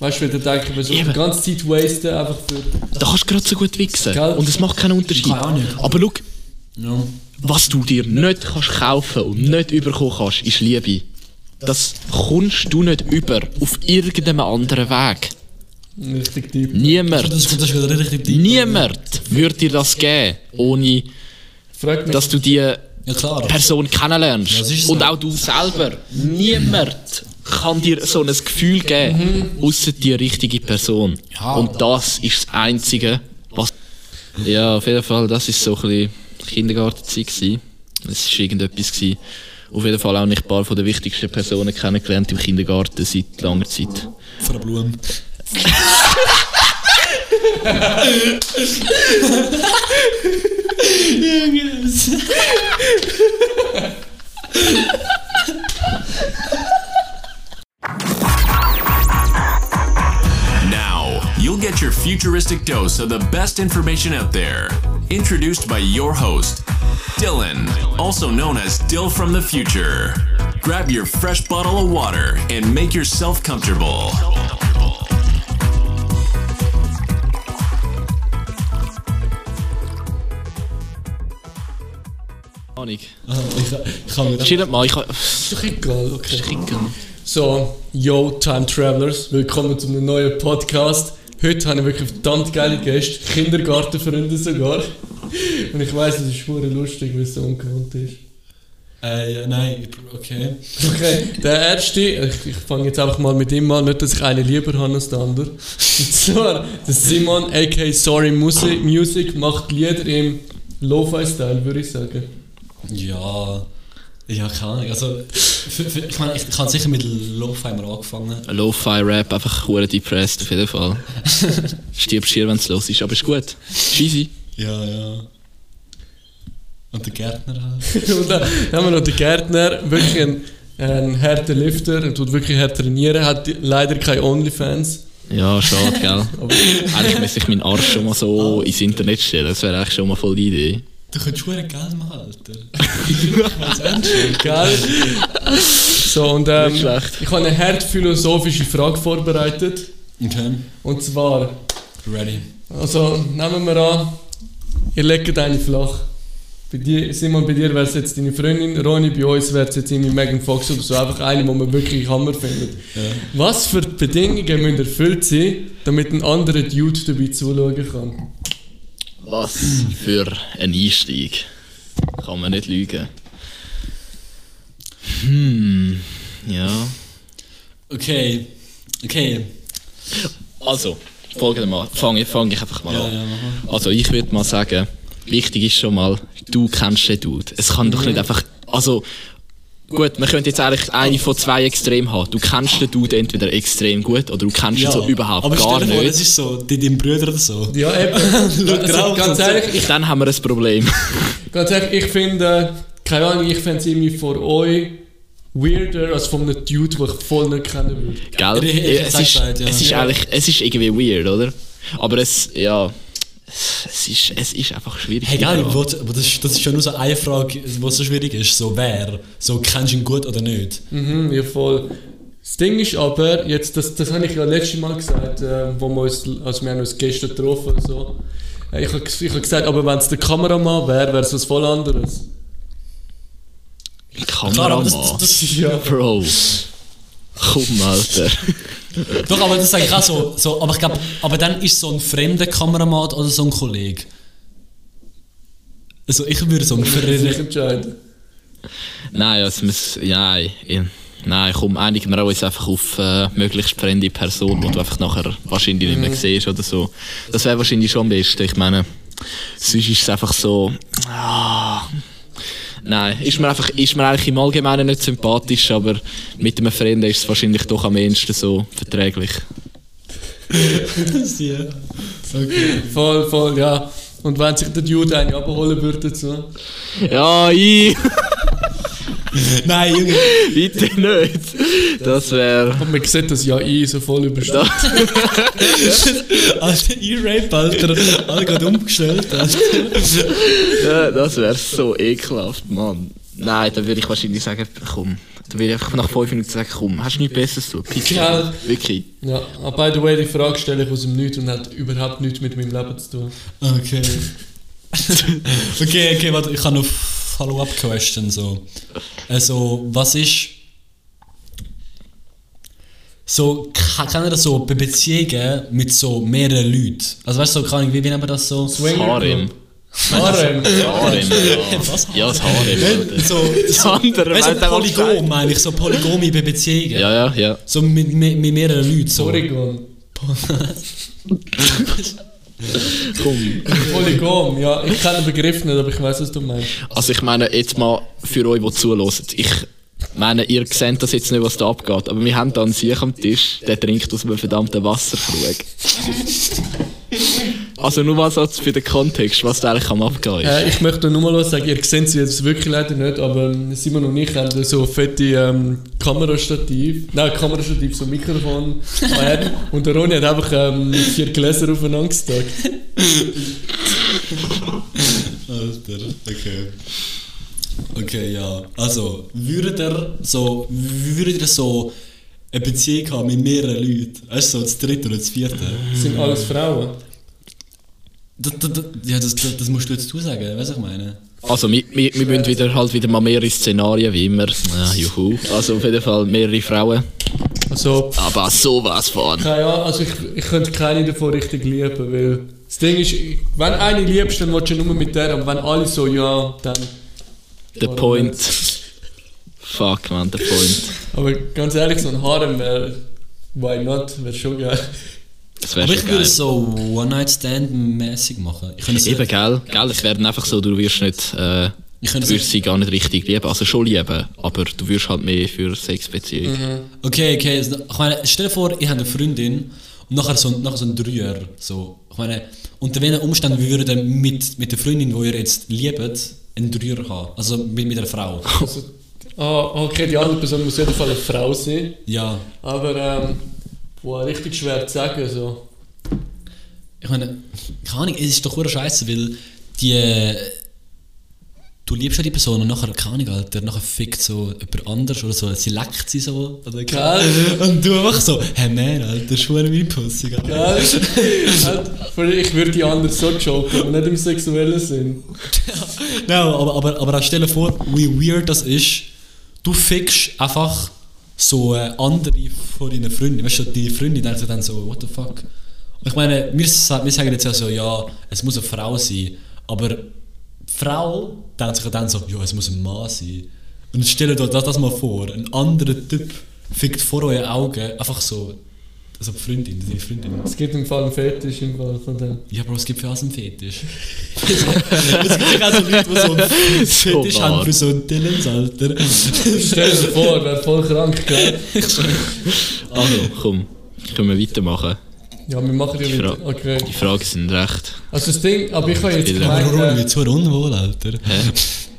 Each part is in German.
Weißt du, wenn du denkst, wir so die ganze Zeit wasten, einfach für. Da kannst du gerade so gut wichsen. Gell? Und es macht keinen Unterschied. Kann auch nicht. Aber schau, Ja. was du dir nicht kannst kaufen und nicht überkommen kannst, ist Liebe. Das kommst du nicht über auf irgendeinem anderen Weg. Richtig Typ. Niemand, Das ist, das ist richtig deep. niemand würde dir das geben, ohne dass du die Ja. Person kennenlernst. So. Und auch du selber. Niemand kann dir so ein Gefühl geben, außer die richtige Person. Ja. Und das ist das Einzige, was. Ja, auf jeden Fall, das ist so ein bisschen Kindergartenzeit. gewesen. Es war irgendetwas. Gewesen. Auf jeden Fall auch nicht ein paar von den wichtigsten Personen kennengelernt im Kindergarten seit langer Zeit. Frau Blum. Now, you'll get your futuristic dose of the best information out there. Introduced by your host, Dylan, also known as Dill from the Future. Grab your fresh bottle of water and make yourself comfortable. Ahnung. Ich, ich kann mir Chillt mal, ich kann. Ist doch egal, okay. So, yo, Time Travelers, willkommen zu einem neuen Podcast. Heute habe ich wirklich verdammt geile Gäste, Kindergartenfreunde sogar. Und ich weiss, es ist schwer lustig, weil es so ungewohnt ist. Äh, ja, nein, okay. Okay, der erste, ich, ich fange jetzt einfach mal mit ihm an, nicht, dass ich einen lieber habe als den anderen. Und zwar, der Simon, aka Sorry Music, Music macht Lieder im Lo-Fi-Style, würde ich sagen. Ja. Ja, keine Ahnung. Also, für, für, ich meine, ich, ich habe sicher mit Lo-Fi mal angefangen. Lo-Fi-Rap, einfach hure depressed auf jeden Fall. Stirbst hier, wenn es los ist, aber ist gut. Easy. Ja, ja. Und der Gärtner halt. Und dann haben wir noch den Gärtner, wirklich ein, ein harter Lifter, er tut wirklich hart trainieren, hat leider keine Onlyfans. Ja, schade, gell? eigentlich müsste ich meinen Arsch schon mal so ins Internet stellen, das wäre eigentlich schon mal voll die Idee. Du könntest schon Geld machen, Alter. Geil. So, und ähm, ich habe eine hart philosophische Frage vorbereitet. Okay. Und zwar, Ready. also nehmen wir an, ihr legt eine flach. Bei dir, Simon, bei dir wäre es jetzt deine Freundin, Ronny, bei uns wäre es jetzt irgendwie Megan Fox oder so, einfach eine, die man wirklich Hammer findet. Was für Bedingungen müssen erfüllt sein, damit ein anderer Dude dabei zuschauen kann? Was für ein Einstieg. Kann man nicht lügen. Hm, ja. Okay. Okay. Also, folgendermaßen, fange fang ich einfach mal Ja, an. ja, Also ich würde mal sagen, wichtig ist schon mal, du kennst den Dude. Es kann doch nicht einfach, also gut, man könnte jetzt eigentlich eine von zwei Extremen haben. Du kennst den Dude entweder extrem gut oder du kennst ihn so überhaupt aber gar dir vor, nicht. das ist so, die dein Bruder oder so. Ja, eben. also, ganz ehrlich, ich, Dann haben wir ein Problem. ganz ehrlich, ich finde, keine Ahnung, ich fände es irgendwie für euch weirder als von einem Dude, den ich voll nicht kennen würde. Gell? Ich- ich es, ist, ja. es ist Ja. eigentlich, es ist irgendwie weird, oder? Aber es, ja, es ist, es ist einfach schwierig. Hey, geil, wo- aber das, ist- das ist ja nur so eine Frage, die so schwierig ist. So, wer? So, kennst du ihn gut oder nicht? Mhm, ja voll. Das Ding ist aber, jetzt, das, das habe ich ja letztes Mal gesagt, äh, wo wir uns, also wir haben uns gestern getroffen und so. Äh, Ich habe ich hab gesagt, aber wenn es der Kameramann wäre, wäre es was voll anderes. Klar, aber das, Kameramann. das, das Ja. Bro. Komm, Alter. Doch, aber das sage ich auch so. so aber ich glaube, aber dann ist so ein fremder Kameramann oder so ein Kollege. Also ich würde so einen Ich Verrückten. entscheiden. Nein, es muss, ja, ich, nein, komm, einigen wir uns einfach auf äh, möglichst fremde Person, die du einfach nachher wahrscheinlich nicht mehr siehst oder so. Das wäre wahrscheinlich schon am besten. Ich meine, sonst ist es einfach so, ah, nein, ist mir einfach, ist mir eigentlich im Allgemeinen nicht sympathisch, aber mit einem Freund ist es wahrscheinlich doch am ehesten so verträglich. ja. Okay. Voll, voll, ja. Und wenn sich der Dude einen abholen würde, so. Ja, ich, Nein, Junge. bitte nicht. Das wäre, Und man sieht das ja ich so voll überstanden. Alter, E-Rape, Alter. Alle gerade umgestellt. Alter. ja, das wäre so ekelhaft, Mann. Nein, dann würde ich wahrscheinlich sagen, komm. Dann würde ich einfach nach 5 Minuten sagen, komm, hast du nichts Besseres zu tun? Piss. Ja. Wirklich. Ja, aber by the way, die Frage stelle ich aus dem Nichts und hat überhaupt nichts mit meinem Leben zu tun. Okay. okay, okay, warte, ich habe noch Follow-up-Question. So. Also, was ist. So, kann kann er das so bei Beziehungen mit so mehreren Leuten? Also, weißt du, so, kann ich, wie, wie nennt man das so? Harem. Harem. Harem, ja. Was? Ja, das Harem. So, Das so, andere, weißt Polygon sagt. meine ich, so Polygome bei Beziehungen. Ja, ja, ja. So mit, mit, mit mehreren Leuten. So. Polygon. Komm. Polygon, ja, ich kenne den Begriff nicht, aber ich weiß, was du meinst. Also ich meine, jetzt mal für euch, die zuhören. Ich meine, ihr seht das jetzt nicht, was da abgeht, aber wir haben da einen Sieg am Tisch, der trinkt aus einem verdammten Wasserkrug. Also nur mal so für den Kontext, was da eigentlich am abgehen ist. Äh, ich möchte nur mal was sagen, ihr seht sie jetzt wirklich leider nicht, aber Simon und ich haben so fette ähm, Kamerastativ, nein, Kamerastativ, so Mikrofon und der Ronny hat einfach ähm, vier Gläser aufeinander gesteckt. Alter, okay. Okay, ja. Also, würdet ihr so, würdet ihr so eine Beziehung haben mit mehreren Leuten? Weißt du, so das dritte oder das vierte? Das sind alles Frauen. Das, das, das, ja, das, das, das musst du jetzt du sagen, weißt du, was ich meine? Also wir, wir, wir müssen wieder halt wieder mal mehrere Szenarien, wie immer. Ja, juhu. Also auf jeden Fall mehrere Frauen. Also, Aber sowas von. keine Ahnung, also ich, ich könnte keine davon richtig lieben, weil das Ding ist, wenn eine liebst, dann willst du nur mit der, aber wenn alle so, ja, dann... The point. Fuck man, the point. Aber ganz ehrlich, so ein Harem wäre, why not, wäre schon geil. Das wäre Aber ich würde es so One-Night-Stand-mäßig machen. Ich könnte es Eben, gell? Gell, es werden einfach so, du wirst nicht, äh, Ich du es- sie gar nicht richtig lieben. Also schon lieben, aber du wirst halt mehr für Sexbeziehungen. Okay, okay. also, Ich meine, stell dir vor, ich habe eine Freundin und nachher so, nachher so ein Dreier. So. Ich meine, unter welchen Umständen würdet ihr mit, mit der Freundin, die ihr jetzt liebt, einen Dreier haben? Also mit, mit einer Frau. Also, ah, okay, die andere Person muss auf jeden Fall eine Frau sein. Ja. Aber, ähm, boah, richtig schwer zu sagen, so. Ich meine, keine Ahnung, es ist doch hure scheiße, weil die. Du liebst ja die Person und nachher, keine Ahnung, Alter, nachher fickt so jemand anders oder so, sie leckt sie so. Oder. Und du einfach so, hey man, Alter, schwör meine Pussy. Alter. Ich würde die andere so joken, aber nicht im sexuellen Sinn. Nein, aber, aber, aber auch stell dir vor, wie weird das ist. Du fickst einfach so äh, andere von deinen Freunden. Weißt du, deine Freundin denkt sich dann so, what the fuck? Ich meine, wir, wir sagen jetzt ja so, ja, es muss eine Frau sein. Aber die Frau denkt sich dann so, ja, es muss ein Mann sein. Und stell dir das, das mal vor, ein anderer Typ fickt vor euren Augen einfach so, also die Freundin, deine Freundin. Es gibt im Fall einen Fetisch im Fall von dem. Ja, Bro, es gibt für alles einen Fetisch. es gibt auch so Leute, die so einen So Fetisch wahr. haben für so einen Dillens, Alter. Stell dir vor, wäre voll krank, gell? Also, komm, können wir weitermachen. Ja, wir machen ja Die, Fra wieder. Okay. die Fragen sind recht. Also das Ding, aber ich habe jetzt Wieder. Aber Ron, gemeint, so unwohl, Alter. Hä?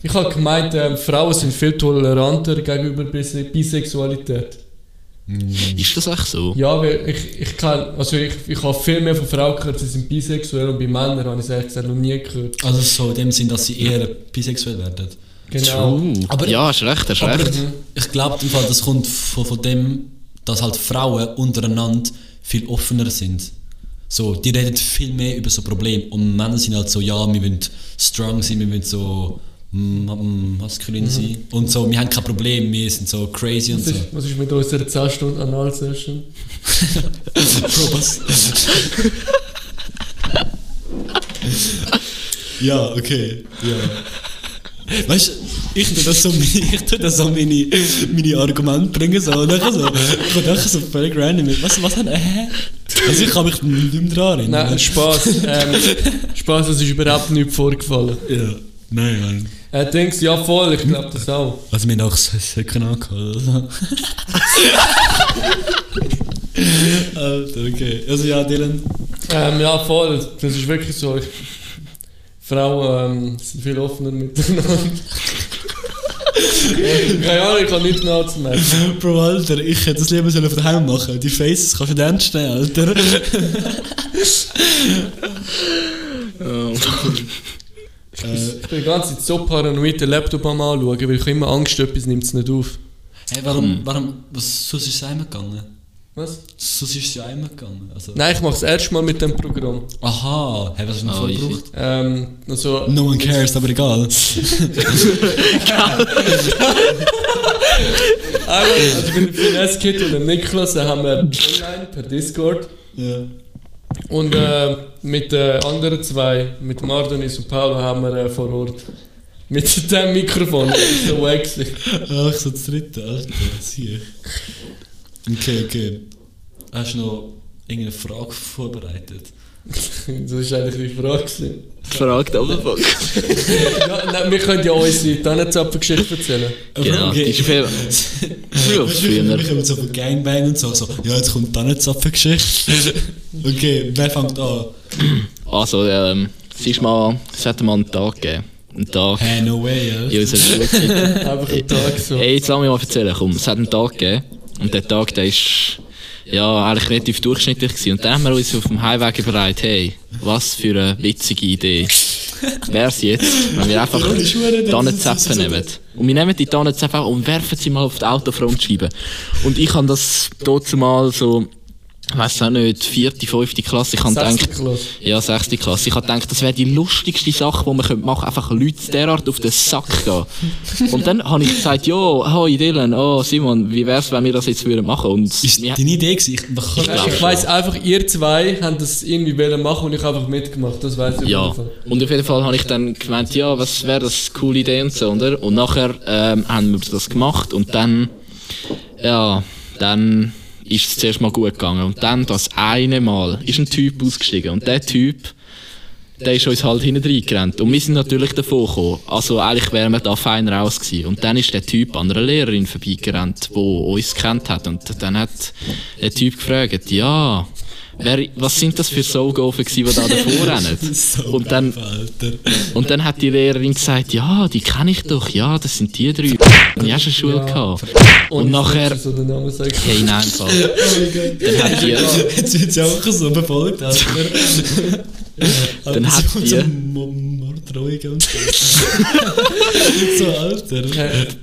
ich habe gemeint, äh, Frauen sind viel toleranter gegenüber Bise Bisexualität. Ist das echt so? Ja, weil ich, ich kann, also ich, ich habe viel mehr von Frauen gehört, sie sind bisexuell und bei Männern habe ich es ehrlich gesagt noch nie gehört. Also so in dem Sinn, dass sie eher bisexuell werden. Genau. Uh, Aber- ja, hast recht, hast Aber recht. ich glaube, das kommt von, von dem, dass halt Frauen untereinander viel offener sind. So, die reden viel mehr über so Probleme und Männer sind halt so, ja, wir wollen strong sein, wir wollen so mm, mm, maskulin sein und so, wir haben kein Problem, wir sind so crazy und Was so. ist, was ist mit unserer 10 Stunden Anal-Session? Bro, was? ja, okay. Ja. Weißt du, ich tue das so, ich tue das so meine, meine Argumente bringen, so, und dann so, ich komme nachher so völlig random was, was, hä? Also ich kann mich nicht mehr dran erinnern. Nein, Spaß. ähm, Spaß, es ist überhaupt nichts vorgefallen. Ja, nein, Mann. Äh, denkst ja voll, ich glaube das auch. Also mir noch Söcken angeholt. Alter, okay. Also ja, Dylan. Ähm, ja, voll, das ist wirklich so. Ich, Frauen ähm, sind viel offener miteinander. Keine Ahnung, ich kann nichts anzumerken. Bro, Alter, ich hätte das lieber sollen von daheim machen. Die Faces kannst du nicht ernst nehmen, Alter. Äh, Ich bin die ganze Zeit so paranoid, den Laptop am anschauen, weil ich habe immer Angst, etwas nimmt es nicht auf. hey, warum, warum, was, sonst ist es einmal gegangen? Was? Sonst ist es ja einmal gegangen. Also, Nein, ich mache es erst mal mit dem Programm. aha, hey, was hast du noch Ah, easy. vorgebraucht? Ähm, also, No one cares, aber egal. einmal, also für den Finesse-Kit und Niklas äh, haben wir online per Discord. ja. Und äh, mit den anderen zwei, mit Mardonis und Paolo, haben wir äh, vor Ort. Mit dem Mikrofon. So wack. Ach, so das dritte, Alter, sieh. Okay, okay. Hast du noch irgendeine Frage vorbereitet? Das war eigentlich die Frage. Fragt aber fuck. Ja, nein, wir können ja unsere Tannenzapfen-Geschichte erzählen. Genau, die ist viel. Früher, früher. Wir kommen so von Gangbang und so, so, ja, jetzt kommt dann eine Zapfengeschichte. okay, wer fängt an? Also, ähm, es ist mal, es hat mal einen Tag gegeben. Einen Tag Hey, no way, in ja. unserer Schulzeit. Einfach einen Tag so. Hey, jetzt lass mich mal erzählen, komm, es hat einen Tag gegeben. Und der Tag, der ist, ja, eigentlich relativ durchschnittlich gewesen. Und dann haben wir uns auf dem Highway überlegt, hey, was für eine witzige Idee. Wär's jetzt, wenn wir einfach Tannenzapfen nehmen. Und wir nehmen die Tannenzapfen und werfen sie mal auf die Autofrontscheibe. Und ich habe das dort mal so, ich weiss auch nicht, vierte, fünfte Klasse, ich habe Sechste gedacht, Klasse. ja, sechste Klasse. Ich habe gedacht, das wäre die lustigste Sache, die man könnte machen könnte. Einfach Leute derart auf den Sack gehen. Und dann habe ich gesagt, jo, hoi Dylan, oh Simon, wie wär's, wenn wir das jetzt würden machen? Und Ist deine Idee gewesen? Ich, Ich schon. weiss einfach, ihr zwei haben das irgendwie wollen machen und ich habe einfach mitgemacht. Das weiss ich auf ja, jeden Fall. und auf jeden Fall habe ich dann gemeint, ja, was wäre das eine coole Idee und so, oder? Und nachher ähm, haben wir das gemacht und dann, ja, dann ist es zuerst mal gut gegangen. Und dann das eine Mal ist ein Typ ausgestiegen und der Typ, der ist uns halt hinten reingerannt. Und wir sind natürlich davon gekommen. Also eigentlich wären wir da fein raus gewesen. Und dann ist der Typ an einer Lehrerin vorbeigerannt, die uns kennt hat. Und dann hat der Typ gefragt, ja, wer, was sind das für Saugofen gewesen, die da davor rennen? Und dann, und dann hat die Lehrerin gesagt, ja, die kenne ich doch, ja, das sind die drei. Und ich habe schon Schule Ja. gehabt. Und Und nachher, So den Namen sagen. hey, nein, Fall. Oh mein Gott. Dann hat die, Jetzt wird sie auch so befolgt, Alter. Dann hat so- die- Morddrohungen und so. Alter.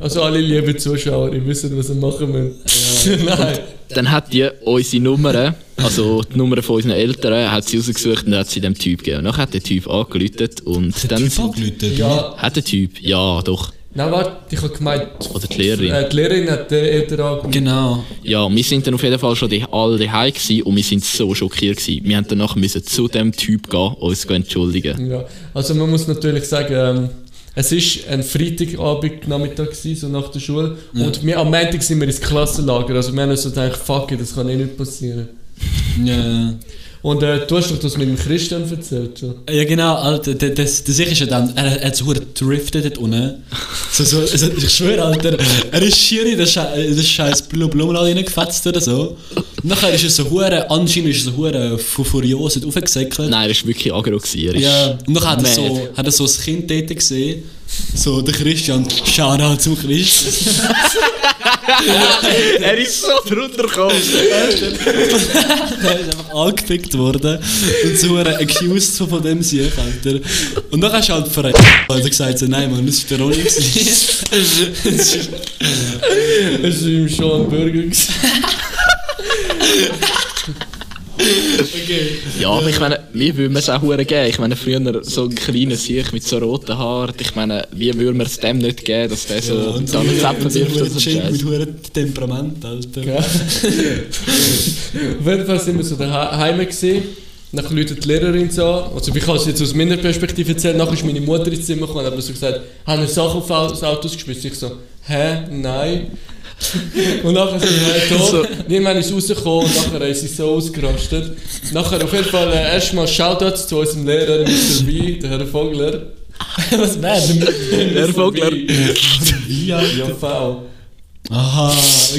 Also alle lieben Zuschauer, ihr wisst, was wir machen müssen. Nein. Dann hat die unsere Nummern, also die Nummern von unseren Eltern, hat sie rausgesucht und hat sie dem Typ gegeben. Und dann hat der Typ angeläutet und dann Typ sind, angeläutet. Ja, hat der Typ, ja, doch, nein, warte, ich habe gemeint, oder die Lehrerin. äh, die Lehrerin hat den Eltern angemeldet. Genau. Ja, wir sind dann auf jeden Fall schon die, alle daheim gewesen und wir sind so schockiert gewesen. Wir haben danach müssen zu dem Typ gehen, uns entschuldigen. Ja, also man muss natürlich sagen, ähm, es war ein Freitagabend Nachmittag gewesen, so nach der Schule und wir, am Montag sind wir ins Klassenlager, also wir haben uns so gedacht, fuck it, das kann eh nicht passieren. Ja. Und äh, du hast doch das mit dem Christian erzählt, schon. Ja genau, Alter, der, der, der Sicher ist ja dann, er, er hat so driftet dort unten. So, so, also, ich schwöre, Alter, er ist schier in den Sche in den scheiß Blum Blumenladen reingefetzt oder so. Und nachher ist er so hure, anscheinend ist er so hure fu- furios dort raufgesäckelt. Nein, er war wirklich aggro. gewesen. Ist Ja, und dann hat er, so, hat er so das Kind dort gesehen. So, der Christian, Shoutout zu Christ. er ist so drunter gekommen. er ist einfach angepickt worden und so accused so von dem Sieg, Alter. Und dann hast du halt verreckt. Weil er gesagt so, nein Mann, das war der Ronny. ist- Es war ihm schon ein Burger. Gewesen. Ja, aber ich meine, wie würden wir es auch hure geben? Ich meine, früher so ein kleiner Sieg mit so roten Haaren. Ich meine, wie würden wir es dem nicht geben, dass der so Ja, und dann zappen so wirft so Scheiß. mit hure Temperament, Alter. Ja. Auf jeden Fall sind wir so daheim gewesen. Nachher läutet die Lehrerin so an. Also ich kann es jetzt aus meiner Perspektive erzählen. Nachher ist meine Mutter ins Zimmer gekommen und hat mir so gesagt, haben wir Sachen auf das Auto geschmissen? Ich so, hä? Nein. Und nachher so, hä, da. So. Irgendwann ist rausgekommen und nachher ist sie so ausgerastet. Nachher auf jeden Fall äh, erstmal Shoutouts zu unserem Lehrer, Mr. B, der Herr Vogler. Was wäre denn? Der Vogler. Ja, Ja, V. Aha,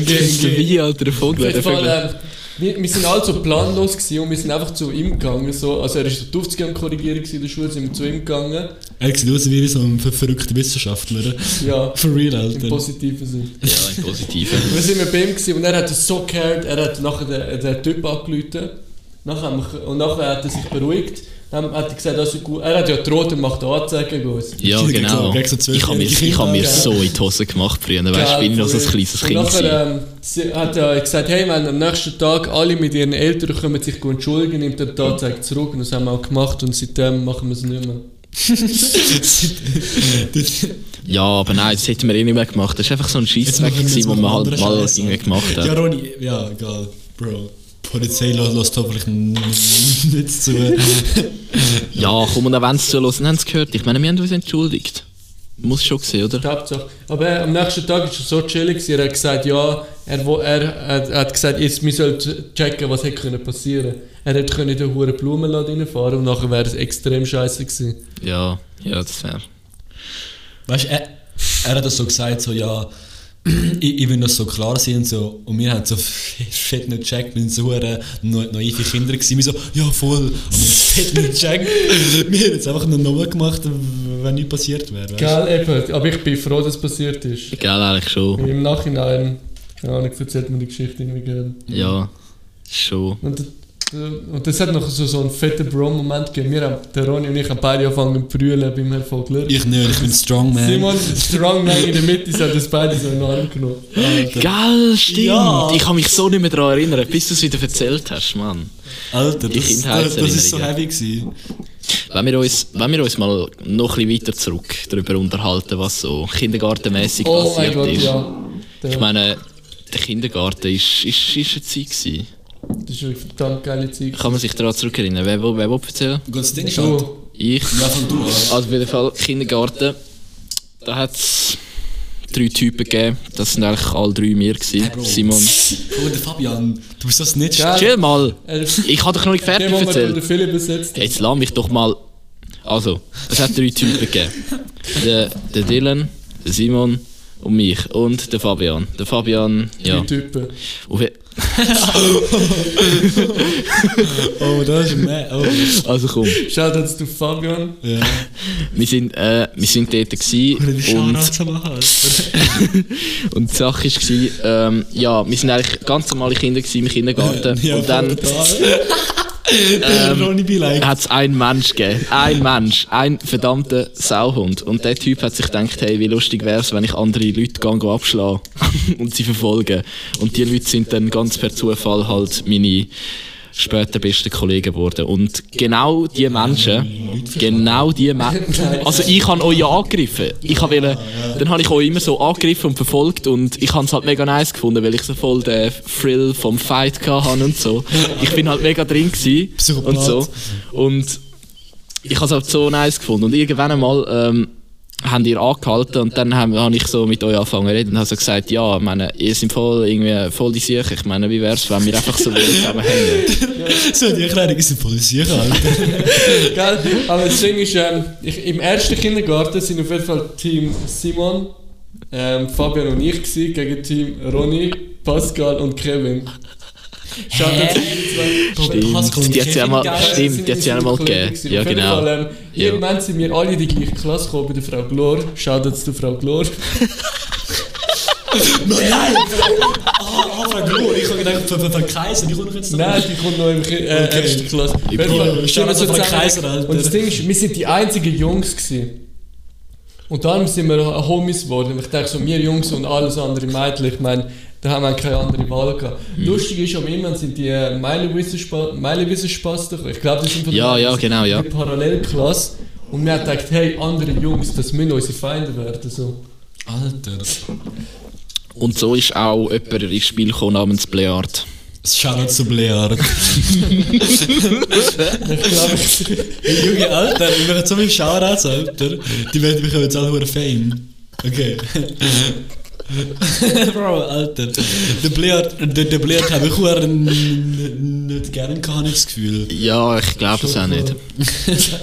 okay, okay. Wie, Alter, der Vogler. Auf Der jeden Fall, Vogler. ähm, wir, wir sind alle so planlos gewesen und wir sind einfach zu ihm gegangen. So. Also er war so die am Korrigieren in der Schule, sind wir zu ihm gegangen. Er sieht aus wie so ein ver verrückter Wissenschaftler. Ja, For real, im Alter. positiven Sinn. Ja, im Positiven. Wir sind mit bei ihm gewesen und er hat es so gecared, er hat nachher den, den Typ angerufen. Nachher und nachher hat er sich beruhigt. Dann hat er gesagt, also gut, er hat ja gedroht und macht Anzeige gegen uns. Ja, Ja, genau. so Ich habe mir, ich hab mir so in die Hose gemacht früher. Weißt du, Ja, bin ich noch so ein kleines Und Kind. nachher ähm, sie, hat er gesagt, hey, wenn am nächsten Tag alle mit ihren Eltern kommen sich gut entschuldigen, nimmt er die Anzeige zurück. Und das haben wir auch gemacht und seitdem machen wir es nicht mehr. Ja, aber nein, das hätten wir eh nicht mehr gemacht. Das war einfach so ein Scheissdreck, wir den man halt mal irgendwie gemacht Ja, hat. Ronny, ja, egal. Bro. Die Polizei lässt hoffentlich n- nicht zu. Ja, komm, und auch wenn sie zuhören, haben sie gehört. Ich meine, wir haben uns entschuldigt. Muss schon gesehen, oder? Hauptsache. Aber er, am nächsten Tag war er so chillig, er hat gesagt, ja, er, wo- er, er hat gesagt, jetzt, wir sollten checken, was hätte können passieren Er hätte können in den hohen Blumenladen reinfahren und nachher wäre es extrem scheiße gewesen. Ja, ja, das wäre. Weißt du, er, er hat das so gesagt, so, ja, ich, ich will das so klar sein und so. Und wir haben so fett nicht gecheckt, wir sind so naive Kinder gewesen. Wir so, ja voll. Und wir haben fett nicht gecheckt. Wir haben jetzt einfach nur nochmal gemacht, wenn nichts passiert wäre. Geil, eben. Aber ich bin froh, dass es passiert ist. Geil, eigentlich schon. Im Nachhinein, keine Ahnung, erzählt man die Geschichte irgendwie gerne. Ja, schon. Und, und das hat noch so, so einen fetten Bro-Moment gegeben. Wir haben, der Ronny und ich haben beide angefangen zu brüllen beim Herr Vogler. Ich nicht, ich bin Strongman. Simon, Strongman in der Mitte, sie hat das beide so in den Arm genommen. Geil, stimmt. Ja. Ich kann mich so nicht mehr daran erinnern, bis du es wieder erzählt hast, Mann. Alter, das, das, das ist so heavy gewesen. Wenn wir uns, wenn wir uns mal noch ein bisschen weiter zurück darüber unterhalten, was so kindergartenmäßig Oh mein passiert Gott, ist. ja. Ich meine, der Kindergarten ist, ist, ist eine Zeit gewesen. Das ist eine verdammt geile Zeit. Kann man sich daran zurückerinnern? Wer, will- wer will erzählen? Gut, das Ding ist halt... Ich. Ja, fang du. Also auf jeden Fall Kindergarten. Da hat es drei Typen gegeben. Das sind eigentlich alle drei wir gewesen. Hey, Bro. Simon. Oh, der Fabian, du bist das nicht... Geil. Chill mal. Ich habe doch noch nicht fertig Moment, erzählt. Philipp besetzt hat. Jetzt lass mich doch mal. Also, es hat drei Typen gegeben. Der, der Dylan, der Simon und mich. Und der Fabian. Der Fabian, ja. Die Typen. Auf Oh, das ist mehr... Oh. Also komm. Schaut jetzt zu Fabian. Ja. Wir sind, äh, wir sind dort gewesen und, und die Sache war, ähm, ja, wir sind eigentlich ganz normale Kinder gewesen im Kindergarten. Ja, und dann ähm, Ronny be like. hat es einen Mensch gegeben. Ein Mensch. Ein verdammter Sauhund. Und der Typ hat sich gedacht, hey, wie lustig wäre es, wenn ich andere Leute gang abschlagen und sie verfolgen. Und die Leute sind dann ganz per Zufall halt meine später besten Kollegen geworden. Und genau die Menschen, genau die Menschen, also ich habe euch ja angegriffen. Ich habe wollen, dann habe ich euch immer so angegriffen und verfolgt und ich habe es halt mega nice gefunden, weil ich so voll den Thrill vom Fight hatte und so. Ich bin halt mega drin gewesen und so. Und ich habe es halt so nice gefunden. Und irgendwann einmal ähm, haben ihr angehalten und dann habe hab ich so mit euch angefangen zu reden und habe so gesagt, ja, ich meine, ihr seid voll, irgendwie, voll die Sicher. Ich meine, wie wäre es, wenn wir einfach so zusammen hängen? So, die Erklärung ist voll sicher, Alter. Gell? Aber das Ding ist, ähm, ich, im ersten Kindergarten sind auf jeden Fall Team Simon, ähm, Fabian und ich gewesen, gegen Team Ronny, Pascal und Kevin. Stimmt, die hat es ja Kevin, mal, geil, stimmt, die hat es ja mal gegeben. Ja, Auf jeden genau. Fall, ähm, Ja. Irgendwann sind wir alle in die gleiche Klasse gekommen bei der Frau Glor. Schaut jetzt zu Frau Glor. Nein! Ah, Frau Glor, ich habe gedacht, Frau Frau Kaiser, die kommt noch jetzt noch. Nein, die kommt noch im äh, Okay. ersten Klasse. Sind wir also so Kaiser, Alter. Und das Ding ist, wir sind die einzigen Jungs gewesen. Und darum sind wir Homies geworden. Ich denke so, wir Jungs und alles andere Mädchen, ich meine, da haben wir keine andere Wahl gehabt. Mhm. Lustig ist, aber irgendwann sind die äh, Meilenwisserspasten gekommen. Ich glaube, das sind von Ja, der- ja, genau, ja. die Parallelklasse. Und wir haben gedacht, hey, andere Jungs, das müssen unsere Feinde werden. So. Alter. Und so ist auch jemand ins Spiel gekommen namens Bleard. Shoutout zu Bleard. Ich glaube, ich, Junge, Alter, wir machen so viele Shoutouts, Alter. Die werden bekommen jetzt alle Fame. Okay. Bro, Alter. Der Bleard, der, der Bleard habe ich nicht gern gehabt, habe ich das Gefühl. Ja, ich glaube es auch nicht.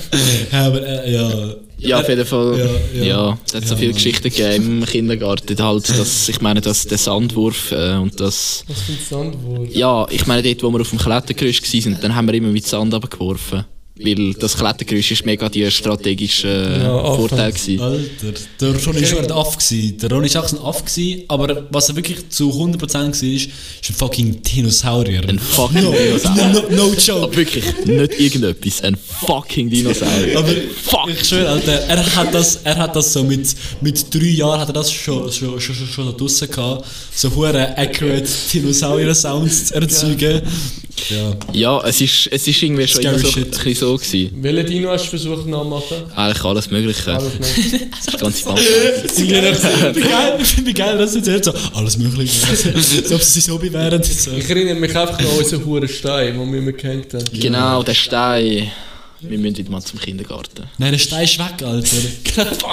Ja, aber äh, ja. Ja, auf jeden Fall. Ja, Ja, ja. es hat so Ja, viele Mann. Geschichten gegeben im Kindergarten. Halt, dass, ich meine, dass der Sandwurf äh, und das. was für ein Sandwurf. Ja, ich meine, dort, wo wir auf dem Klettergerüst waren, dann haben wir immer mit Sand abgeworfen. Weil das Klettergerüst ist mega die strategische äh, Ja. Vorteil gewesen. Alter, der Ronny war schon ein Aff. gewesen. Der Ronny war auch ein Aff, gewesen, aber was er wirklich zu 100% war, ist, ist ein fucking Dinosaurier. Ein fucking no, Dinosaurier. no, no Aber joke. wirklich, nicht irgendetwas, ein fucking Dinosaurier. Aber Fuck. ich schwöre, Alter, er hat das, er hat das so mit, mit drei Jahren hat er das schon, schon, schon, schon, schon da draussen gehabt, so hure accurate Dinosaurier-Sounds zu erzeugen. Ja. Ja, es ist, es ist irgendwie schon immer so, shit. ein bisschen so gewesen. Welchen Dino hast du versucht nachzumachen? Eigentlich alles Mögliche. Alles nicht. Das ganze Bandbreite. Wie geil, ich finde geil, dass erzählst, so, alles mögliche. so, ob sie sein Hobby wären. So. Ich erinnere mich einfach an unseren hohen Stein, den wir immer gehängt haben. Genau, der Stein. Wir müssen wieder mal zum Kindergarten. Nein, der Stein ist weg, Alter.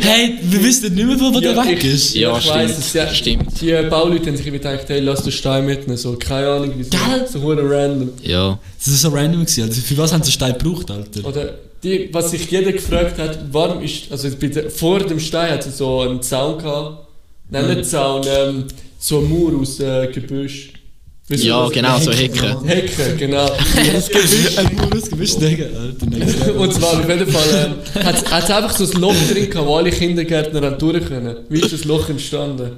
hey, wir wissen nicht mehr, wo wo der weg ich- ist. Ja, ich stimmt, weiss es, ja. stimmt. Die äh, Bauleute haben sich immer gedacht, hey, lass den Stein mitnehmen. So, keine Ahnung, wieso. Gell? So hure random. Ja. Das ist so random gewesen. Also, für was haben sie den Stein gebraucht, Alter? Oder die, was sich jeder gefragt hat, warum ist, also bei der, vor dem Stein hat es so einen Zaun gehabt. Nein, Mhm. nicht Zaun, ähm, so ein Mauer aus äh, Gebüsch. Wieso Ja, das- genau, so Hecken. Hecke, genau. Das Ein Murus gewischt, Digga, Alter. next level. Und zwar auf jeden Fall ähm, hat es einfach so ein Loch drin gehabt, wo alle Kindergärtner haben durch können. Wie ist das Loch entstanden?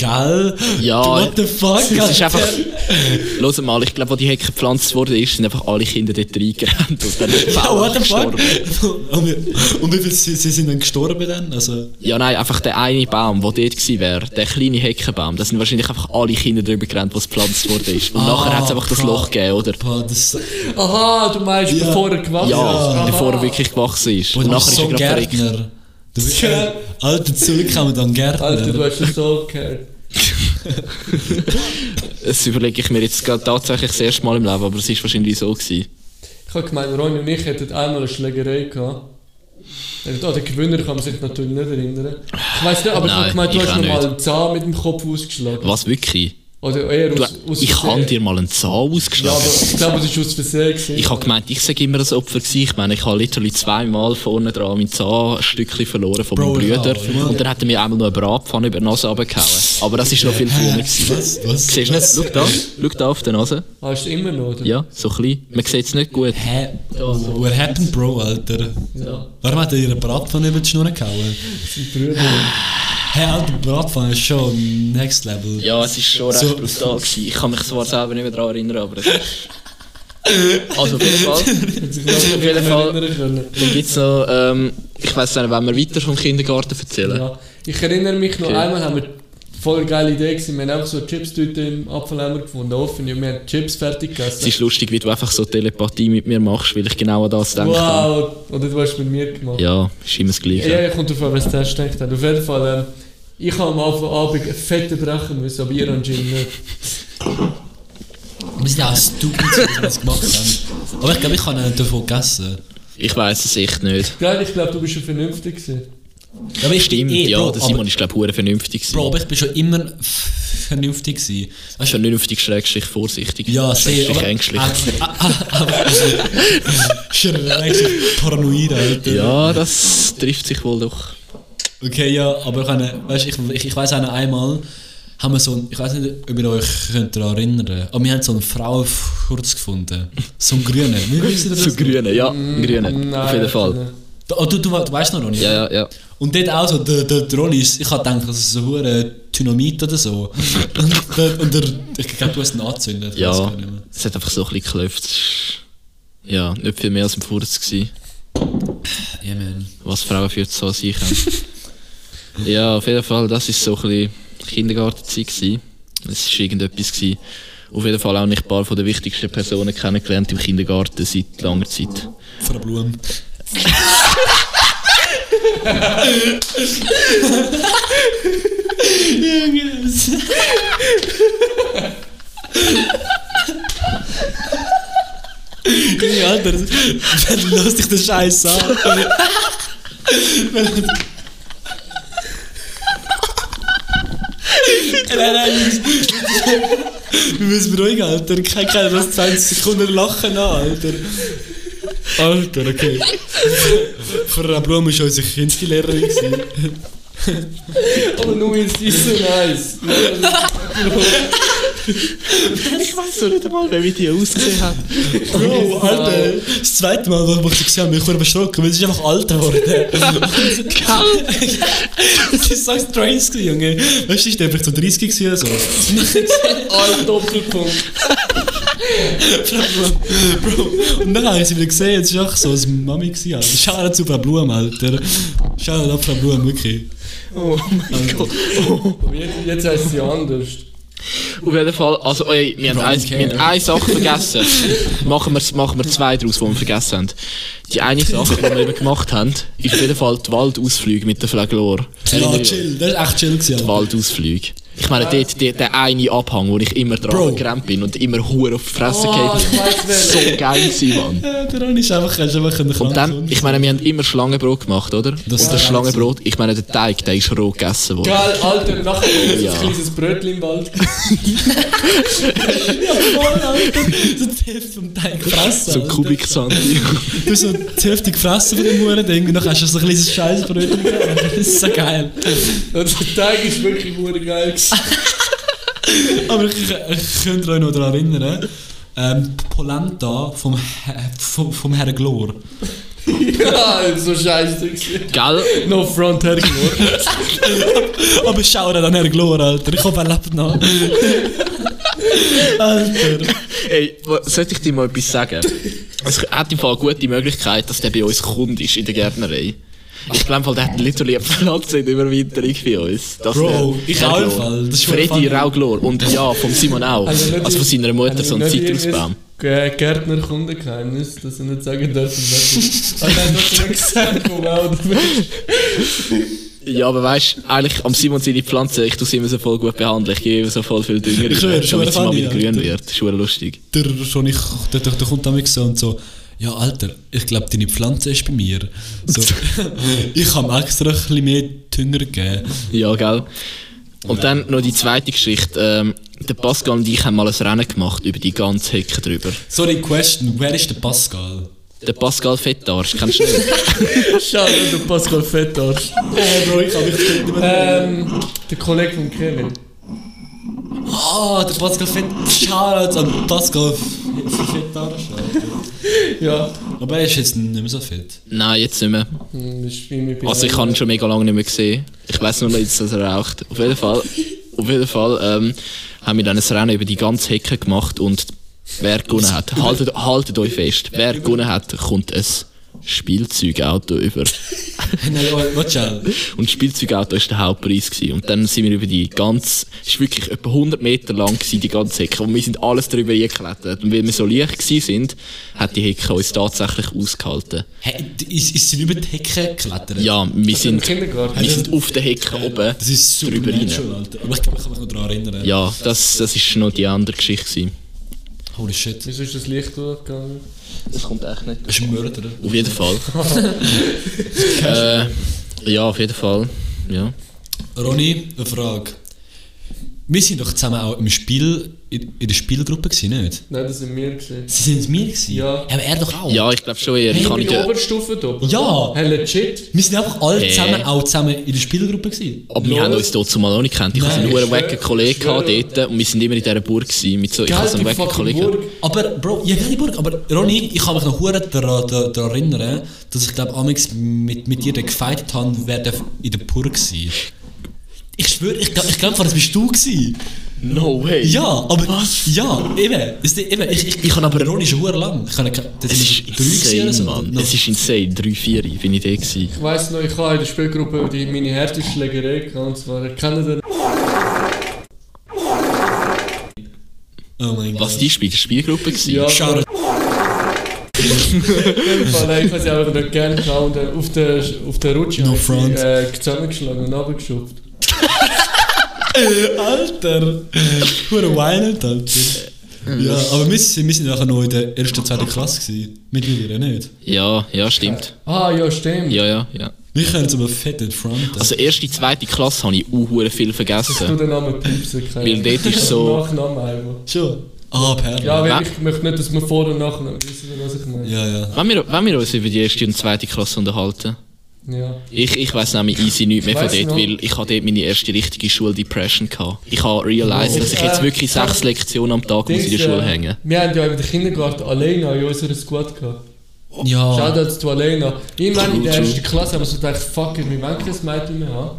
Gell? Ja, What the fuck? Es ist einfach. Los mal, ich glaube, als die Hecke gepflanzt wurde, ist, sind einfach alle Kinder dort reingerannt und dann ist Ja, what the fuck? Und wie, viele sie, sie sind dann gestorben dann? Also, Ja, nein, einfach der eine Baum, der dort gewesen wäre, der kleine Heckenbaum, da sind wahrscheinlich einfach alle Kinder drüber gerannt, was gepflanzt worden ist. Und Ah, nachher hat es einfach das. Loch gegeben, oder? boah, das Aha, du meinst, Ja. bevor er gewachsen Ja, ist? Aha. bevor er wirklich gewachsen ist. boah, Und nachher ist so er ein gerade verreckt. Gärtner. Du bist Ja. Alter, zurückkommen dann Gärtner. Alter, du hast das so gehört. Das überlege ich mir jetzt gerade tatsächlich das erste Mal im Leben, aber es ist wahrscheinlich so gewesen. Ich habe gemeint, Ronny und ich hätten einmal eine Schlägerei gehabt. Äh, An den Gewinner kann man sich natürlich nicht erinnern. Ich weiß nicht, aber ich habe Nein, gemeint, du hast auch noch mal nicht. einen Zahn mit dem Kopf ausgeschlagen. Was, wirklich? Oder eher Du, aus, aus ich habe dir mal einen Zahn Ja, ausgeschlagen. aber ich glaube, es war aus Versehen. Ich habe gemeint, ich sage immer ein Opfer gewesen. Ich meine, ich habe literally zweimal vorne dran mein Zahnstückchen verloren von meinem Bro, ja, Bruder. ja. Und dann hat er mir einmal noch eine Bratpfanne über die Nase runtergehauen. Aber das ist noch viel früher gewesen. Was? Was? Siehst du nicht? Schau da, schau da auf der Nase. Hast du immer noch, oder? Ja, so klein. Man sieht es nicht gut. Hä? What happened, Bro, Alter? Ja. Warum hat er ihre Bratpfanne über die Schnur gehauen? Sein Bruder. Hä, Alter, Bratpfanne ist schon next level. Ja, es ist schon recht So- brutal gewesen. Ich kann mich zwar selber nicht mehr daran erinnern, aber... es- Also auf jeden Fall. Auf jeden Fall. Dann gibt's noch... Ähm, ich weiss nicht, wenn wir weiter vom Kindergarten erzählen. Ja. Ich erinnere mich noch Okay. einmal, haben wir voll geile Idee gewesen. Wir haben einfach so eine Chipstüte im Apfeleimer gefunden, offen. und Wir haben Chips fertig Es gegessen. ist lustig, wie du einfach so Telepathie mit mir machst, weil ich genau an das denke. Wow! Oder du hast es mit mir gemacht. Ja, ist immer das Gleiche. Ja, ich kommt darauf an, was der denkt hat. Auf jeden Fall, ähm, ich habe am Abend einen fetten brechen müssen, aber ihr anscheinend nicht. Wir sind ja auch stupid, dass wir das gemacht haben. Aber ich glaube, ich habe einen davon gegessen. Ich weiß es echt nicht. Geil, ich glaube, du bist schon vernünftig gewesen. Aber ich, Stimmt, eh, ja, Bro, der Simon aber, ist glaube ich hure vernünftig gewesen. Bro, aber ich bin schon immer vernünftig gewesen. Weißt du, Vernünftig, schrägstrich, vorsichtig. ja, sehr, Schrägstrich, aber... ängstlich. Ah, ah, ah, Schrägstrich paranoid, Alter. Ja, das trifft sich wohl doch. Okay, ja, aber ich, weißt, ich, ich, ich weiss auch noch einmal, haben wir so ein, ich weiß nicht, ob ihr euch könnt daran erinnern aber wir haben so einen Frauenfurz gefunden. So einen grünen. Wie wisst ihr das? Zu grünen, ja, grünen. Auf jeden Fall. Oh, du, du, du weißt noch nicht? Ja, ja, ja. Und dort auch so, der, der, der Ronny ist, ich habe gedacht, das ist so hure Dynamit oder so. Und, der, und der, ich glaube, du hast ihn angezündet. Ja, es hat einfach so ein bisschen geklopft. Ja, nicht viel mehr als im Furz gewesen, Ja, man. was Frauen für so sich haben. ja, auf jeden Fall, das ist so ein bisschen Kindergartenzeit gewesen. Es war irgendetwas gewesen. Auf jeden Fall auch nicht ein paar von den wichtigsten Personen kennengelernt im Kindergarten seit langer Zeit. Von der Blume. Ja, Alter, dann lass dich den Scheiß an. Nein, nein, Jungs. Wir müssen beruhigen, Alter. Kein keiner das 20 Sekunden lachen an, Alter. Alter, okay. Frau Blum war unsere Kindslehrerin. gewesen. Aber nur ist sie so nice. Ich weiß so nicht einmal, wer wie die ausgesehen hat. Bro, Alter, das zweite Mal, wo ich sie gesehen habe, bin ich kurz erschrocken, weil sie ist einfach älter geworden. Das ist so strange, gewesen, Junge. Weißt du, ist der einfach so 30 gewesen oder so. All Doppelpunkt. Bro, Bro, und dann habe ich sie wieder gesehen, es war auch so eine Mami. Gewesen, Alter. Schau zu Frau Blum, Alter. Schau auf Frau Blum, wirklich. Oh mein Gott. Und jetzt, jetzt heisst sie anders. Auf jeden Fall, also ey, wir, haben ein, wir haben eine Sache vergessen. machen, wir, machen wir zwei daraus, die wir vergessen haben. Die eine Sache, die wir eben gemacht haben, ist auf jeden Fall die Waldausflüge mit der Flaglor. Ja, chill, das war echt chill. Gewesen, Alter. Waldausflüge. Ich meine, dort, der, der eine Abhang, wo ich immer dran Bro. gerannt bin und immer Hure auf die Fresse Oh. So geil gewesen, Mann. Ja, der Ron ist einfach, ist einfach ein Und dann, ich meine, wir haben immer Schlangenbrot gemacht, oder? Das und das Schlangenbrot, ich meine, der Teig, der ist roh gegessen worden. Geil, Alter, nachher ist Ja. ein kleines Brötchen im Wald. voll, Alter. So die Hälfte vom Teig gefressen. So Alter. Kubiksanti. Du hast so die Hälfte gefressen von dem Huren-Ding und dann hast du so ein kleines Scheißbrötchen gegeben. Das ist so geil. Und der Tag ist wirklich nur geil. gewesen. Aber ich, ich könnt euch noch daran erinnern, ähm, die Polenta vom, Herr- vom, vom Herrn Glor. ja, so scheiße. Gell? No front her Aber schau dir an Herrn Glor, Alter. Ich hoffe, er lebt noch. Alter. Ey, sollte ich dir mal etwas sagen? Es hat im Fall eine gute Möglichkeit, dass der bei uns Kunde ist in der Gärtnerei. Ich glaube, der hat literally eine Pflanze in der Überwinterung bei uns. Das Bro, der- ich auch. Fall. Das ist Freddy. Rauglor und ja, vom Simon auch. Also, nicht von seiner Mutter, so ein Zitrusbaum. irgendein Gärtner Kundengeheimnis, dass er nicht sagen darf, was er hat doch nicht gesagt, wo auch Ja, aber weißt du, eigentlich am Simon seine Pflanze, ich tue sie immer so voll gut behandeln. Ich gebe ihr so voll viel Dünger, Ich damit sie mal wieder grün wird. Das ist schon lustig. Der, schon ich, der, der kommt damit so und so. Ja, Alter, ich glaube, deine Pflanze ist bei mir. So, ich habe extra ein bisschen mehr Dünger gegeben. Ja, gell? Und dann noch die zweite Geschichte. Ähm, der Pascal und ich haben mal ein Rennen gemacht über die ganze Hecke drüber. Sorry, question, wer ist der Pascal? Der Pascal Fettarsch, kennst du nicht? Schau, der Pascal Fettarsch. Äh, Bro, ich habe mich nicht mehr. Ähm, der Kollege von Kevin. Ah, der Pascal Fett. Shoutout an Pascal Fettarsch. Ja, Aber er ist jetzt nicht mehr so fett. Nein, jetzt nicht mehr. hm, ist Also ich habe ihn schon mega lange nicht mehr gesehen. Ich weiß nur noch jetzt, dass er raucht. Auf jeden Fall, auf jeden Fall ähm, haben wir dann ein Rennen über die ganze Hecke gemacht und wer gewonnen hat, haltet, haltet euch fest, wer gewonnen hat, kommt ein Spielzeugauto über. Und das Spielzeugauto war der Hauptpreis. Gewesen. Und dann sind wir über die ganze, es war wirklich etwa 100 Meter lang gewesen, die ganze Hecke. Und wir sind alles drüber geklettert. Und weil wir so leicht sind, hat die Hecke uns tatsächlich ausgehalten. Hey, ist, ist sie über die Hecke geklettert? Ja, wir sind, wir sind auf der Hecke oben. Das ist super drüber rein. Alter. Aber ich kann mich noch daran erinnern. Ja, das, das ist noch die andere Geschichte. Gewesen. Holy shit. Wieso ist das Licht durchgegangen? Das kommt echt nicht. Das ist ein Mörder. Auf jeden Fall. äh, ja, auf jeden Fall. Ja. Ronny, eine Frage. Wir sind doch zusammen auch im Spiel, in, in der Spielgruppe gewesen, nicht? Nein, das sind wir gesehen. Sie sind es mir gewesen? Ja. Aber er doch auch? ja, ich glaube schon eher. Ich Hey, kann in nicht, der Oberstufe da. Ja. Hey, legit. Wir sind einfach alle Hä? zusammen, auch zusammen in der Spielgruppe gewesen. aber wir haben uns dort zumal auch nicht gekannt. Ich hatte einen ich hohen schwöre, wacken Kollegen ich dort und wir sind immer in dieser Burg gewesen. Mit so, ich hatte so einen wacken Kollegen. Burg. Aber, Bro, ja, die Burg, aber Ronny, ich kann mich noch hure daran, daran daran erinnern, dass ich glaube, Amix mit, mit dir gefightet habe, wer in der Burg war. Ich schwöre, ich glaube, ich glaub, das bist du gewesen. No way. Ja, aber. Ja, eben. Ist eben ich, ich, ich habe aber Ronny schon hure lang. Ich kann, das Es ist oder insane, so. Mann. Noch- Es ist insane. 3, 4 bin ich da gewesen. Ich weiss noch, ich habe in der Spielgruppe die, meine härteste Schlägerei gehabt. Und zwar, kennen den Oh mein Gott. Was, die Spiel, Spielgruppe gewesen? Ja. Schau, Fall, ich habe sie einfach nicht gerne gehabt und auf der, auf der Rutsche No habe ich sie, front. äh, zusammengeschlagen und runtergeschupft. Alter! Hure wild, Alter. Ja, aber wir sind, wir sind nachher noch in der ersten, zweiten Klasse gewesen. Mittlerweile nicht. Ja, ja, stimmt. Ah, ja, stimmt. Ja, ja, ja. Wir können es aber fett entfronten. Also erste, zweite Klasse habe ich auch hure viel Du vergessen. den Namen piepsen können. Weil dort ist so- Nachnamen einfach. schon. Ah, Perle. Ja, weil Ja. ich möchte nicht, dass wir Vor- und Nachnamen wissen, was ich meine. ja, ja. Wenn wir, wenn wir uns über die erste und zweite Klasse unterhalten. Ja. Ich, ich weiss nämlich easy nichts mehr von dort, noch? weil ich hatte dort meine erste richtige Schuldepression gehabt. Ich habe realised, dass ich jetzt Äh, wirklich sechs Lektionen am Tag muss in der Schule äh, hängen. Wir haben ja in der Kindergarten Alena in unserer Squad gehabt. Ja. Shoutouts zu Alena. Irgendwann in der ersten Klasse haben wir so gedacht, fuck it, wir wollen kein Mädchen mehr haben.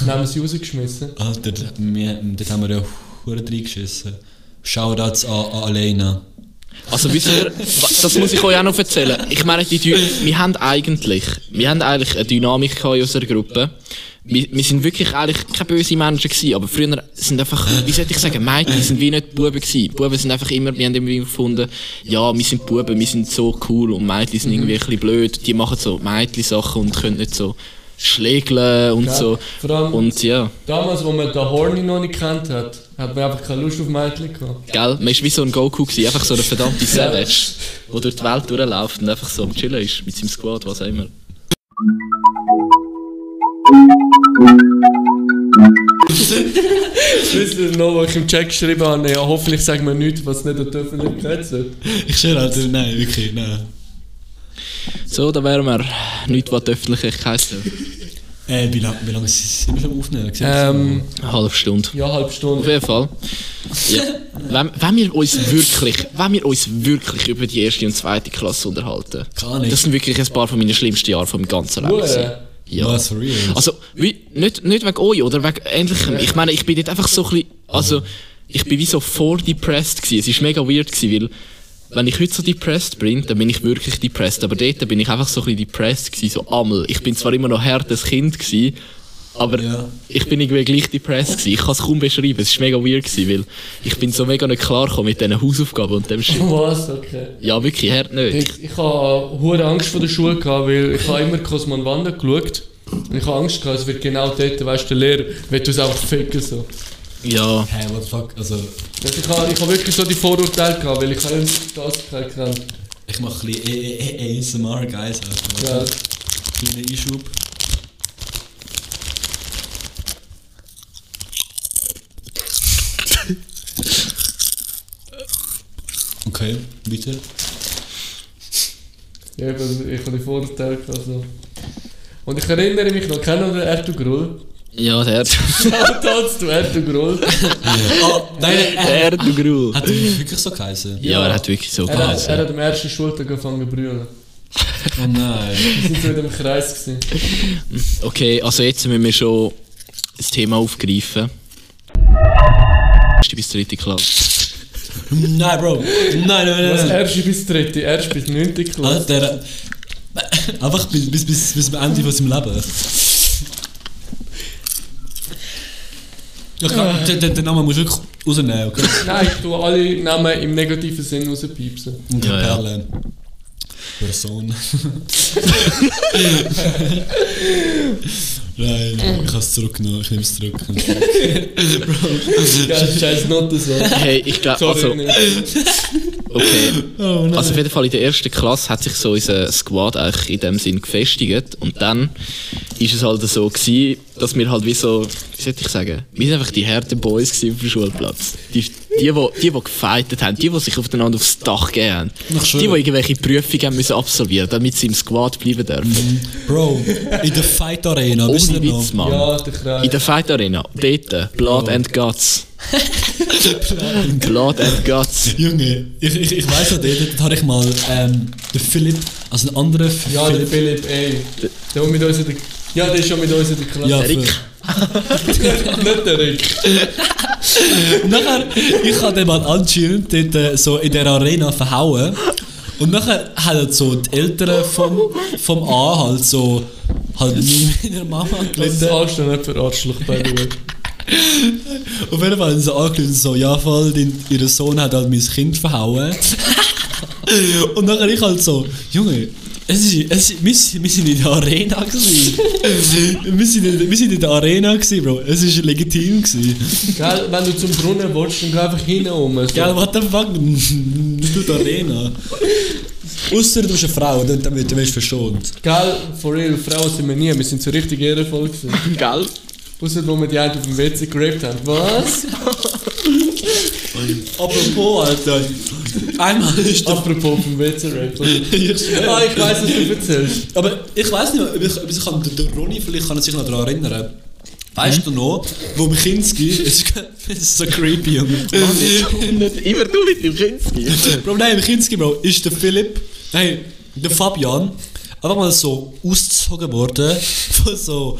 Dann haben wir sie rausgeschmissen. Alter, wir, dort haben wir ja Huren reingeschissen. Shoutouts an, an Alena. Also wisst ihr, das muss ich euch auch noch erzählen. Ich meine, die, wir haben eigentlich, wir haben eigentlich eine Dynamik in unserer Gruppe. Wir, wir sind wirklich eigentlich keine böse Menschen gewesen, aber früher sind einfach, wie soll ich sagen, Mädchen sind wie nicht Buben gewesen. Buben sind einfach immer, wir haben irgendwie gefunden, ja, wir sind Buben, wir sind so cool und Mädchen sind irgendwie ein bisschen blöd. Die machen so Mädchen-Sachen und können nicht so schlägeln und Ja, so. vor allem- Und ja, Damals, wo man den Horny noch nicht kennt hat, hat man einfach keine Lust auf Mädchen gehabt. gell, man ist wie so ein Goku gewesen, einfach so eine verdammte Savage, der durch die Welt durchläuft und einfach so am Chillen ist, mit seinem Squad, was auch immer. Wisst ihr noch, was ich im Chat geschrieben habe? Ja, hoffentlich sagen wir nichts, was nicht an die Öffentlichkeit sollte. Ich schwöre, Alter, nein, wirklich, nein. So, da wären wir nicht, was die Öffentlichkeit. Äh, wie lange wie lang sind wir schon Aufnehmen? Ähm, Eine halbe Stunde. ja, halbe Auf Stunde. jeden Fall. Ja. Wenn, wenn, wir uns wirklich, wenn wir uns wirklich über die erste und zweite Klasse unterhalten, Gar nicht. das sind wirklich ein paar von meinen schlimmsten Jahre meinem ganzen Leben. gewesen. Ja. Real? Also, wie, nicht, nicht wegen euch oder wegen ähnlichem. Ich meine, ich bin dort einfach so ein bisschen, also, ich bin wie so vordepressed gewesen. Es war mega weird gewesen, weil, wenn ich heute so depressed bin, dann bin ich wirklich depressed. Aber dort bin ich einfach so ein bisschen depressed gewesen, so ammel. Ich bin zwar immer noch hartes Kind gewesen, aber Ja. ich bin irgendwie gleich depressed gewesen. Ich kann es kaum beschreiben. Es war mega weird gewesen, weil ich bin so mega nicht klar gekommen mit diesen Hausaufgaben und dem Shit. Was? Okay. Ja, wirklich, hart nicht. Ich, ich habe hohe Angst vor der Schule gehabt, weil ich habe immer Cosman Wanda geschaut. Und ich habe Angst gehabt, es wird genau dort, weißt du, der Lehrer wird uns einfach ficken so. Ja. Hey, what the fuck? Also, ich habe ich habe wirklich so die Vorurteile gehabt, weil ich habe immer das gekannt. ich mache ein bisschen ASMR, guys. Ja. Also, Kleiner Einschub. Okay, bitte. Ja, ich, habe- ich habe die Vorurteile gehabt so. Und ich erinnere mich noch, kennen wir Ertugrul? Ja, der. Shoutouts zu Ertugrul. Ah, nein, äh, Erdogrul. hat er wirklich so geheißen? Ja, er hat wirklich so Er geheißen. er hat am ersten Schultag angefangen zu brüllen. Oh nein. Wir sind so in dem Kreis gewesen. Okay, also jetzt müssen wir schon das Thema aufgreifen. Erste bis dritte Klasse. Nein, Bro. Nein, nein, nein. Was erste bis dritte, erst bis neunte Klasse. Alter, einfach bis, bis, bis, bis zum Ende von seinem Leben. Ja, klar, den, den, den Namen musst du wirklich rausnehmen, okay? Nein, ich tue alle Namen im negativen Sinn rauspiepsen. Und Ja, ja. Perle. Person. Nein, ich habe es zurückgenommen, ich nehme es zurück. Geil, scheiß Noten so. Hey, ich glaube, also, okay. Oh. Also auf jeden Fall in der ersten Klasse hat sich so unser Squad eigentlich in dem Sinn gefestigt und dann ist es halt so gewesen, dass wir halt wie so, wie soll ich sagen, wir sind einfach die harten Boys auf dem Schulplatz. Die, die, die, die, die gefightet haben, die, die sich aufeinander aufs Dach gegeben haben, Ach, die, die irgendwelche Prüfungen haben müssen absolvieren damit sie im Squad bleiben dürfen. Bro, in der Fight Arena, Ohne wisst ihr Witz? Mann. Ja, der. In der Fight Arena, dort, Blood and Guts. Blood and Guts. Junge, ich, ich, ich weiss noch, dort, habe ich mal ähm, den Philipp, also einen anderen Ja, der Philipp. Philipp, ey. Der, der mit uns in der, ja, der ist schon mit uns in der Klasse. Ja, Der Rick. Nicht der Rick. Und nachher, ich habe den mal anscheinend dort äh, so in der Arena verhauen. Und nachher haben so die Eltern vom, vom A halt so halt nie meiner Mama Das ist gelitten. Angst nicht für Arschloch, the way. Auf jeden Fall haben sie so angelitten, so, ja voll, dein, ihr Sohn hat halt mein Kind verhauen. Und nachher ich halt so, Junge, es ist, es ist, wir, sind- wir sind in der Arena gewesen. wir, sind in, wir sind in der Arena gewesen, Bro. Es ist legitim gewesen. Gell, wenn du zum Brunnen willst, dann geh einfach hin um. So. Gell, what the fuck? Du die Arena. Ausser du bist eine Frau, dann, dann wirst du verschont. Gell, for real, Frauen sind wir nie, wir sind so richtig ehrenvoll gewesen. Gell? Ausser wo wir die einen auf dem WC gerappt haben. Was? Apropos, Alter. Einmal ist der. Apropos vom WC-Rap. Ich ah, ich weiss, was du erzählst. Aber ich weiß nicht, ob ich, ob ich kann, der Ronny vielleicht kann sich noch daran erinnern. Weißt du noch, wo es ist, es ist so creepy, Junge. Nicht immer du mit dem Kinski. Bro, nein, Michinski, Bro, ist der Philipp, nein, der Fabian, einfach mal so ausgezogen worden von so,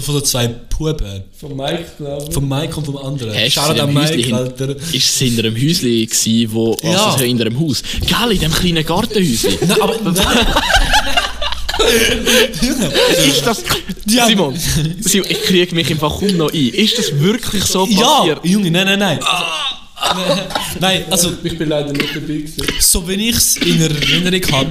von, von so zwei Puben. Von Mike, glaube ich. Von Mike und vom anderen. Shoutout in an Häusli Mike, hin- Alter. Ist es in einem Häusli gsi, wo, Ja. also in einem Haus? Geil, in dem kleinen Gartenhäusli. Nein, aber nein. ist das... Ja. Simon, Simon, ich kriege mich im Fall kaum noch ein. Ist das wirklich so Ja, passiert? Junge, nein, nein, nein. Nein, also, Ich bin leider nicht dabei gewesen. so wenn ich es in Erinnerung habe.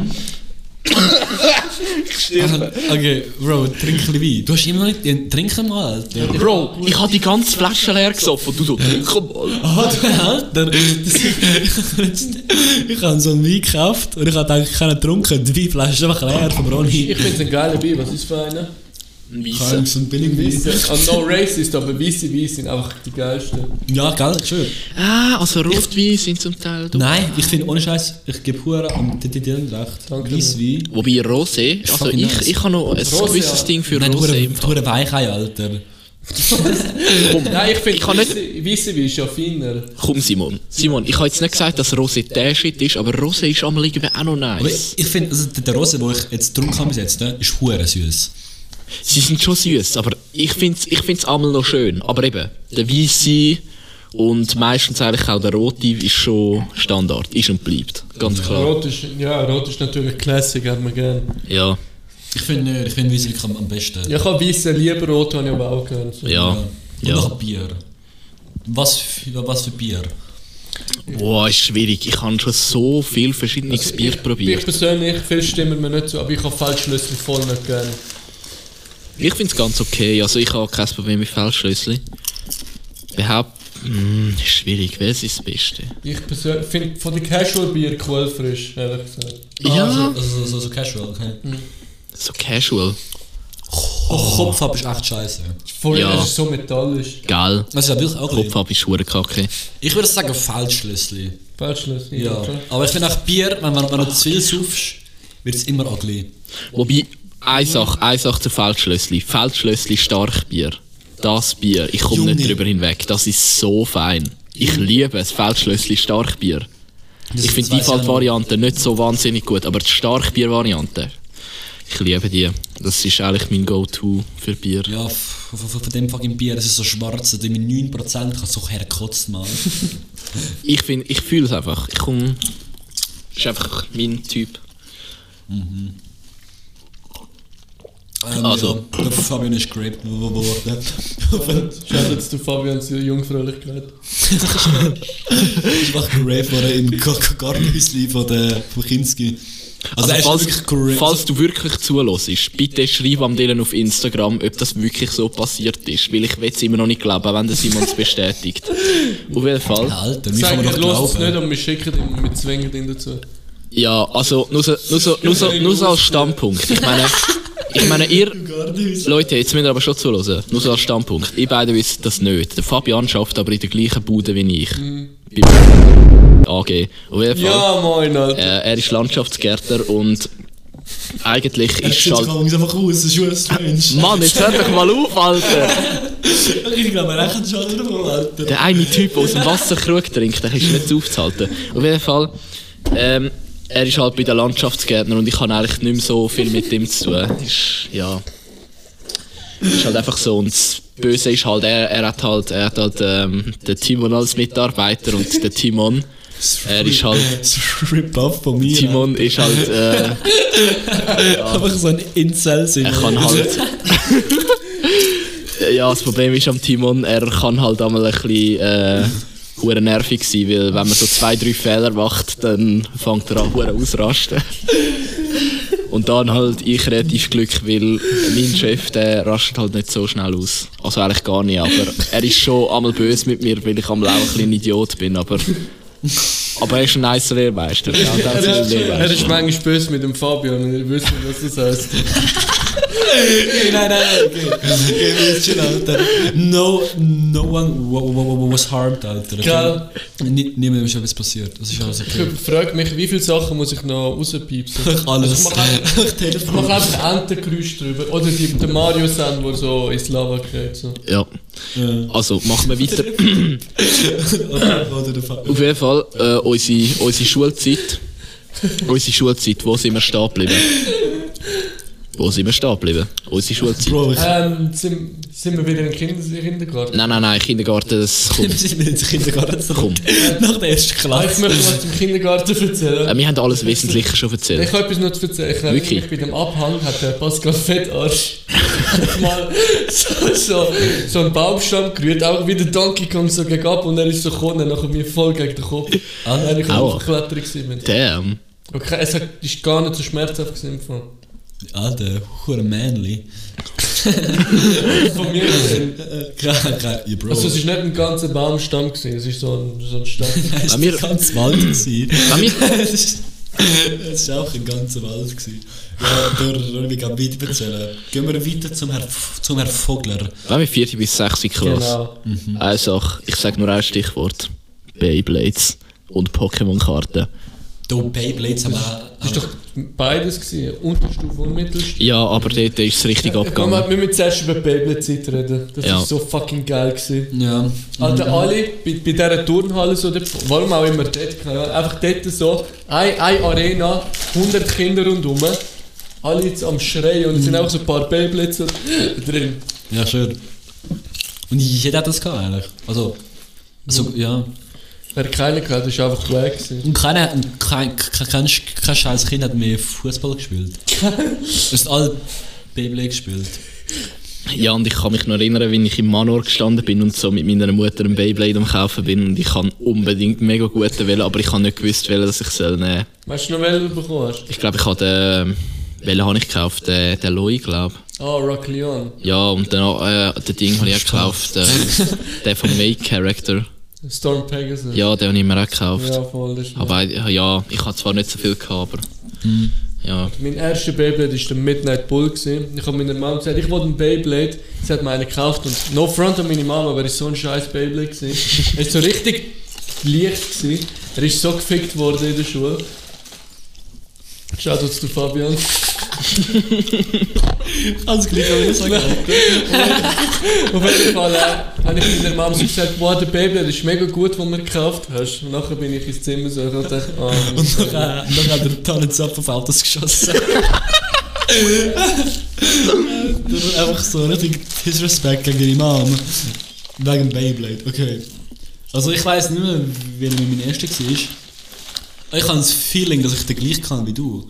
Okay, Bro, trink ein bisschen Wein. Du hast immer noch nicht. Trink mal, Alter. Bro, ich habe die ganze Flasche leer gesoffen und du so, trink mal. Ah, du Alter. Ich habe so einen Wein gekauft und ich habe gedacht, ich habe ihn getrunken. Die Weinflasche ist einfach leer vom Ronny. Ich finde es ein geiler Bier. Was ist für einer? Ein Ich habe Weisser. so einen billigen Wein. Weisse. Ah, no racist, aber weisse Wein sind einfach die geilsten. Ja, gell, schön. Ah, also Rotwein sind zum Teil... du- Nein, ich finde ohne Scheiß, ich gebe Hure am Titilien recht. Danke. Weisswein. Wobei Rosé, also ich, nice. ich habe noch ein Rosé, gewisses ja. Ding für Nein, Rosé. Fall. Hure Weichei, Alter. Nein, ich Ich kann finde, nicht- weisse Wein ist ja feiner. komm Simon. Simon, ich habe jetzt nicht gesagt, dass Rosé der Shit ist, aber Rosé ist einmal irgendwie auch noch Aber nice. ich, ich finde, also der Rose, den ich jetzt getrunken habe bis jetzt, ne, ist hure süß. Sie sind schon süß, aber ich finde es ich find's einmal noch schön. Aber eben, der Weisse und meistens eigentlich auch der Rote ist schon Standard, ist und bleibt. Ganz klar. Rot ist, ja, Rot ist natürlich Classic, hat man gern. Ja, Ich finde nicht, ich finde Weiss wirklich am, am besten. Ja, ich habe weisse lieber Rot, habe ich aber auch gern. So. ja, Und ja. noch Bier. Was für, was für Bier? Boah, ist schwierig. Ich habe schon so viel verschiedenes Bier Ich, ich probiert. persönlich, viel stimmen mir nicht zu, aber ich habe Feldschlüssel voll nicht gern. Ich finde es ganz okay. Also ich habe kein Problem mit Feldschlössli. Behaupt... Ist schwierig. Wer ist das Beste? Ich persönlich finde von den Casual-Bier quellfrisch, ehrlich gesagt. Ja. Ah, also, also so, so casual, okay. So casual. Oh, Kopf ab ist echt scheiße. Voll, Ja. Es ist so metallisch. Geil. Also ja, wirklich auch Kopf Kopf ab ist hure kacke. Ich würde sagen Feldschlüssel. Feldschlüssel, Ja. klar. Aber ich finde auch Bier, wenn, wenn, wenn du zu viel saufst, wird es immer ugly. Wobei, eine Sache, eine Sache zu Feldschlössli. Feldschlössli Starkbier. Das Bier, ich komme nicht drüber hinweg. Das ist so fein. Ich liebe es, Feldschlössli Starkbier. Das- Ich finde die weiss ich auch noch. Variante nicht so wahnsinnig gut, aber die Starkbier-Variante, ich liebe die. Das ist eigentlich mein Go-To für Bier. Ja, von, von, von dem fucking Bier, es ist so schwarz, und mit 9% kann so herkotzt, Mann. Ich, find- ich fühle es einfach. Ich komme. Das ist einfach mein Typ. Ähm, Also. Ja, der Fabian ist geraped worden. Schaut jetzt zu Fabians Jungfräulichkeit. ist einfach geraped worden im Ga- Ga- Gartenhäusli von der von Kinski. Also, Also, falls, falls du wirklich zulässt, bitte schreib am Dylan auf Instagram, ob das wirklich so passiert ist. Weil ich will es immer noch nicht glauben, wenn der Simon es bestätigt. Auf jeden Fall. Alter, wie Sag, kann man doch es nicht und wir schicken ihn, wir zwingen ihn dazu. Ja, also nur so, nur so, nur so, nur so als Standpunkt. Ich meine, ich meine, ihr. Leute, jetzt müsst ihr aber schon zuhören. Nur so als Standpunkt. Ihr beide wisst das nicht. Der Fabian schafft aber in der gleichen Bude wie ich. Beim AG. Auf jeden Fall. Ja, moin, Alter. Äh, er ist Landschaftsgärtner und eigentlich ist Jetzt halt. wir einfach raus, das ist schon strange. Mann, jetzt hör doch mal auf, Alter! Ich glaube, er rechnet schon wieder Alter. Der eine Typ, der aus dem Wasserkrug trinkt, der ist nicht aufzuhalten. Auf jeden Fall, ähm, er ist halt bei den Landschaftsgärtner und ich habe eigentlich nicht mehr so viel mit ihm zu tun. Ist, ja. Ist halt einfach so. Und das Böse ist halt, er, er hat halt, er hat halt ähm, den Timon als Mitarbeiter und der Timon, er ist halt, Rip-Off von mir. Timon ist halt, äh, Einfach so ein Incel sind. er kann halt. ja, das Problem ist am Timon, er kann halt einmal ein bisschen äh, hure nervig sein, weil wenn man so zwei, drei Fehler macht, dann fängt er an hure ausrasten. Und dann halt ich relativ Glück, weil mein Chef, der rastet halt nicht so schnell aus. Also eigentlich gar nicht, aber er ist schon einmal böse mit mir, weil ich einmal auch ein bisschen Idiot bin, aber... Aber er ist ein nice Lehrmeister. Ja, Er ist ist, er ist Lehrmeister. manchmal böse mit dem Fabian und wisst nicht, was das heisst. Okay, nein, nein, okay. Okay, chill, Alter. No, no one wa- wa- wa- was harmed, Alter. Okay? Gell? Nie- Niemandem ist etwas passiert. Das ist alles Ich okay. frage mich, wie viele Sachen muss ich noch rauspiepsen? Alles. Also ich mache einfach- ich Telefon. mache einfach Entengeräusch drüber. Oder die, der Mario-Sound, der so ins Lava geht. So. Ja. Ja. Also, machen wir weiter. Auf jeden Fall, äh, unsere, unsere Schulzeit. unsere Schulzeit, wo sind wir stehen geblieben? Wo sind wir stehen geblieben? Unsere Schulzeit. Bro, ich Ähm, sind, sind wir wieder im Kinder Kindergarten? Nein, nein, nein, Kindergarten, das wir kommt. sind jetzt in den Kindergarten zurück. Nach der ersten Ah, ich Klasse. möchte was zum Kindergarten erzählen. Äh, wir haben alles Wesentliche schon erzählt. Ich habe etwas noch zu erzählen. Ich erinnere Wirklich? mich, bei dem Abhang hat der Pascal Fettarsch mal so, so, so einen Baumstamm gerührt, auch wie der Donkey Kong so gegen ab und er ist so gekommen und nachher mir voll gegen den Kopf. Ah, ich Aua. auf der Kletterung. Damn. Okay, es ist gar nicht so schmerzhaft gewesen. im Fall. Alter, hure manly. Von mir gesehen. Kein, kein, ja, Bro. Also es ist nicht ein ganzer Baumstamm gewesen, es ist so ein, so ein Stamm. es war ganz Wald. gewesen. Bei mir- Es war auch ein ganzer Wald. gewesen. Ja, durch, ich kann weiter erzählen. Gehen wir weiter zum Herr, zum Herr Vogler. Wenn wir vierte bis sechste Klasse. Genau. Eine Sache, ich sage nur ein Stichwort. Beyblades und Pokémon-Karten. Da Beyblades haben wir Das war doch beides gewesen, Unterstufe und Mittelstufe. Ja, aber dort ist es richtig Komm, abgegangen. wir müssen zuerst über Beyblade-Zeit reden. Das Ja. ist so fucking geil gewesen. Ja. Alter, alle bei, bei dieser Turnhalle, so, warum auch immer dort, einfach dort so, eine, eine Arena, 100 Kinder rundherum, alle jetzt am Schreien und es sind auch so ein paar Beyblades so drin. Ja, schön. Und jeder hat das gehabt, eigentlich. Also, also ja. Wer keinen gehabt, das war einfach gewesen. Und keiner, und kein, kein, kein, kein scheiß Kind hat mehr Fußball gespielt. Es sind alle Beyblade gespielt. Ja, und ich kann mich noch erinnern, wie ich im Manor gestanden bin und so mit meiner Mutter ein Beyblade am kaufen bin und ich kann unbedingt mega guten wählen, aber ich habe nicht gewusst, welchen dass ich soll nehmen. Weißt du noch, welchen du bekommen hast? Ich glaube, ich habe den, welchen habe ich gekauft? Den, den Loi, glaube Ah, Rock Leon. Ja, und dann äh, den Ding habe ich auch gekauft, den, den vom Make Character. Storm Pegasus. Ja, den habe ich mir auch gekauft. Ja, voll. Das ist Aber ja, ich habe zwar nicht so viel gehabt, aber ja. Mein erster Beyblade war der Midnight Bull. Gewesen. Ich habe meiner Mom gesagt, ich wollte einen Beyblade. Sie hat mir einen gekauft und no front an meine Mama, aber es so ein scheiß Beyblade gewesen. Er war so richtig leicht. Gewesen. Er ist so gefickt worden in der Schule. Schaut uns zu Fabian. Alles gleich, aber ich sage Auf jeden Fall äh, habe ich meiner so gesagt, wow, der Beyblade ist mega gut, den du mir gekauft hast. Und nachher bin ich ins Zimmer so und dachte, ah, Und dann, äh, hat er Tannenzapf auf Autos geschossen. das ist einfach so richtig Disrespect gegen die Mom. Wegen Beyblade, okay. Also ich weiß nicht mehr, wie mein erster war. Ich habe das Feeling, dass ich den gleich kann wie du.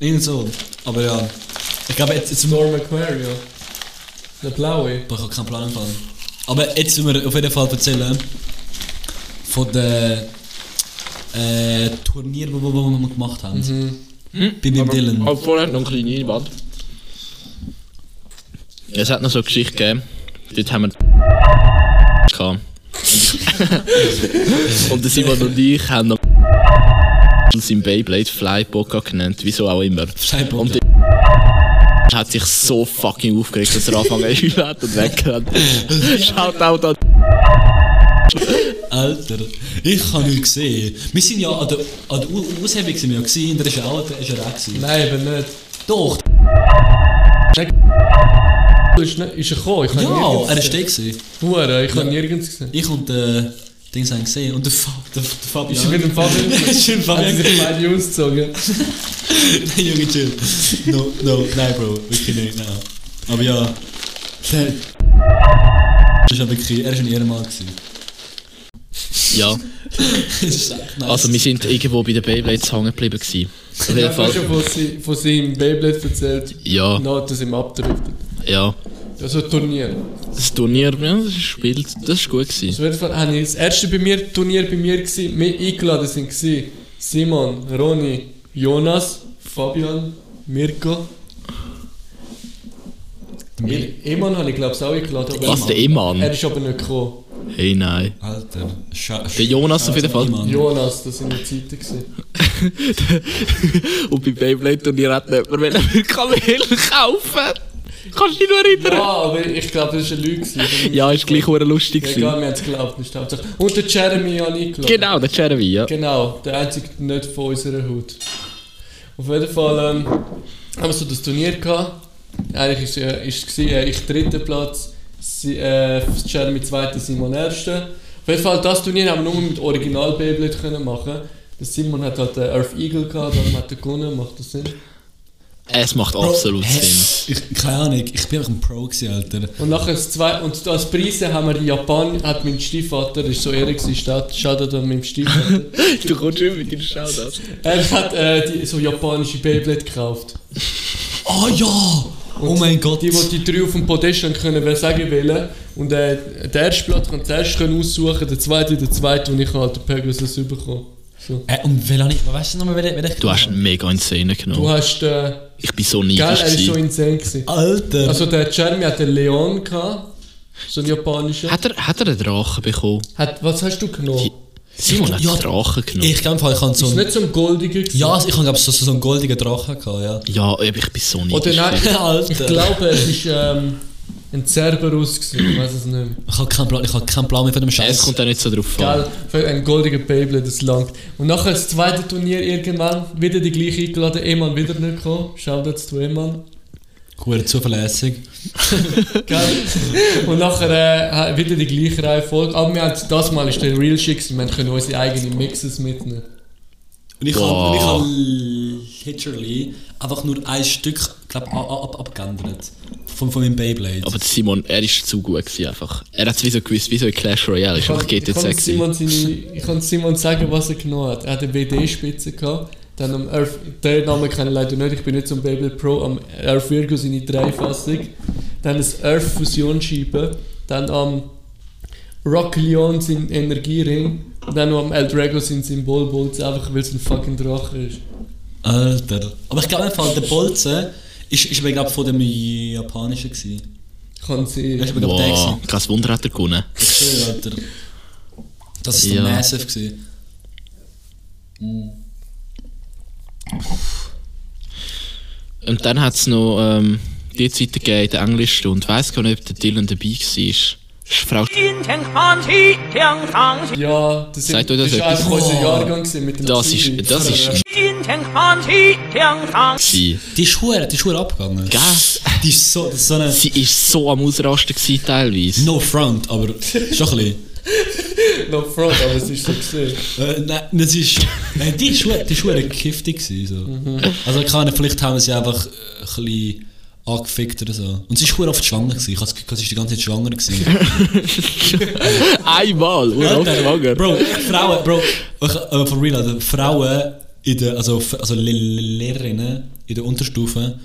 Irgendwie so. Aber ja. Ich glaube, jetzt, jetzt Norm Aquario. Der blaue. Boah, ich habe keinen Plan Fall. Aber jetzt müssen wir auf jeden Fall erzählen von den äh, Turnieren, die wir, gemacht haben. Bei meinem Dylan. Aber vorher noch eine kleine Einwand. Es hat noch so eine Geschichte gegeben. Dort haben wir und der Simon und ich haben noch sein Beyblade Flyboka genannt, wieso auch immer. Und der hat sich so fucking aufgeregt, dass er angefangen zu hat und weggerannt. Schaut auch da. Alter, ich habe ihn gesehen. Wir sind ja an der, an der Au- Aushebung sind wir ja gewesen, der ist ja auch, der ist ja auch gewesen. Nein, eben nicht. Doch, Ist, ist er gekommen? Ich ja, er ist der gesehen. gewesen. Hure, ich habe nirgends gesehen. Ich und der Dings haben gesehen und der, Fa der, der Fabian. Ist mit dem Fabian? ist mit dem Hat Fabian sie sich beide ausgezogen. Nein, Junge, chill. No, no, nein, Bro, wirklich nicht, nein. Aber ja, der... Das ist ja wirklich, er ist ein Ehrenmann gewesen. Ja, Das nice. also wir sind irgendwo bei den Beyblades hängen geblieben. gewesen. Auf Ich jeden habe Fall. schon von, sie, von seinem Beyblade erzählt. Ja, Dann hat er ihm abgedriftet. ja. Also ein Turnier. Das Turnier, ja, das Spiel, das war gut. Auf Gewesen. jeden Fall habe ich das erste bei mir, Turnier bei mir gewesen. Mir eingeladen sind gewesen Simon, Roni, Jonas, Fabian, Mirko. E- Eman habe ich glaube ich auch eingeladen. Was, der Eman? Er ist aber nicht gekommen. Hey, nein. Alter, Scha Der Jonas auf jeden Fall. Mann. Jonas, das sind die Zeiten gewesen. Und bei Beyblade Turnier hat nicht mehr Kamel kaufen. Kannst du dich nur erinnern? Ja, aber ich glaube, das war eine Lüge. Ja, ist gleich hure lustig. Egal, wir haben es geglaubt. das ist die Hauptsache. Und der Jeremy habe ich geglaubt. Genau, der Jeremy, ja. Genau, der einzige nicht von unserer Haut. Auf jeden Fall ähm, haben wir so das Turnier gehabt. Eigentlich war äh, ist äh, ich dritter Platz, sie, äh, Jeremy zweiter, Simon erster. Auf jeden Fall das Turnier haben wir nur mit Original Beyblade können machen. Der Simon hat halt den Earth Eagle gehabt, dann hat er gewonnen, macht das Sinn? Es macht absolut Hä? Sinn. Ich, keine Ahnung, ich bin einfach ein Pro gewesen, Alter. Und nachher das zwei, und als Preise haben wir in Japan, hat mein Stiefvater, das war so ehrlich, Shoutout an meinem Stiefvater. Du kommst schon mit deinen Shoutout. er hat äh, die, so japanische Beyblade gekauft. Oh ja! Oh mein Gott! Die, die die drei auf dem Podest haben können, wer sagen wollen. Und äh, der erste Blatt kann zuerst können aussuchen, der zweite, der zweite, und ich habe halt den Pegasus bekommen. Äh, und wer ich, weißt du nochmal, wer ich Du hast ihn mega in Szene Du genommen. hast äh, Ich bin so Gell, neidisch. er war so gewesen. insane. Gewesen. Alter! Also der Jeremy hat den Leon gehabt, so einen japanischen. Hat er, hat er einen Drachen bekommen? Hat, was hast du genommen? Simon hat Ja, einen Drachen genommen. ich glaube, ich habe so Ist einen. nicht so ein goldiger gewesen? Ja, ich habe so, so einen goldigen Drachen gehabt, ja. Ja, ich bin so neidisch. Oder nein, ich glaube, es war ähm, ein Cerberus, gewesen, ich weiß es nicht mehr. Ich habe keinen Plan, ich habe keinen Plan mehr von dem Es Scheiß. kommt auch nicht so drauf an. Geil, für ein goldiger Beyblade, das langt. Und nachher das zweite Turnier irgendwann, wieder die gleiche eingeladen, Eman wieder nicht gekommen. Shoutouts zu Eman. Hure zuverlässig. Geil. Und nachher äh, wieder die gleiche Reihenfolge. Aber wir haben, das Mal ist der Real Shit, wir können unsere eigenen Mixes mitnehmen. Und ich habe habe literally einfach nur ein Stück, glaube ab, ab, abgeändert. Von, von meinem Beyblade. Aber Simon, er ist zu gut gewesen einfach. Er hat es wie so gewusst, wie so in Clash Royale. Ist einfach ich, kann GT6. Simon seine, ich kann Simon sagen, was er genommen hat. Er hat eine WD-Spitze gehabt. Dann am Earth, den Namen kenne ich leider nicht, ich bin nicht so ein Beyblade Pro. Am Earth Virgo seine Dreifassung. Dann das Earth Fusionsscheibe. Dann am Rock Leon sein Energiering. Und dann noch am El Drago sein Symbolbolzen, einfach weil es ein fucking Drache ist. Alter. Aber ich glaube einfach, der Bolzen ist, ist glaube von dem Japanischen gewesen. Kann sie. Das ist aber, glaub, der Wow, gewesen. kein Wunder hat er gewonnen. Ich schwöre, Alter. Das ist Ja. der Massive gewesen. Und dann hat es noch ähm, die Zeit gegeben in der Englischstunde. Ich weiss gar nicht, ob der Dylan dabei war. Frau Ja, das ist Sagt euch das ist etwas? einfach unser Jahrgang mit dem Das ist, das ist. Die Schuhe, die ist abgegangen. Gas. Die ist so, das ist so eine. Sie ist so am Ausrasten gewesen, teilweise. No front, aber schon ein bisschen. No front, aber es ist so gesehen. Äh, nein, das ist. Nein, die Schuhe, schwer, die ist schwer giftig gewesen. So. Mhm. Also, keine Ahnung, vielleicht haben sie einfach äh, ein bisschen angefickt oder so. Und sie ist hure oft schwanger gewesen. Ich habe das sie ist die ganze Zeit schwanger gewesen. Einmal, uroft schwanger. Bro, Frauen, Bro, äh, for real, also Frauen in der, also, also Le- Le- Lehrerinnen in der Unterstufe,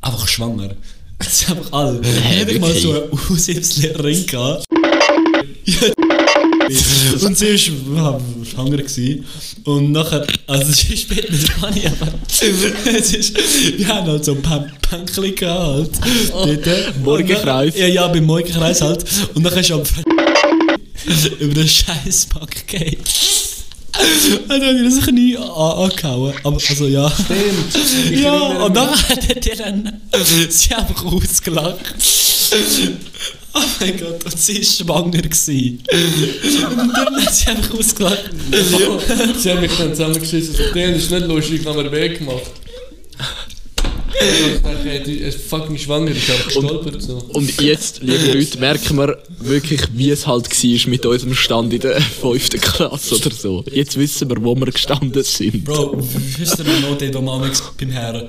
einfach schwanger. Das sind einfach alle. Hä, ich mal so eine Aushilfslehrerin gehabt. Und sie war schwanger gewesen. Und nachher, also sie ist später nicht dran, aber es ist, wir haben halt so ein paar Pänkchen gehabt. Halt, dort. Morgenkreis. Ja, ja, beim Morgenkreis halt. Und dann ist am über den scheiß Paket. Und dann hat er das Knie an- angehauen. Aber, also ja. Stimmt. Ja, und dann hat er dann sie einfach ausgelacht. Oh mein Gott, und sie war schwanger. Gewesen. Und dann hat sie einfach ausgelacht. Sie haben mich dann zusammengeschissen. So, der ist nicht lustig, haben wir Weg gemacht. Ich dachte, die ist fucking schwanger, ist einfach gestolpert so. Und jetzt, liebe Leute, merken wir wirklich, wie es halt war mit unserem Stand in der 5. Klasse oder so. Jetzt wissen wir, wo wir gestanden sind. Bro, wisst ihr noch man amigs beim Herrn...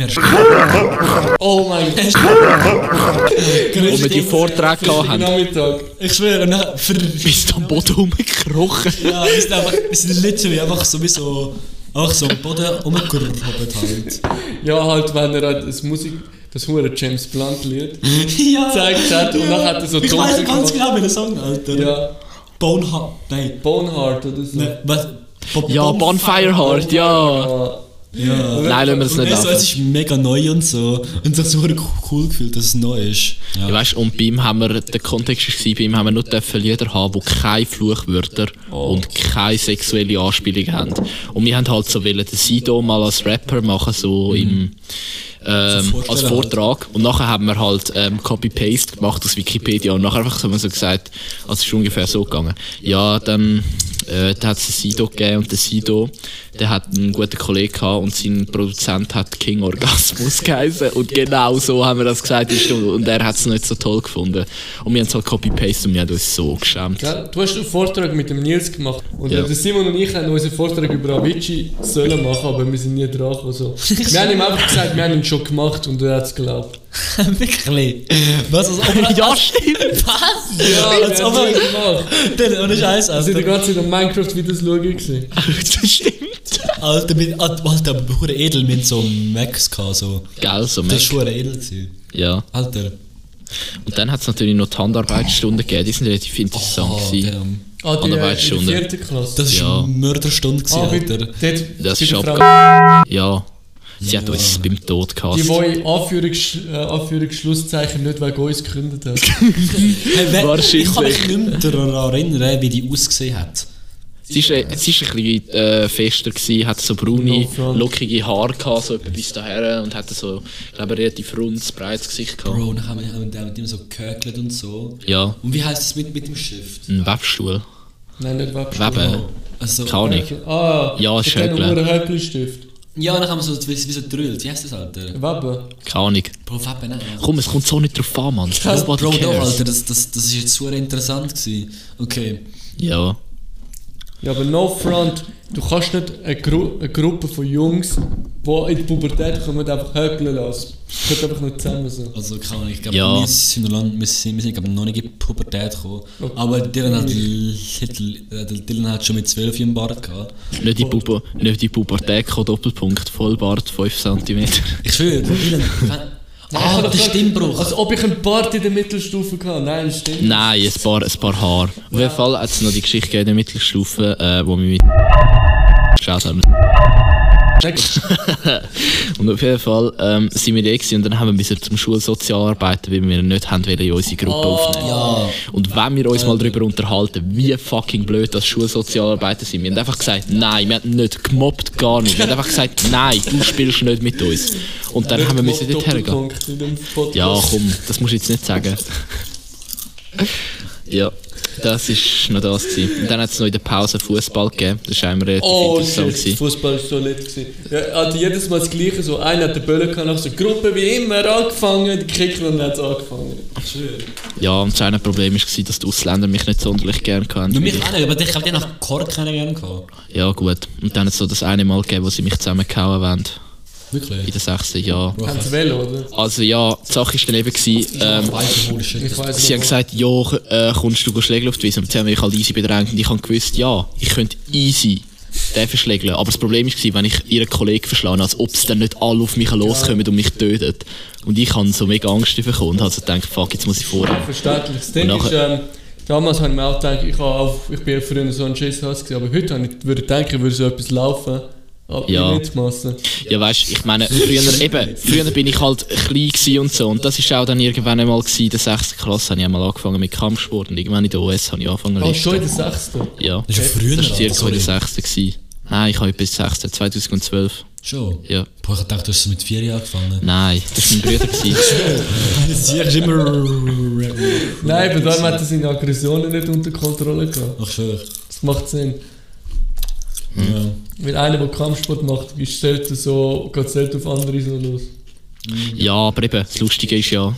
Oh mein Gott. Wo wir die Vorträge gehabt haben. Nachmittag. Ich schwöre, und dann... Bist du am Boden rumgekrochen? ja, wir sind einfach... Wir sind literally einfach sowieso... Einfach so am Boden rumgerubbelt halt. Ja, halt, wenn er halt das Musik, das hure James Blunt Lied ja. gezeigt hat und dann hat er so Ich weiß ganz genau, welchen Song, Alter. Ja, Boneheart... Nein. Boneheart oder so. Ne, was? Bo- Ja, Bonfire Heart, ja. Ja. Nein, lassen wir das nicht laufen. es ist mega neu und so. Und sich so cool gefühlt, dass es neu ist. Ja. Ja, weißt, und bei ihm haben wir, der Kontext war, bei ihm haben wir nur dürfen Lieder haben, die keine Fluchwörter und keine sexuelle Anspielung haben. Und wir haben halt so wollen, den Sido mal als Rapper machen, so im, ähm, So als Vortrag. Und nachher haben wir halt ähm, Copy-Paste gemacht aus Wikipedia. Und nachher einfach so, haben wir so gesagt, also es ist ungefähr so gegangen. Ja, dann äh, da hat es einen Sido gegeben und der Sido, der hat einen guten Kollegen gehabt und sein Produzent hat King Orgasmus geheißen. Und genau so haben wir das gesagt. Und er hat es nicht so toll gefunden. Und wir haben es halt Copy-Paste und wir haben uns so geschämt. Gell? Du hast einen Vortrag mit dem Nils gemacht und Ja. der Simon und ich haben unseren Vortrag über Avicii sollen machen, aber wir sind nie dran gekommen. So. Wir haben ihm einfach gesagt, wir haben ihn schon gemacht und er hat es geglaubt. Wirklich? Was? Als ob er, Ja, stimmt! Was? Ja, als wir ob haben er, gemacht. Ohne Scheiß, Wir sind die Alter. ganze Zeit am Minecraft-Videos schauen. das stimmt! Alter, mit, Alter, hure edel, hatten so Max gehabt, so. Gell, so Das Mac. war hure edel. Gewesen. Ja. Alter. Und dann hat es natürlich noch die Handarbeitsstunden gegeben, die sind relativ interessant. Oh, gewesen. damn. Ah, die äh, in der Handarbeitsstunde. vierten Klasse. Das war Ja. eine Mörderstunde, gewesen, ah, Alter. dort, Das ist abge- Ja. Sie hat uns beim Tod die, gehasst. die in Anführungs, äh, Anführungsschlusszeichen nicht wegen uns gekündigt hat. Hey, Wahrscheinlich. Ich kann mich nicht mehr daran erinnern, wie die ausgesehen hat. Sie ist, ist ein bisschen äh, fester gewesen, hat so braune, front. lockige Haare gehabt, so etwa bis daher und hatte so, ich glaube, ein relativ rundes, breites Gesicht gehabt. Bro, dann haben wir, mit ihm so gehökelt und so. Ja, Und wie heisst das mit, mit dem Stift? ein Webstuhl. Nein, nicht Webstuhl. Weben. Also, Keine Ahnung. Ah, Ja, Schöckle. einem Höckli-Stift. Ja, dann haben wir so, wie, wie so gedrillt. Wie heisst das, Alter? Weben. Keine Ahnung. Bro, Fabian, nein. Komm, es kommt so nicht drauf an, Mann. Nobody Bro, doch, cares. Alter, das, das, das ist jetzt super interessant gewesen. Okay. Ja. Ja, aber no front, du kannst nicht eine, Gru eine Gruppe von Jungs, die in die Pubertät kommen, einfach höckeln lassen. Das gehört einfach nicht zusammen so. Also, keine Ahnung, ich glaube, Ja. wir sind, noch lang, wir sind, wir sind glaub, noch nicht in die Pubertät gekommen. Okay. Aber Dylan hat, hat, Dylan hat schon mit 12 im Bart gehabt. Nicht die, Puber nicht die Pubertät, gekommen, Doppelpunkt, Vollbart, 5 cm. Ich schwöre, Dylan. Ah, der Stimmbruch. Als ob ich einen Bart in der Mittelstufe hatte. Nein, stimmt. Nein, ein paar, ein paar Haare. Auf jeden Fall hat es noch die Geschichte in der Mittelstufe, äh, wo wir mit geschaut haben. Und auf jeden Fall ähm, sind wir da und dann haben wir müssen zum Schulsozialarbeiten, weil wir nicht haben wollen, in unsere Gruppe aufnehmen. Ja. Und wenn wir uns mal darüber unterhalten, wie fucking blöd das Schulsozialarbeiter sind, wir haben einfach gesagt, nein, wir haben nicht gemobbt, gar nicht. Wir haben einfach gesagt, nein, du spielst nicht mit uns. Und dann haben wir müssen dort hergehen. Ja, komm, das musst du jetzt nicht sagen. ja, das war noch das. Gewesen. Und dann hat es noch in der Pause Fußball gegeben. Das war einmal relativ Oh interessant. shit. Fußball war so nett. gewesen. Ja, also jedes Mal das Gleiche. So, einer hat den Böllen gehabt, nach so Gruppe wie immer angefangen, die Kicker und dann hat es angefangen. Ja, und das eine Problem war, dass die Ausländer mich nicht sonderlich gerne hatten. Nur mich auch nicht, aber ich habe den nach Kork kennengelernt. gehabt. Ja, gut. Und dann hat es so das eine Mal gegeben, wo sie mich zusammengehauen haben. In Wirklich? der sechsten Jahr. Haben sie Velo, oder? Also ja, die Sache war dann eben, gewesen, ähm, Sie haben gesagt, ja, äh, kommst du Schlägeluft wiesen? Und sie haben mich halt easy bedrängt und ich habe gewusst, ja, ich könnte easy den verschlägeln. Aber das Problem war, wenn ich ihren Kollegen verschlage, als ob sie dann nicht alle auf mich loskommen und mich töten. Und ich habe so mega Angst bekommen und habe so gedacht, fuck, jetzt muss ich vorher. Verständlich. Das Ding ist, ähm, damals habe ich mir auch gedacht, ich, habe auch, ich bin ja früher so ein Schisshass aber heute ich, würde ich denken, würde so etwas laufen. Aber Ja. ja. weißt ich meine, früher, eben, früher bin ich halt klein und so. Und das war auch dann irgendwann einmal gewesen, in der 6. Klasse, habe ich einmal angefangen mit Kampfsport und irgendwann in der OS habe ich angefangen Oh, zu schon in der Sechsten? Ja, Das ist ja früher, das war circa in der sorry. 6. gewesen. Nein, ich habe bis 6. 2012. Schon? Ja. Boah, ich dachte, du hast es mit 4 Jahren angefangen. Nein, das war mein Bruder. Das ist immer... Nein, aber darum hat er seine Aggressionen nicht unter Kontrolle gehabt. Ach, schwör. Das macht Sinn. Ja. Weil einer, der Kampfsport macht, ist selten so, geht selten auf andere so los. Ja, aber eben, das Lustige ist ja,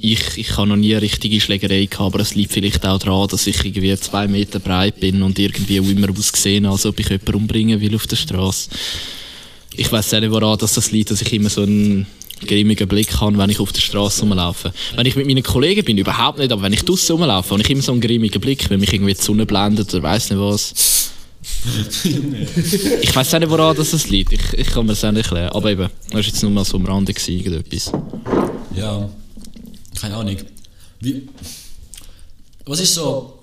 ich, ich habe noch nie eine richtige Schlägerei gehabt, aber es liegt vielleicht auch daran, dass ich irgendwie zwei Meter breit bin und irgendwie auch immer ausgesehen, als ob ich jemanden umbringen will auf der Straße. Ich weiß auch nicht, woran dass das liegt, dass ich immer so einen grimmigen Blick habe, wenn ich auf der Straße rumlaufe. Wenn ich mit meinen Kollegen bin, überhaupt nicht, aber wenn ich draußen rumlaufe, habe ich immer so einen grimmigen Blick, wenn mich irgendwie die Sonne blendet oder weiss nicht was. ich weiß auch nicht, woran das liegt. Ich, ich kann mir das auch nicht erklären. Aber eben, das war jetzt nur mal so am Rande irgendetwas. Ja. Keine Ahnung. Wie... Was ist so...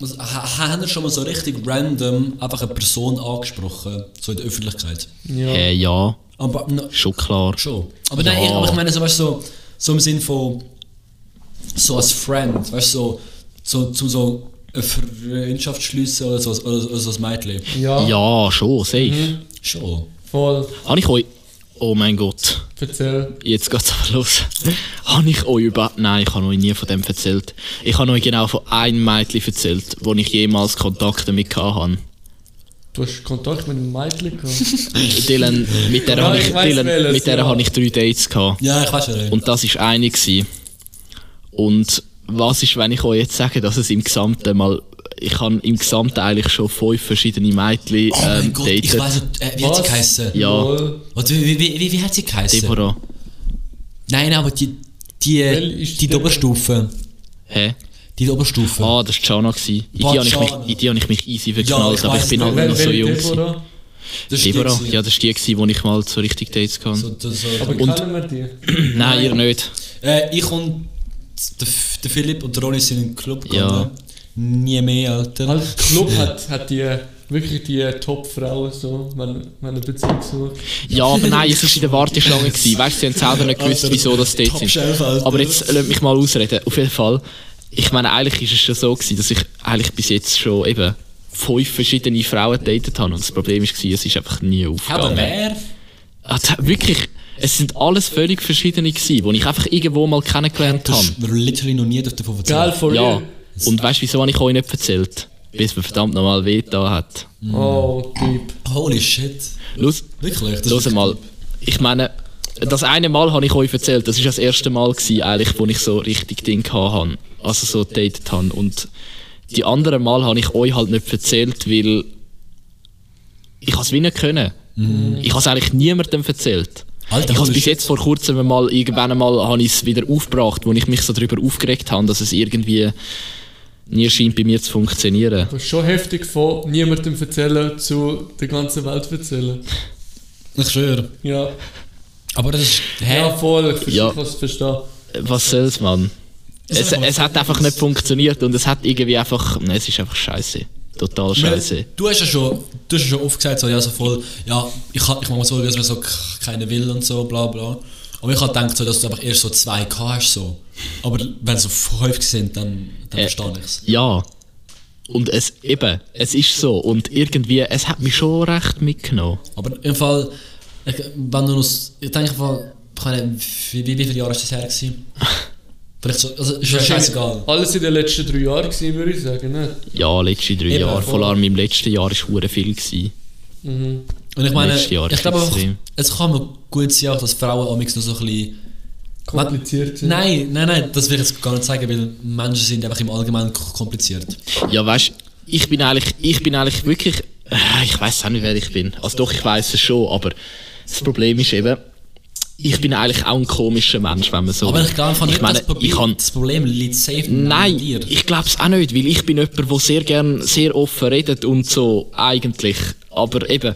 was, ha- haben wir schon mal so richtig random einfach eine Person angesprochen, so in der Öffentlichkeit? Ja. Äh, ja, Aber, na, schon klar. Schon. Aber nein, Ja. ich, aber ich meine so, weißt, du, so, so im Sinn von so als Friend, weißt du, so, so, zum so eine Freundschaft schließen oder so, oder, oder so als Mädchen. Ja, Ja, schon, safe. Schon. voll. Habe ich euch. Oh mein Gott, Erzähl. jetzt geht's aber los. habe ich euch über. Nein, ich habe euch nie von dem erzählt. Ich habe euch genau von einem Mädchen erzählt, wo ich jemals Kontakt damit hatte. Du hast Kontakt mit einem Mädchen gehabt. Dylan, mit der, Ja, habe ich ich, Dylan, welches, mit der ja. habe ich drei Dates gehabt. Ja, ich weiß schon. Und das war eine. Gewesen. Und was ist, wenn ich euch jetzt sage, dass es im Gesamten mal. Ich habe im Gesamten eigentlich schon fünf verschiedene Mädchen oh mein ähm, Gott, ich datet. weiß nicht, äh, wie hat sie Was? geheißen? Ja. Oder wie, wie, wie, wie hat sie geheißen? Deborah. Nein, aber die, die, die, die Oberstufe. Hä? Die Oberstufe. Ah, das war Jana. gewesen. In die habe ich, mich- in die habe ich mich easy Ja, verknallt, ich aber weiss ich bin halt noch so jung. Deborah? das Deborah, ja, das war die, gewesen, wo ich mal so richtig Dates hatte. So, so. Aber Und- kennen wir die? Nein, ihr nicht. Äh, ich und der, der Philipp und der Ronny sind in den Club Ja. gegangen. Nie mehr, Alter. Als Club hat, hat die wirklich die Top-Frauen so, wenn, wenn eine Beziehung sucht. Ja, aber nein, es war in der Warteschlange. Gewesen. Weißt du, sie haben selber nicht gewusst, wieso das dort sind. Aber jetzt lass mich mal ausreden. Auf jeden Fall, ich meine, eigentlich ist es schon so gewesen, dass ich eigentlich bis jetzt schon eben fünf verschiedene Frauen datet habe. Und das Problem war, es ist einfach nie Aber aufgegangen. wer? Ah, da- wirklich, es sind alles völlig verschiedene gewesen, die ich einfach irgendwo mal kennengelernt Du habe. hast mir literally noch nie davon erzählt. Geil, for Ja. Und weißt du, wieso habe ich euch nicht erzählt? Es mir verdammt nochmal weh da hat. Oh, Typ. Holy shit. Los, Wirklich? Das los mal. Ich meine, das eine Mal habe ich euch erzählt, das war das erste Mal, gewesen, eigentlich, wo ich so richtig Ding hatte. Also so datet habe. Und die anderen Mal habe ich euch halt nicht erzählt, weil ich es wie nicht können. Ich habe es eigentlich niemandem erzählt. Alter, ich habe bis jetzt vor kurzem mal irgendwann einmal habe ich es wieder aufgebracht, wo ich mich so darüber aufgeregt habe, dass es irgendwie nie scheint bei mir zu funktionieren. Das ist schon heftig von niemandem erzählen zu der ganzen Welt erzählen. Ich schwöre. Ja. Aber das ist... Hä? Ja, voll. Ich verstehe, Ja. es verstehen. Was soll's, Mann? Es Es, hat einfach nicht funktioniert und es hat irgendwie einfach. Nein, es ist einfach scheiße. Total scheiße. Du hast ja schon, du hast ja schon oft gesagt, so, ja, so voll, ja, ich, ich mache mal so, dass man so k- keinen will und so, bla bla. Aber ich habe gedacht, so, dass du einfach erst so zwei K hast, so. Aber wenn es so fünf sind, dann, dann Äh, verstehe ich es. Ja. Und es eben, es ist so. Und irgendwie, es hat mich schon recht mitgenommen. Aber im Fall, wenn du noch, ich denke wie, wie, wie viele Jahre ist das her gewesen? Vielleicht so, also ist ja scheißegal. Alles in den letzten drei Jahren gewesen, würde ich sagen. Ne? Ja, letzte drei Eben, Jahre. voll. Vor allem im letzten Jahr war hure viel. Gewesen. Und ich meine, ich ist glaube einfach, es kann mir gut sein, auch, dass Frauen amigs noch so ein bisschen... Kompliziert sind. Nein, nein, nein, das will ich jetzt gar nicht sagen, weil Menschen sind einfach im Allgemeinen kompliziert. Ja, weißt ich bin eigentlich, ich bin eigentlich wirklich. Äh, Ich weiß auch nicht, wer ich bin. Also doch, ich weiß es schon, aber das Problem ist eben, ich bin eigentlich auch ein komischer Mensch, wenn man so. Aber ich glaube einfach nicht, meine, das, Problem, ich kann, das Problem liegt safe Nein, an dir. ich glaube es auch nicht, weil ich bin jemand, der sehr gern sehr offen redet und so, eigentlich. Aber eben,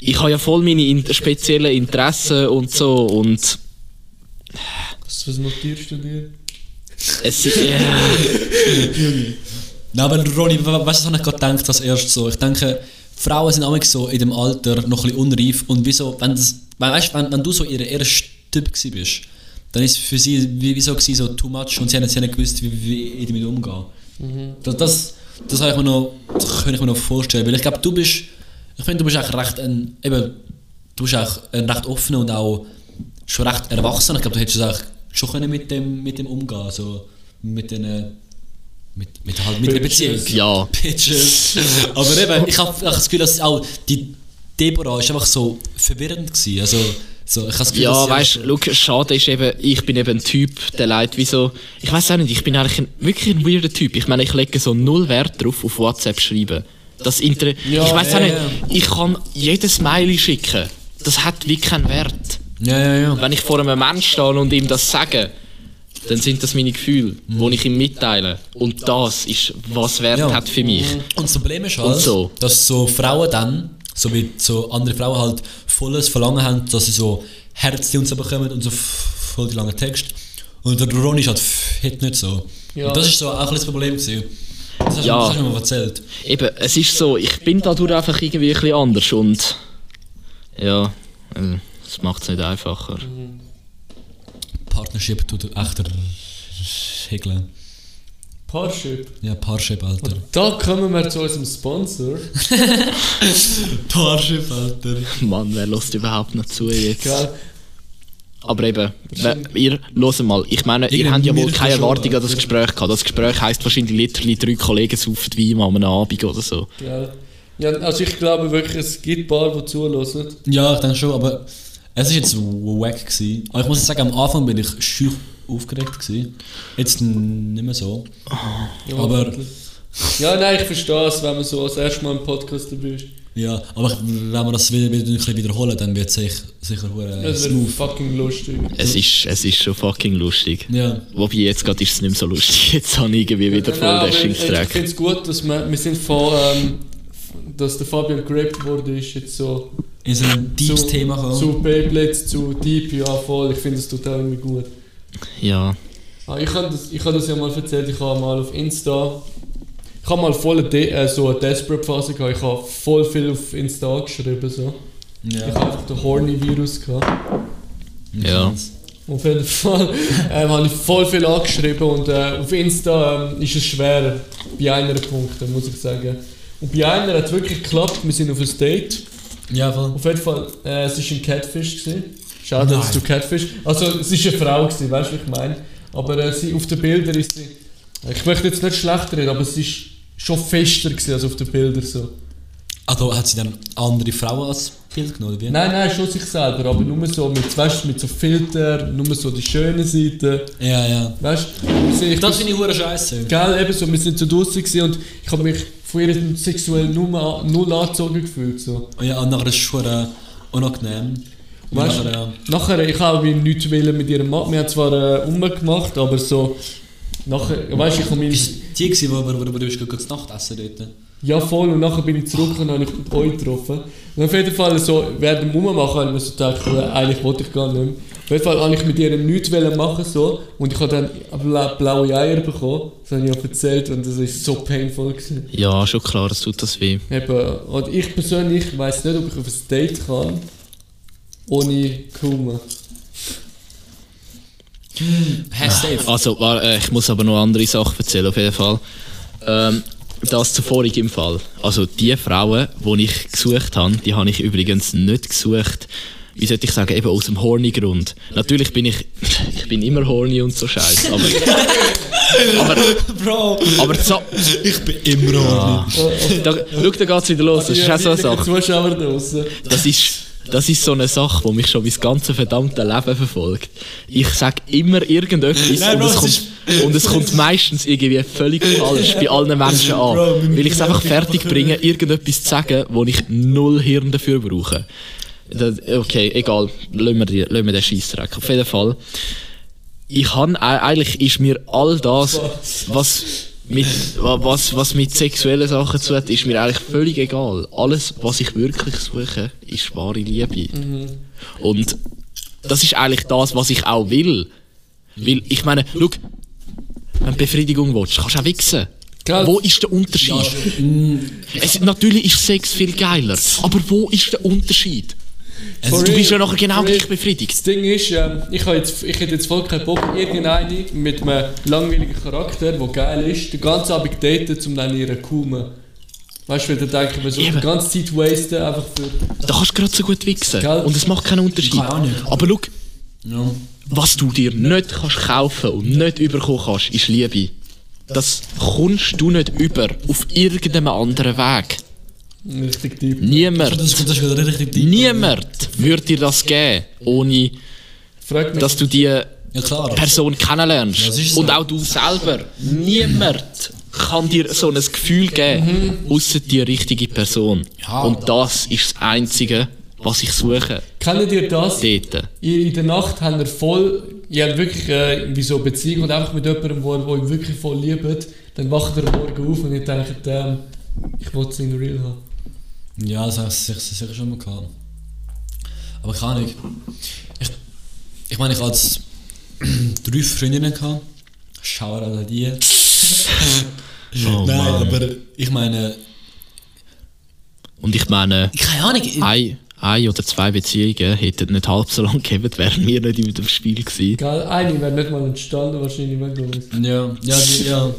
ich habe ja voll meine in speziellen Interessen und so und Was, was notierst du dir? es ja, Nein, aber Ronny, we- weißt du, was habe ich gerade gedacht als erstes so? Ich denke, Frauen sind auch so in dem Alter noch ein bisschen unreif und wieso, wenn, das, wenn, weißt, wenn, wenn du so ihre erste Typ bist, dann ist es für sie wie, wieso gewesen, so too much und sie haben, sie haben nicht gewusst, wie, wie ich damit umgehen. Das, das, das, habe ich mir noch, das kann ich mir noch vorstellen, weil ich glaube, du bist, ich finde, du bist eigentlich recht ein, eben, du bist eigentlich ein recht offener und auch schon recht erwachsen. Ich glaube, du hättest es eigentlich schon können mit dem, mit dem umgehen, so mit den, äh, mit, mit, halt, mit der Beziehung. Ja. Bitches. Aber eben, ich habe das Gefühl, dass auch die Deborah ist einfach so verwirrend gewesen. Also, so, ich Gefühl, Ja, weißt du, schade ist eben, ich bin eben ein Typ, der leid wie so, ich weiß auch nicht, ich bin eigentlich ein, wirklich ein weirder Typ. Ich meine, ich lege so null Wert drauf, auf WhatsApp schreiben. Das Inter Ja, ich weiß ja, auch nicht, ja. ich kann jedes Smiley schicken. Das hat wie keinen Wert. Ja, ja, ja. Wenn ich vor einem Menschen stehe und ihm das sage, dann sind das meine Gefühle, Mhm. die ich ihm mitteile. Und das ist, was Wert Ja. hat für mich. Und das Problem ist halt, so. dass so Frauen dann, so wie so andere Frauen halt volles Verlangen haben, dass sie so Herzchen und so bekommen und so voll die langen Text. Und der Ronny ist halt hat nicht so. Ja. Und das ist so auch ein das Problem gewesen. Das hast, Ja. das hast du mir mal erzählt. Eben, es ist so, ich bin dadurch einfach irgendwie ein bisschen anders und ja, äh, das macht es nicht einfacher. Partnership tut echter Regeln. Parship. Ja, Parship, Alter. Da kommen wir zu unserem Sponsor. Parship, Alter. Mann, wer lässt überhaupt noch zu jetzt? Gell? Aber eben, wer- ihr, hört mal, ich meine, ihr habt ja wohl keine Erwartung an das. Gespräch gehabt. Das Gespräch heisst wahrscheinlich literally drei Kollegen saufen Wein an einem Abend oder so. Gell? Ja, also ich glaube wirklich, es gibt ein paar, die zulassen. Ja, ich denke schon, aber es war jetzt wack. Gewesen. Aber ich muss sagen, am Anfang bin ich schüch aufgeregt. Gewesen. Jetzt nicht mehr so. Ja, Aber-. Ja, nein, ich verstehe es, wenn man so das erste Mal im Podcast dabei ist. Ja, aber ich, wenn wir das wieder, wieder ein bisschen wiederholen, dann wird es sicher, sicher äh, Es wird fucking lustig. Es ist, es ist schon fucking lustig. Ja. Wobei jetzt gerade ist es nicht mehr so lustig. Jetzt habe ich irgendwie wieder voll Nein, den ich, finde es gut, dass wir, wir sind von, ähm, dass der Fabian gerappt wurde, ist jetzt so In so ein deepes zu, Thema kommen. zu Beyblades, zu Deep, ja voll, ich finde das total irgendwie gut. Ja, Ah, ich habe das, ich hab das ja mal erzählt, ich habe mal auf Insta, ich habe mal voll eine, De äh, so eine Desperate-Phase gehabt, ich habe voll viel auf Insta geschrieben, so. Ich Ja. habe einfach den Horny-Virus gehabt. ja. Auf jeden Fall ähm, habe ich voll viel angeschrieben und äh, auf Insta ähm, ist es schwer, bei einer Punkte, muss ich sagen. Und bei einer hat es wirklich geklappt, wir sind auf ein Date. Ja, voll. Auf jeden Fall, äh, es war ein Catfish. Gewesen. Shoutouts Nein. zu Catfish. Also es war eine Frau, gewesen, weißt du, was ich meine? Aber äh, sie, auf den Bildern ist sie... Ich möchte jetzt nicht schlecht reden, aber sie ist schon fester gewesen als auf den Bildern so. Also hat sie dann andere Frauen als Bild genommen, oder wie? Nein, nein, schon sich selber, aber nur so mit, weißt, du, mit so Filter, nur so die schönen Seiten. Ja, ja. Weißt du, Das finde ich hure scheiße. Gell, eben so, wir sind so draußen gewesen und ich habe mich von ihr sexuell null, null angezogen gefühlt. So. Ja, und nachher ist es schon äh, unangenehm. Weißt du, nachher, ja. nachher, ich habe nichts wollen mit ihr machen. Wir haben zwar äh, umgemacht, aber so. Nachher, weißt du, ich habe meine. Ist die gewesen, wo, wo, wo, wo du bist gerade zu Nacht essen dort? Ja, voll. Und nachher bin ich zurück und habe ich mit euch getroffen. Und auf jeden Fall, so, während dem Ummachen, habe ich mir so gedacht, eigentlich wollte ich gar nicht mehr. Auf jeden Fall wollte ich mit ihr nichts machen so, und ich habe dann bla blaue Eier bekommen. Das habe ich auch erzählt und das war so painful. Gewesen. Ja, schon klar, es tut das weh. Eben, und ich persönlich weiß nicht, ob ich auf ein Date kann, ohne Kuma. Hashtag. Also, äh, ich muss aber noch andere Sachen erzählen, auf jeden Fall. Ähm, das zuvor im Fall. Also, die Frauen, die ich gesucht habe, die habe ich übrigens nicht gesucht, wie sollte ich sagen, eben aus dem Horny-Grund. Natürlich bin ich, ich bin immer horny und so scheiße, aber, aber, Bro, aber so, ich bin immer ja. da, schau, da geht's wieder los, das ist auch so eine Sache. Das ist, das ist so eine Sache, die mich schon mein ganzes verdammte Leben verfolgt. Ich sag immer irgendetwas Nein, und, es kommt, und es kommt meistens irgendwie völlig falsch bei allen Menschen an. Weil ich es einfach fertig bringe, irgendetwas zu sagen, wo ich null Hirn dafür brauche. Okay, egal, lassen wir, die, lassen wir den. Auf jeden Fall. Ich han, eigentlich ist mir all das, was mit, wa- was, was mit sexuellen Sachen zu tun hat, ist mir eigentlich völlig egal. Alles, was ich wirklich suche, ist wahre Liebe. Und das ist eigentlich das, was ich auch will. Weil, ich meine, schau, wenn du Befriedigung willst, kannst du auch wichsen. Gell? Wo ist der Unterschied? Es, natürlich ist Sex viel geiler, aber wo ist der Unterschied? For du bist ja nachher genau gleich befriedigt. Das Ding ist, ähm, ich, habe jetzt, ich hätte jetzt voll keinen Bock, irgendeine mit einem langweiligen Charakter, der geil ist, den ganzen Abend daten, um dann ihre Kumen. Weißt du, da denke ich mir so, die ganze Zeit wasten, einfach für. Da kannst du gerade so gut wichsen. Gell? Und es macht keinen Unterschied. Kann ich auch nicht. Aber schau, Ja. was du dir nicht kannst kaufen und nicht überkommen kannst, ist Liebe. Das kommst du nicht über auf irgendeinem anderen Weg. Richtig deep. Niemand, Das, das ist richtig deep. niemand würde dir das geben, ohne dass du die Ja klar. Person kennenlernst. Ist so. Und auch du selber. Niemand kann dir so ein Gefühl geben, außer die richtige Person. Ja. Und das ist das Einzige, was ich suche. kennt ihr das? Dort. Ihr in der Nacht habt ihr voll, ihr habt wirklich äh, wie so eine Beziehung und einfach mit jemandem, wo, wo ihr wirklich voll liebt, dann wacht ihr Morgen auf und ihr denkt, ähm, ich will es in real haben. Ja, das habe ich sicher, schon mal gehabt. Aber keine Ahnung. Ich, ich meine, ich hatte drei Freundinnen gehabt. Schau an die. Oh, Nein, Mann. aber ich meine, Und ich meine, keine Ahnung. ich- ein, ein oder zwei Beziehungen hätten nicht halb so lange gegeben, wären wir nicht in dem Spiel gewesen. Geil, eine wäre nicht mal entstanden, wahrscheinlich, wenn du. Ja, ja, die, ja.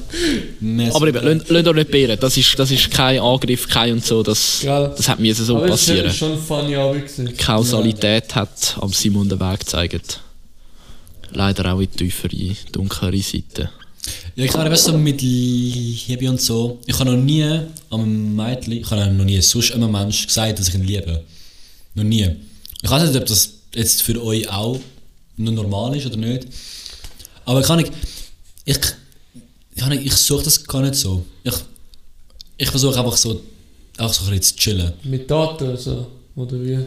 Mäßig. Aber eben, lasst euch nicht beirren. Das ist, das ist kein Angriff, kein und so. Das, Gell. das hat mir so Aber es passieren. ist schon ein funny Abend gewesen. Kausalität hat am Simon den Weg gezeigt. Leider auch in die tiefere, dunklere Seite. Ja, klar, weißt du, mit Liebe und so. Ich habe noch nie am Mädchen, ich habe noch nie sonst einem Menschen gesagt, dass ich ihn liebe. Noch nie. Ich weiß nicht, ob das jetzt für euch auch nur normal ist oder nicht. Aber kann ich, ich, kann ich, ich suche das gar nicht so. Ich, ich versuche einfach so, einfach so ein bisschen zu chillen. Mit Daten oder so. Oder wie?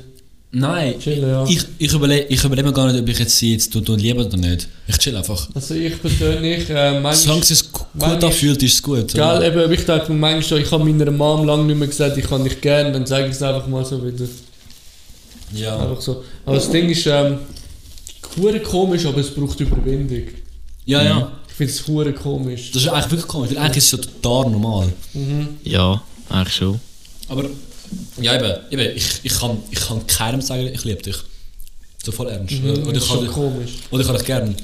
Nein, Chillen, ja. ich, ich, überlege, ich überlege mir gar nicht, ob ich jetzt sie jetzt tun, tun liebe oder nicht. Ich chill einfach. Also ich persönlich, äh, manchmal... Solange es gu- gut manchmal- anfühlt, ist es gut. oder? Gell, eben, ich denke mir manchmal, ich habe meiner Mom lange nicht mehr gesagt, ich kann dich gerne, dann sage ich es einfach mal so wieder. Ja. Einfach so. Aber das Ding ist, ähm, hure komisch, aber es braucht Überwindung. Ja, ja. Ich finde es hure komisch. Das ist eigentlich wirklich komisch, weil eigentlich ist es ja total normal. Ja, eigentlich schon. Aber, ja eben, eben ich, ich, kann, ich kann keinem sagen, ich liebe dich. So voll ernst. Mhm, oder, das ich ist schon kann, komisch. oder ich kann dich gern.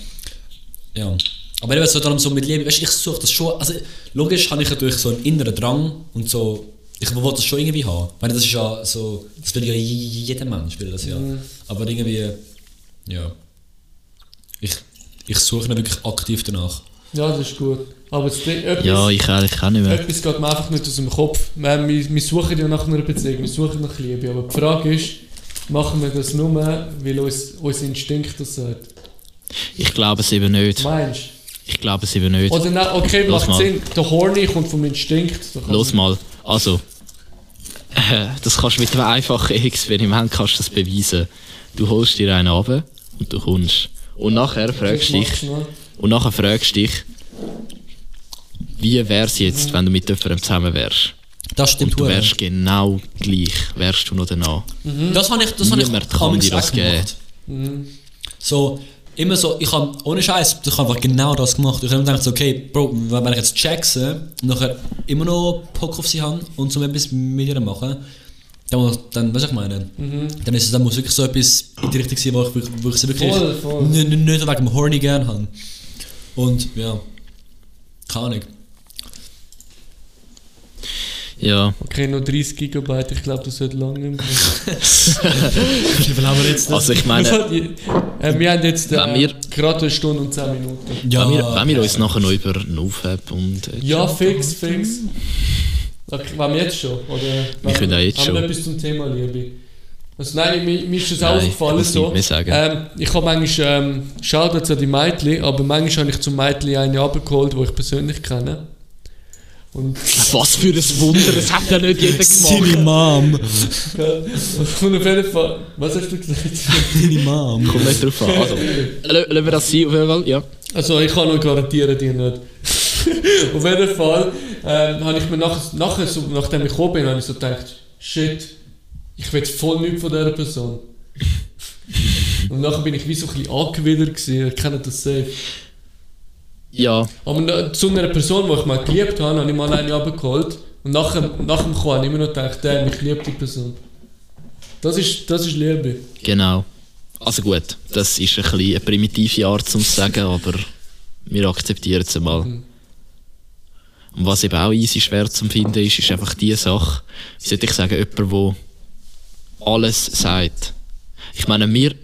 Ja. Aber eben so, darum so mit Liebe, weißt, du, ich suche das schon, also logisch habe ich natürlich so einen inneren Drang und so, ich will das schon irgendwie haben. Ich meine, das ist ja so, das will ja jeder Mensch, will das ja. Mhm. Aber irgendwie, ja. Ich, ich suche nicht wirklich aktiv danach. Ja, das ist gut. Aber das Ding, etwas, Ja, ich eigentlich auch nicht mehr. etwas geht mir einfach nicht aus dem Kopf. Wir, wir, wir suchen ja nach einer Beziehung, wir suchen nach Liebe. Aber die Frage ist, machen wir das nur, weil uns unser Instinkt das sagt? Ich glaube es eben nicht. Meinst Ich glaube es eben nicht. du? Oder nein, okay, Los macht mal. Sinn. Der Horny kommt vom Instinkt. Los mal. Also, äh, das kannst du mit einem einfachen Experiment kannst das beweisen. Du holst dir einen ab und du kommst. Und nachher fragst du dich, und nachher fragst dich, wie wär's jetzt, wenn du mit jemandem zusammen wärst? Das stimmt Und du wärst genau gleich, wärst du noch danach. Das habe ich, das habe ich kann dir das auch gemacht. So, immer so, ich habe, ohne Scheiß, ich habe einfach genau das gemacht. Ich habe mir gedacht, okay, Bro, wenn ich jetzt checkse und nachher immer noch Bock auf sie haben und so etwas mit ihr machen, dann, muss- dann was ich meine, dann ist es, dann muss wirklich so etwas in die Richtung sein, wo ich, wo ich sie wirklich Voll, voll. nicht wegen dem Horny gern habe. Und, ja, keine Ahnung. Ja, Okay, noch 30 Gigabyte, ich glaube, das sollte lange nicht mehr. Wie viel haben wir jetzt? also ich meine, äh, wir haben jetzt äh, Wenn wir- gerade eine Stunde und 10 Minuten. ja, wenn, wir, wenn wir uns nachher noch über Nofab und... Äh, Ja, fix, fix. Okay, wollen wir jetzt schon? Oder Wir können auch jetzt haben schon. wir etwas zum Thema Liebe? Also nein, mir, mir ist das Nein, aufgefallen so. Ähm, ich habe manchmal, ähm, Shoutouts an die Mädchen, aber manchmal habe ich zum Mädchen eine abgeholt, die ich persönlich kenne. Und, Was für ein Wunder, das hat ja nicht jeder Seine gemacht. Mom. und auf jeden Fall, was hast du gesagt? Seine Mom. Kommt nicht drauf an. Also, lassen wir das sein, auf jeden Fall, ja. Also ich kann noch garantieren, die nicht. Auf jeden Fall ähm, habe ich mir nach, nachher, so, nachdem ich gekommen bin, habe ich so gedacht, shit, ich will voll nichts von dieser Person. Und nachher bin ich wie so ein bisschen angewidert gewesen, ihr kennt das safe. Ja, Aber zu einer Person, die ich mal geliebt habe, habe ich mal eine abgeholt. Und nachher, nach dem Kommen habe ich immer noch gedacht, damn, ich liebe die Person. Das ist, das ist Liebe. genau. Also gut, das ist ein bisschen eine primitive Art zum sagen, aber wir akzeptieren es mal. Und was eben auch easy schwer zu finden ist, ist einfach die Sache, wie sollte ich sagen, jemand, der alles sagt. Ich meine, wir,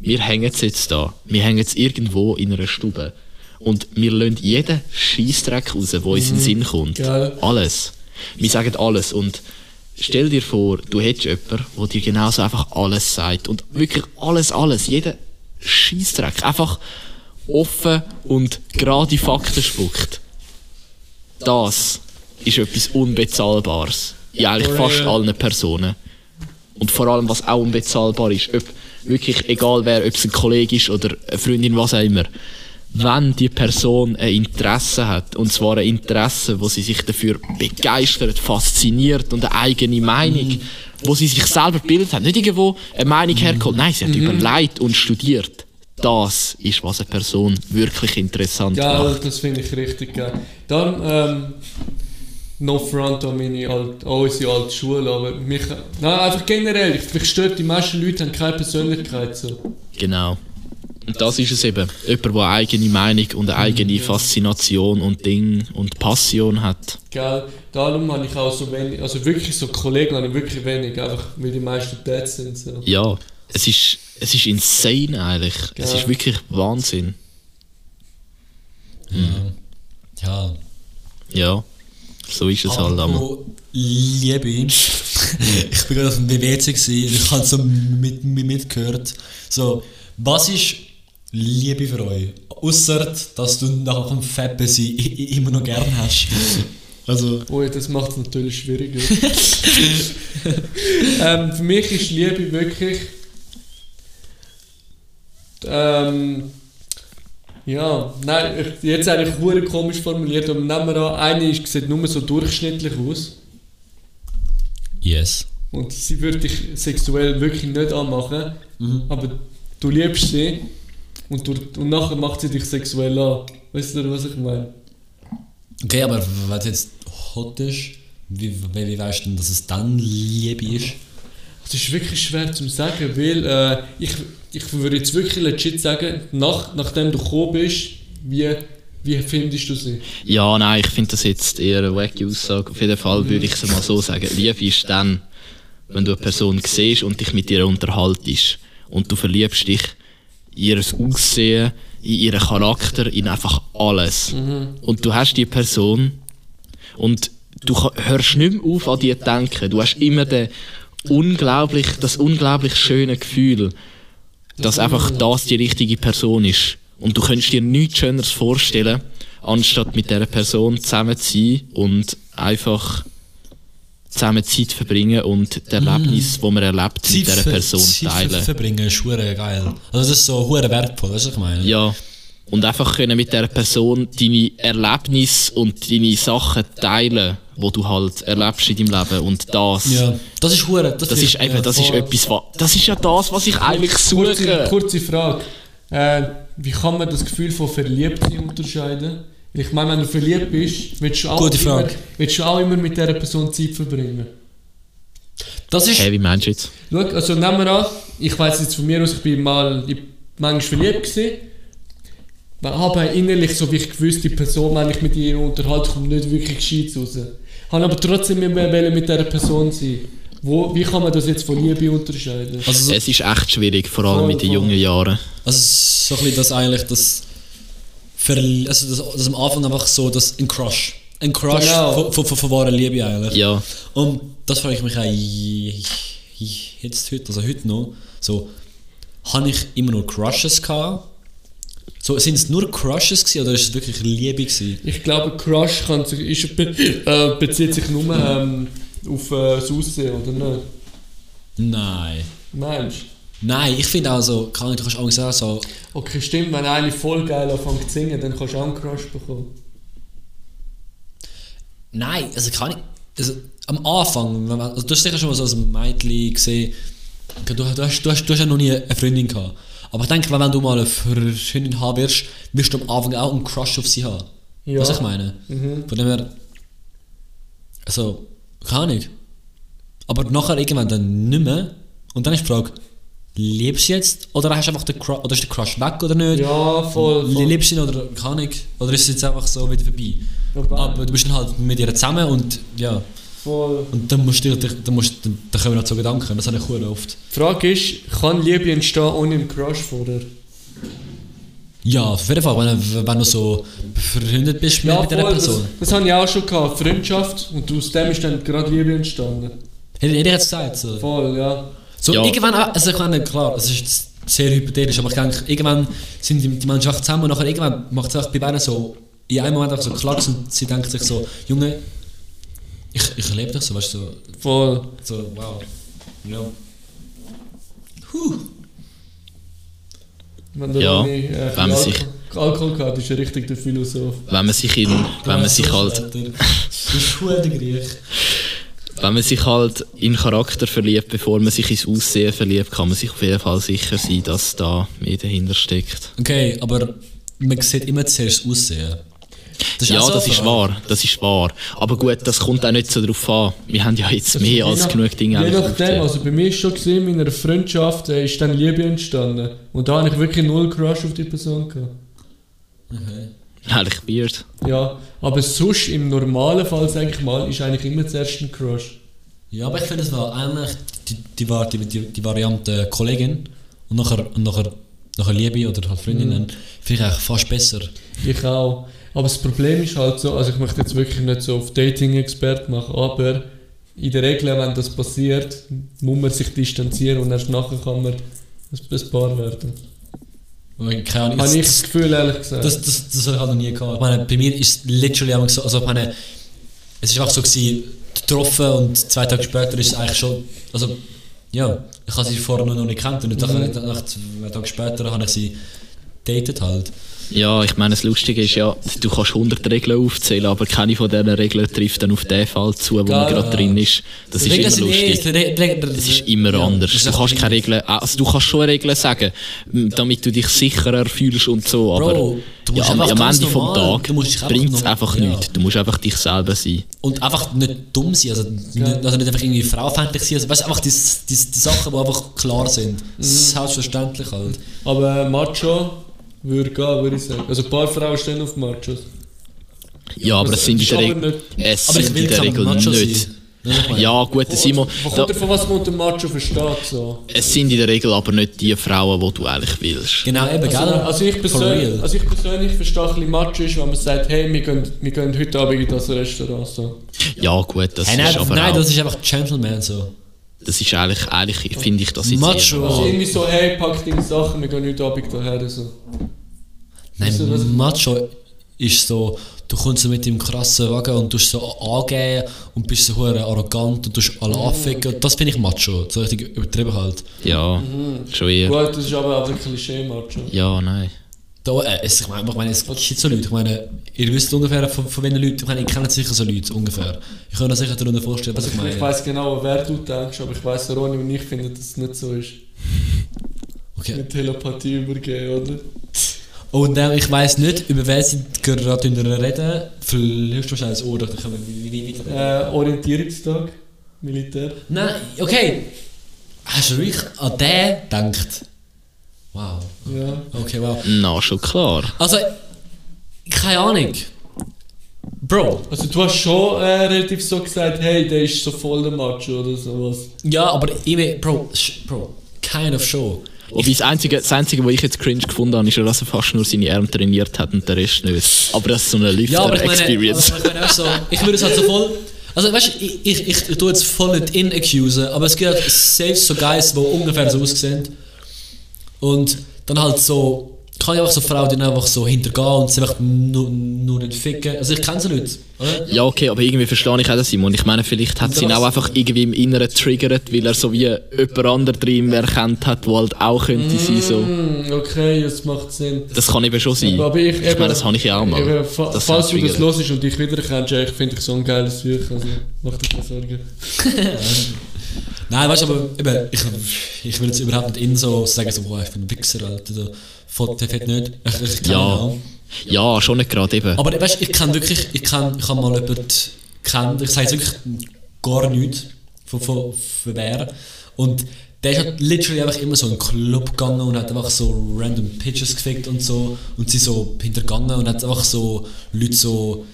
wir hängen jetzt, jetzt da. Wir hängen jetzt irgendwo in einer Stube. Und wir lassen jeden Scheissdreck raus, der uns in den Sinn kommt. Geil. Alles. Wir sagen alles. Und stell dir vor, du hättest jemanden, der dir genauso einfach alles sagt. Und wirklich alles, alles. Jeden Scheissdreck. Einfach offen und gerade Fakten spuckt. Das ist etwas Unbezahlbares. In eigentlich fast allen Personen. Und vor allem, was auch unbezahlbar ist, ob wirklich egal wer, ob es ein Kollege ist oder eine Freundin, was auch immer. Wenn die Person ein Interesse hat, und zwar ein Interesse, wo sie sich dafür begeistert, fasziniert und eine eigene Meinung, wo sie sich selber gebildet hat, nicht irgendwo eine Meinung hergeholt, nein, sie hat überlegt und studiert. das ist, was eine Person wirklich interessant Geil, macht. das finde ich richtig geil. Dann, ähm, no front an meine alt, an unsere alte Schule, aber mich, nein, einfach generell, ich- mich stört, die meisten Leute haben keine Persönlichkeit so. Genau. Und das ist es eben. Jemand, der eine eigene Meinung und eine eigene Faszination und Ding und Passion hat. Gell, darum habe ich auch so wenig, also wirklich so Kollegen habe ich wirklich wenig, einfach weil die meisten dead sind. So. Ja, es ist, es ist insane eigentlich. Es Ja. ist wirklich Wahnsinn. Ja. Ja, so ist es halt einmal. Liebe. ich bin gerade auf dem WC gewesen, und ich habe so mit, mit, mitgehört. So, was ist Liebe für euch? Ausser, dass du nach dem i- i- immer noch gern hast. Also, Oh, das macht es natürlich schwieriger. ähm, für mich ist Liebe wirklich. Ähm, ja, nein, ich- jetzt eigentlich hure komisch formuliert, aber nehmen wir an, eine ist, sieht nur so durchschnittlich aus yes. und sie würde dich sexuell wirklich nicht anmachen, aber du liebst sie und, du, und nachher macht sie dich sexuell an. Weißt du, was ich meine? Okay, aber wenn es jetzt hot ist, wie, wie, wie weißt du denn, dass es dann Liebe ist? Das ist wirklich schwer zu sagen, weil äh, ich, ich würde jetzt wirklich legit sagen, nach, nachdem du gekommen bist, wie, wie findest du sie? Ja, nein, ich finde das jetzt eher eine wacky Aussage. Auf jeden Fall würde ich es mal so sagen. Liebe ist dann, wenn du eine Person siehst und dich mit ihr unterhaltest und du verliebst dich ihr Aussehen, in ihren Charakter, in einfach alles. Und du hast die Person und du hörst nicht mehr auf an die zu denken. Du hast immer den unglaublich, das unglaublich schöne Gefühl, dass einfach das die richtige Person ist. Und du könntest dir nichts Schöneres vorstellen, anstatt mit dieser Person zusammen zu sein und einfach zusammen Zeit verbringen und das Erlebnis, das man erlebt, mit dieser Person Zeit teilen. verbringen ist geil. Also das ist so hure wertvoll, weißt du, was ich meine? Ja. Und einfach können mit dieser Person deine Erlebnisse und deine Sachen teilen, die du halt erlebst in deinem Leben. Und das, Ja, das ist hure. Das, das ist eben, das ist etwas, was, das ist ja das, was ich eigentlich Kurze, suche. kurze Frage. Äh, wie kann man das Gefühl von Verliebtsein unterscheiden? Ich meine, wenn du verliebt bist, willst du auch, Gute Frage. Immer, willst du auch immer mit dieser Person Zeit verbringen. Das ist. Hey, wie meinst du jetzt? Schau, also nehmen wir an, ich weiß jetzt von mir aus, ich bin mal ich, manchmal verliebt gewesen. Habe innerlich so wie ich gewusst, die Person, wenn ich mit ihr unterhalte, kommt nicht wirklich gescheit raus. Habe aber trotzdem immer mit dieser Person sein. Wo, wie kann man das jetzt von Liebe unterscheiden? Also so, Es ist echt schwierig, vor allem Voll, in den jungen Jahren. also so ein bisschen das eigentlich, das. Ver, also das, das am Anfang einfach so, das ein Crush. Ein Crush Genau. von, von, von, von wahrer Liebe eigentlich. Ja, Und das frage ich mich auch jetzt heute, also heute noch, so, habe ich immer nur Crushes gehabt? So, sind es nur Crushes gewesen, oder ist es wirklich Liebe gewesen? Ich glaube, Crush kann sich, ist, äh, bezieht sich nur ähm, auf äh, das Aussehen, oder nicht? Nein. Meinst du? Nein, ich finde auch so, kann ich, du kannst auch sagen, so, Okay, stimmt, wenn eine voll geil anfängt zu singen, dann kannst du auch einen Crush bekommen. nein, also kann ich, also am Anfang, wenn man, also du hast sicher schon mal so ein Mädchen gesehen, du, du, hast, du, hast, du hast ja noch nie eine Freundin gehabt. Aber ich denke, wenn du mal eine Freundin haben wirst, wirst du am Anfang auch einen Crush auf sie haben. Ja. Was ich meine? Mhm. Von dem her, also, keine Ahnung. Aber nachher irgendwann dann nicht mehr. Und dann ist die Frage, liebst du jetzt? Oder hast du einfach den Crush, oder ist der Crush weg oder nicht? Ja, voll. voll. Liebst du ihn oder keine Ahnung? Oder ist es jetzt einfach so wieder vorbei? Vorbei. Aber du bist dann halt mit ihr zusammen und ja. voll. Und dann musst du dir, dann musst, dann, dann kommen wir noch zu Gedanken. Das habe ich sehr oft. Die Frage ist, kann Liebe entstehen ohne einen Crush vorher? Ja, auf jeden Fall, wenn, wenn du so befreundet bist mit, mit einer voll, Person. Das, das habe ich auch schon gehabt, Freundschaft, und aus dem ist dann gerade Liebe entstanden. Hätte ich jetzt gesagt. So. Voll, ja. So, Ja. irgendwann, also ich meine, klar, es ist sehr hypothetisch, aber ich denke, irgendwann sind die, die einfach zusammen und nachher irgendwann macht es bei beiden so, in einem Moment einfach so Klacks und sie denkt sich so, Junge, ich, ich lebe dich so, weißt du, so, Voll. so wow. Ja. Huh. Wenn Ja, Ronny, äh, wenn man Alkohol, sich- Alkohol gehabt, ist er richtig der Philosoph. wenn man sich, in, wenn man sich halt, der Griech. Wenn man sich halt in Charakter verliebt, bevor man sich ins Aussehen verliebt, kann man sich auf jeden Fall sicher sein, dass da mehr dahinter steckt. Okay, aber man sieht immer zuerst das Aussehen. Das ja, so das ist wahr, das ist wahr. Aber gut, das kommt auch nicht so drauf an. Wir haben ja jetzt mehr als Je nach- genug Dinge Je nachdem, also bei mir ist schon gesehen, in meiner Freundschaft äh, ist dann Liebe entstanden. Und da habe ich wirklich null Crush auf die Person gehabt. Eigentlich weird. Ja, aber sonst im normalen Fall, sage ich mal, ist eigentlich immer zuerst ein Crush. Ja, aber ich finde, es war eigentlich die, die, die, die, die Variante Kollegin und nachher, und nachher, nachher Liebe oder halt Freundinnen, finde ich eigentlich fast besser. Ich auch. Aber das Problem ist halt so, also ich möchte jetzt wirklich nicht so auf Dating-Expert machen, aber in der Regel, wenn das passiert, muss man sich distanzieren und erst nachher kann man ein Paar werden. Keine Ahnung, Habe ich das, das Gefühl, ehrlich gesagt. das, das, das habe ich halt noch nie gehabt. Ich meine, bei mir ist es literally einfach so, also ich meine, es ist einfach so gewesen, getroffen und zwei Tage später ist es eigentlich schon, also ja, ich habe sie vorher noch nicht gekannt und dann Mhm. nach zwei Tagen später habe ich sie datet halt. Ja, ich meine, das Lustige ist ja, du kannst 100 Regeln aufzählen, aber keine von diesen Regeln trifft dann auf den Fall zu, wo man gerade drin ist. Das ist immer eh- lustig. Es ist immer anders. das Du kannst keine Regeln, also du kannst schon Regeln sagen, damit du dich sicherer fühlst und so, aber ja, am, am Ende vom Tag bringt es einfach ja. nichts. Du musst einfach dich selber sein. Und einfach nicht dumm sein, also, nicht, also nicht einfach irgendwie fraufeindlich sein, also weißt, du, einfach die, die, die Sachen, die einfach klar sind. Das ist selbstverständlich halt. Aber Macho würde gehen, würde ich sagen. Also ein paar Frauen stehen auf Machos. Ja, aber es sind in ist der Regel, nicht- es ich sind in der Regel nicht. sein. Ja, ich gut, Simon, Wo da, davon, was man unter Macho versteht? So. es sind in der Regel aber nicht die Frauen, die du eigentlich willst. Genau, eben, Also, gell? also, ich For persönlich, also ich persönlich verstehe ein bisschen Macho ist, wenn man sagt, hey, wir gehen, wir gehen heute Abend in das Restaurant. So. Ja, gut, das Hey, ist nein, aber nein auch, das ist einfach Gentleman so. Das ist eigentlich, eigentlich finde ich das jetzt Macho. eher- Also irgendwie so, hey, pack deine Sachen, wir gehen heute Abend daher. So. Nein, Weißt du, was- Macho ist so, du kommst so mit dem krassen Wagen und tust so angeben und bist so hure arrogant und tust alle anficken. Das finde ich Macho, so richtig übertrieben halt. Ja, schon eher. Gut, das ist aber auch ein Klischee-Macho. Ja, nein. Da, äh, es, ich, meine, ich meine, es gibt so Leute, ich meine, ihr wisst ungefähr von, von welchen Leuten, ich meine, ihr kennt sicher so Leute ungefähr. Ich kann mir sicher darunter vorstellen, was ich meine. Ich weiß genau, wer du denkst, aber ich weiß, Ronny und ich finden, dass es nicht so ist. Okay. Mit Telepathie übergehen, oder? Und ähm, ich weiss nicht, über wen sie gerade reden. Vielleicht wahrscheinlich das Ohr, dann können wir wie, wie weiter. Äh, Orientierungstag, Militär. Nein, okay. Hast du wirklich an den gedacht? Wow. Ja. Okay, wow. Na, schon klar. Also, keine Ahnung. Bro. Also du hast schon äh, relativ so gesagt, hey, der ist so voll der Macho oder sowas. Ja, aber ich mein, Bro, Bro, kind of show. Wobei das Einzige, das Einzige, was ich jetzt cringe gefunden habe, ist, ja, dass er fast nur seine Arme trainiert hat und der Rest nicht. Aber das ist so eine Ja, aber ich meine, Lifter-Experience. also, ich, meine auch so, ich würde es halt so voll. Also weißt du, ich, ich, ich, ich tue jetzt voll nicht in accusen, aber es gibt halt safe so Guys, die ungefähr so aussehen. Und dann halt so, kann ich einfach so Frauen, die einfach so hintergehen und sie einfach nur, nur nicht ficken. Also ich kenne sie nicht, oder? Ja, okay, aber irgendwie verstehe ich auch den Simon. Ich meine, vielleicht hat sie ihn auch einfach irgendwie im Inneren triggert, weil er so wie jemand anderen drin erkannt hat, der halt auch könnte sein so. Hm, okay, das macht Sinn. Das kann eben schon sein. Aber ich, ich meine, das habe ich ja auch mal. Eben, fa Das falls du das hörst und dich wiedererkennst, ja, ich finde dich so ein geiles Viech, also mach dir keine Sorgen. Nein, weißt du, aber eben, ich, ich will jetzt überhaupt nicht in so sagen, so, boah, ich bin ein Wichser, Alter. So, der fett nicht. Ich, ich kenn ihn Ja. Ja, schon nicht gerade eben. Aber weißt du, ich kenne wirklich, ich kann ich kann mal jemanden kennt, ich sage jetzt wirklich gar nichts von, von, von wer. Und der ist halt literally einfach immer so in einen Club gegangen und hat einfach so random Pitches gefickt und so und sie so hintergangen und hat einfach so Leute so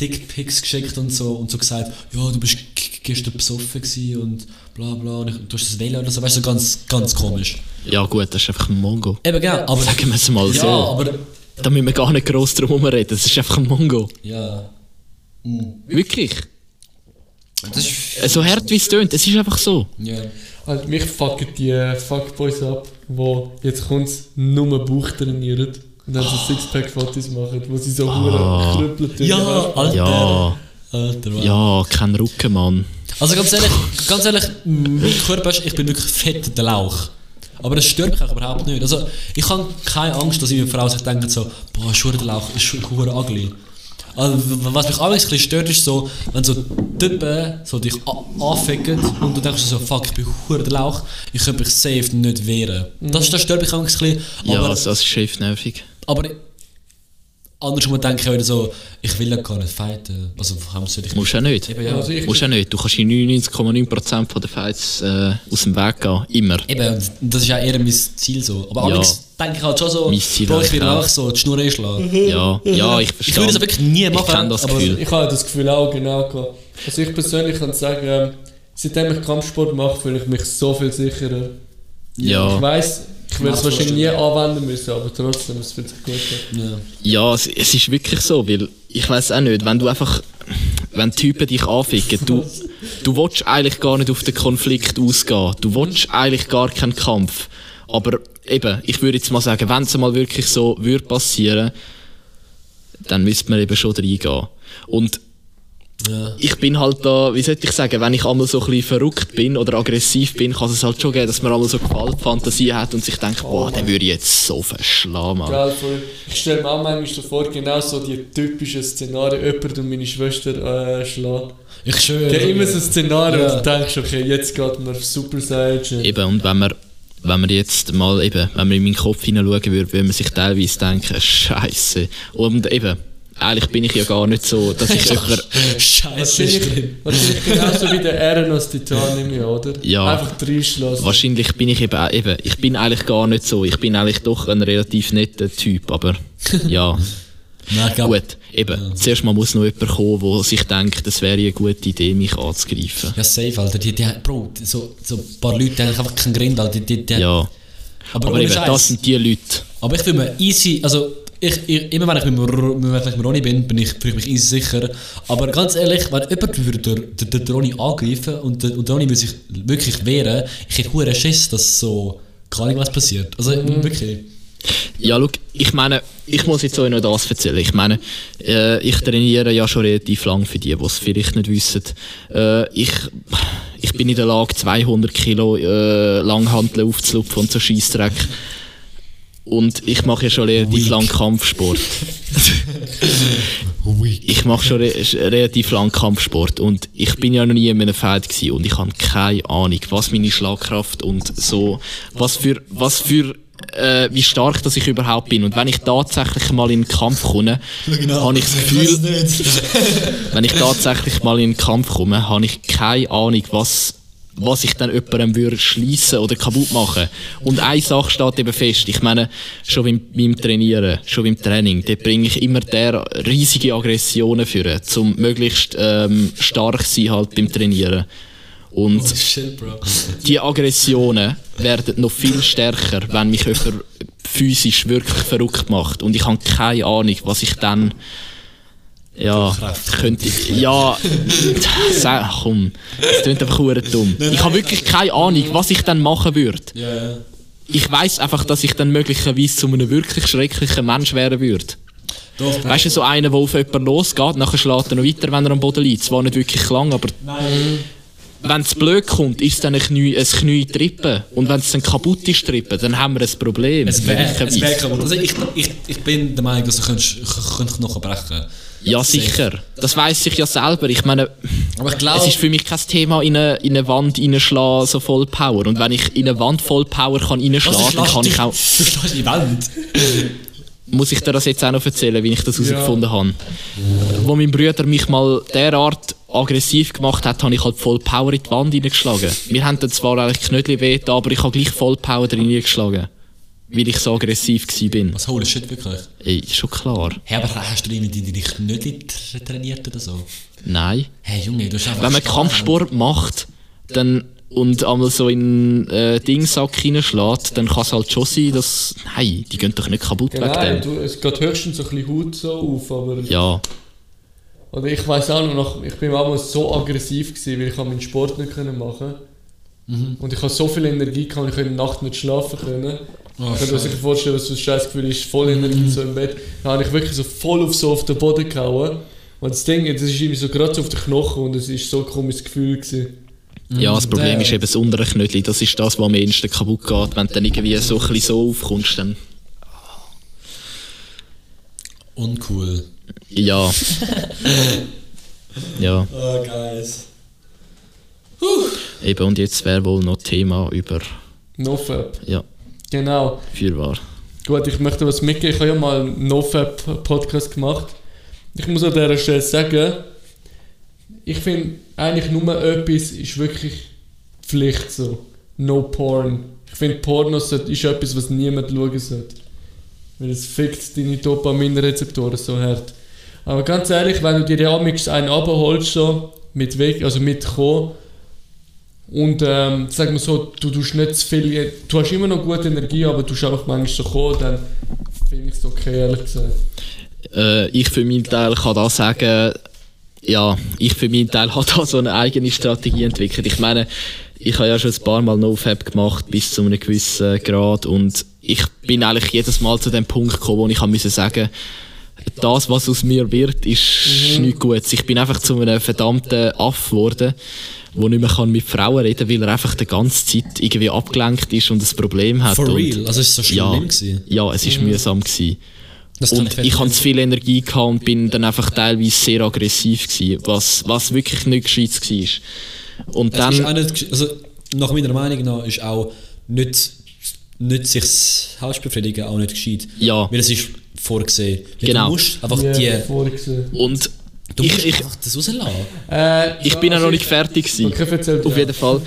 Dickpics geschickt und so und so gesagt, ja, du bist gestern besoffen gewesen und bla bla und ich, du hast das wählen oder so, weißt du, so ganz, ganz komisch. Ja gut, das ist einfach ein Mongo. Eben, gell, aber... Sagen wir es mal ja, so. aber... Da müssen wir gar nicht gross drum herum reden. Das ist einfach ein Mongo. Ja. Wirklich. Das ist... Äh, So hart wie es tönt, es ist einfach so. Ja. Also mich fucken die äh, Fuckboys ab, wo jetzt kommt's nur Bauch trainieren und dann so Sixpack-Fotos machen, wo sie so ah. krüppelt Ja, Alter. Ja, Alter, wow. ja, kein Rücken, Mann. Also ganz ehrlich, ganz ehrlich, mein Körper ist, ich bin wirklich fett der Lauch. Aber das stört mich auch überhaupt nicht. Also ich habe keine Angst, dass eine Frau sich denkt so, boah, verdammt der Lauch, ist verdammt ugly. Also, was mich auch ein bisschen stört, ist so, wenn so Typen so dich anficken und du denkst so, fuck, ich bin hure der Lauch, ich könnte mich safe nicht wehren. Das, das stört mich auch ein bisschen. Ja, Aber, das, das ist schon nervig. aber andersrum denke ich auch wieder so, ich will ja gar nicht fighten. Also, warum soll ich Musst du ja nicht. Eben, ja. Also ich- Musst ja nicht. Du kannst in 99,9% der Fights äh, aus dem Weg gehen. Immer. Eben, und das ist ja eher mein Ziel so. Aber Ja. amigs denke ich halt schon so, Mein Ziel ich will auch. so die Schnur einschlagen. Ja, ja, ich verstehe. Ich würde das wirklich nie machen. Ich kenne das aber- Gefühl. Ich habe das Gefühl auch genau gehabt. Also ich persönlich kann sagen, ähm, seitdem ich Kampfsport mache, fühle ich mich so viel sicherer. Ich Ja, weiß, ich werde es wahrscheinlich nie anwenden müssen, aber trotzdem, es fühlt sich gut an. Ja. ja es, es ist wirklich so, weil ich weiß auch nicht, wenn du einfach, wenn Typen dich anficken, du, du willst eigentlich gar nicht auf den Konflikt ausgehen. Du willst eigentlich gar keinen Kampf. Aber eben, ich würde jetzt mal sagen, wenn es mal wirklich so würde passieren, dann müsste man eben schon reingehen. Und Ja. ich bin halt da, wie soll ich sagen, wenn ich einmal so ein bisschen verrückt bin oder aggressiv bin, kann es halt schon geben, dass man einmal so Gewaltfantasie hat und sich denkt, boah, den würde ich jetzt so verschlagen. Gell, voll. Ich stelle mir auch manchmal so vor, genau so die typischen Szenarien, jemand und meine Schwester äh, schlagen. Ich schwöre. Ja, immer so ein Szenario, Ja. und du denkst, okay, jetzt geht man auf Super Saiyan. Eben, und wenn man, wenn man jetzt mal eben, wenn man in meinen Kopf hineinschauen würde, würde man sich teilweise denken, Scheiße. Und eben, eigentlich bin ich ja gar nicht so, dass ich jemand, Scheiße ist Wahrscheinlich, drin. wahrscheinlich genauso wie der Erenos Titan im Jahr, oder? Ja. Einfach reinschlagen. wahrscheinlich bin ich eben, auch- eben, ich bin eigentlich gar nicht so, ich bin eigentlich doch ein relativ netter Typ, aber ja. Nein, glaub, Gut, eben, zuerst mal muss noch jemand kommen, der sich denkt, es wäre eine gute Idee, mich anzugreifen. Ja, safe, Alter. Die, die, Bro, so, so ein paar Leute die haben einfach keinen Grind, Alter. Die, die, die, Ja, Aber, aber eben, Scheiß. das sind die Leute. Aber ich fühle mich easy, also ich, ich, immer wenn ich mit, wenn ich mit Ronny bin, bin ich, fühle ich mich easy sicher. Aber ganz ehrlich, wenn jemand würde den, den, den Ronny angreifen und der, und der Ronny würde sich wirklich wehren, ich hätte hohen Schiss, dass so gar nicht was passiert. Also wirklich. Ja, schau, ich meine, ich muss jetzt euch noch das erzählen. Ich meine, äh, ich trainiere ja schon relativ lang für die, die es vielleicht nicht wissen. Äh, ich, ich bin in der Lage, 200 Kilo äh, Langhantel aufzulupfen und so Scheissdreck. Und ich mache ja schon relativ lang Kampfsport. Ich mache schon re relativ lang Kampfsport. Und ich bin ja noch nie in einem Feld gewesen und ich habe keine Ahnung, was meine Schlagkraft und so, was für, was für, äh, wie stark dass ich überhaupt bin. Und wenn ich tatsächlich mal in einen Kampf komme, habe ich das Gefühl, wenn ich tatsächlich mal in einen Kampf komme, habe ich keine Ahnung, was, was ich dann jemandem würde schliessen oder kaputt machen. Und eine Sache steht eben fest. Ich meine, schon beim, beim Trainieren, schon beim Training, da bringe ich immer der riesige Aggressionen führen, um möglichst ähm, stark sein halt beim Trainieren. Und Shit, Bro. die Aggressionen werden noch viel stärker, wenn mich jemand physisch wirklich verrückt macht. Und ich habe keine Ahnung, was ich dann. Ja, könnte. Ja, sag, komm. Das klingt einfach hure dumm. Ich habe wirklich keine Ahnung, was ich dann machen würde. Ich weiß einfach, dass ich dann möglicherweise zu einem wirklich schrecklichen Mensch werden würde. Doch. Weißt du, so einer, der auf jemanden losgeht, nachher schlägt er noch weiter, wenn er am Boden liegt. Zwar nicht wirklich lang, aber wenn es blöd kommt, ist es dann ein Knie, ein Knie trippen. Und wenn es dann kaputt ist trippen, dann haben wir ein Problem. Es wäre. Also ich, ich, ich bin der Meinung, dass du könntest, könntest noch brechen Ja, sicher. Das weiß ich ja selber. Ich meine, ich glaube... es ist für mich kein Thema, in eine, in eine Wand reinschlagen, so voll Power. Und wenn ich in eine Wand voll Power kann reinschlagen kann, kann ich auch... Du schlägst die Wand. Muss ich dir das jetzt auch noch erzählen, wie ich das herausgefunden habe? Wo mein Bruder mich mal derart aggressiv gemacht hat, habe ich halt voll Power in die Wand reingeschlagen. Wir haben dann zwar eigentlich Knödel weh, aber ich habe gleich voll Power drin geschlagen. Weil ich so aggressiv war. Was holy shit, wirklich? Ey, ist schon klar. Hey, aber hast du irgendwie deine Knödel tra- trainiert oder so? Nein. Hey Junge, du hast einfach... Wenn man stark- Kampfsport macht dann, und einmal so in einen äh, Dingsack reinschlägt, dann kann es halt schon sein, dass... Nein, die gehen doch nicht kaputt Genau, wegen dem. du, es geht höchstens so ein bisschen Haut so auf, aber... Ja, Oder ich weiß auch noch, ich bin manchmal so aggressiv gewesen, weil ich meinen Sport nicht können machen Und ich hatte so viel Energie, gehabt, ich konnte in der Nacht nicht schlafen können. Oh, ich kann mir sicher vorstellen, was für ein scheiß Gefühl ist, voll Energie so im Bett. Dann habe ich wirklich so voll auf, so auf den Boden gehauen. Und das Ding, das ist irgendwie so gerade so auf den Knochen und es ist so ein komisches Gefühl gewesen. Ja, das Problem der- ist eben das untere Knödel. Das ist das, was am ehesten kaputt geht. Wenn du dann irgendwie so ein bisschen so aufkommst, dann... Uncool. Ja. ja, Oh, guys. eben und jetzt wäre wohl noch Thema über, NoFap. ja, Genau. fürwahr. Gut, ich möchte was mitgeben. Ich habe ja mal einen NoFap-Podcast gemacht. Ich muss an dieser Stelle sagen, ich finde eigentlich nur etwas ist wirklich Pflicht so. No Porn. Ich finde Pornos ist etwas, was niemand schauen sollte. Weil es fickt deine Dopaminrezeptoren so hart. Aber ganz ehrlich, wenn du dir ja einen abholst, so, mit Weg, also mit Co. Und ähm, sagen wir so, du tust nicht zu viel, du hast immer noch gute Energie, aber du tust einfach manchmal so kommen, dann finde ich es okay, ehrlich gesagt. Äh, ich für meinen Teil kann da sagen, ja, ich für meinen Teil habe da so eine eigene Strategie entwickelt. Ich meine, ich habe ja schon ein paar Mal NoFap gemacht bis zu einem gewissen Grad und ich bin eigentlich jedes Mal zu dem Punkt gekommen, wo ich sagen, das, was aus mir wird, ist Mhm. nicht gut. Ich bin einfach zu einem verdammten Aff geworden, der nicht mehr kann mit Frauen reden kann, weil er einfach die ganze Zeit irgendwie abgelenkt ist und ein Problem hat. For und real? Also ist es so schlimm ja, gewesen? ja, es ist mühsam gewesen. Das Und ich hatte zu viel Energie gehabt und bin dann einfach teilweise sehr aggressiv gewesen, was, was wirklich nicht gescheit war. Und Es dann, nicht, also nach meiner Meinung nach ist auch nicht, nicht sich selbst befriedigen auch nicht gescheit. Ja. Weil es ist vorgesehen. Genau. Du musst einfach Ja, die... und Du musst ich, ich, einfach das rauslassen. Äh, ich bin ja noch nicht fertig gewesen. Okay, erzähl Auf ja. jeden Fall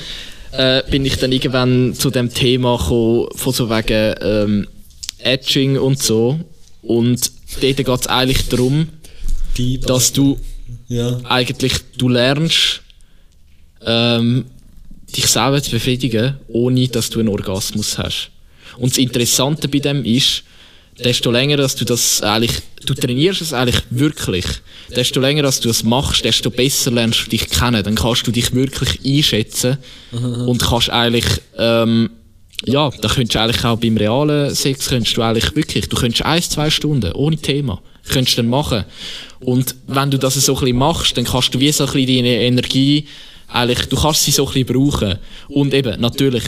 äh, bin ich dann irgendwann zu dem Thema gekommen, von so wegen ähm, Etching und so. Und dort geht es eigentlich darum, dass du Ja. eigentlich du lernst, ähm, dich selber zu befriedigen, ohne dass du einen Orgasmus hast. Und das Interessante bei dem ist, desto länger, dass du das eigentlich, du trainierst es eigentlich wirklich, desto länger, dass du es machst, desto besser lernst du dich kennen. Dann kannst du dich wirklich einschätzen und kannst eigentlich, ähm, ja, da könntest du eigentlich auch beim realen Sex, könntest du eigentlich wirklich, du könntest ein, zwei Stunden, ohne Thema, könntest du dann machen. Und wenn du das so ein bisschen machst, dann kannst du wie so ein bisschen deine Energie, eigentlich, du kannst sie so ein bisschen brauchen. Und eben, natürlich,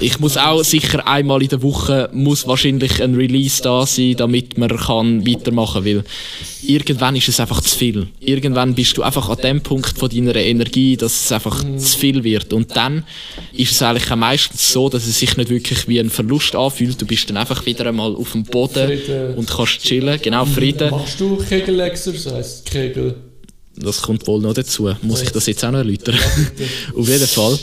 ich muss auch sicher einmal in der Woche muss wahrscheinlich ein Release da sein, damit man kann weitermachen will. Irgendwann ist es einfach zu viel. Irgendwann bist du einfach an dem Punkt von deiner Energie, dass es einfach zu viel wird. Und dann ist es eigentlich auch meistens so, dass es sich nicht wirklich wie ein Verlust anfühlt. Du bist dann einfach wieder einmal auf dem Boden Frieden. und kannst chillen. Genau, Frieden. Machst du Kegel-Exercise? Kegel. Das kommt wohl noch dazu. Muss ich das jetzt auch noch erläutern? Auf jeden Fall.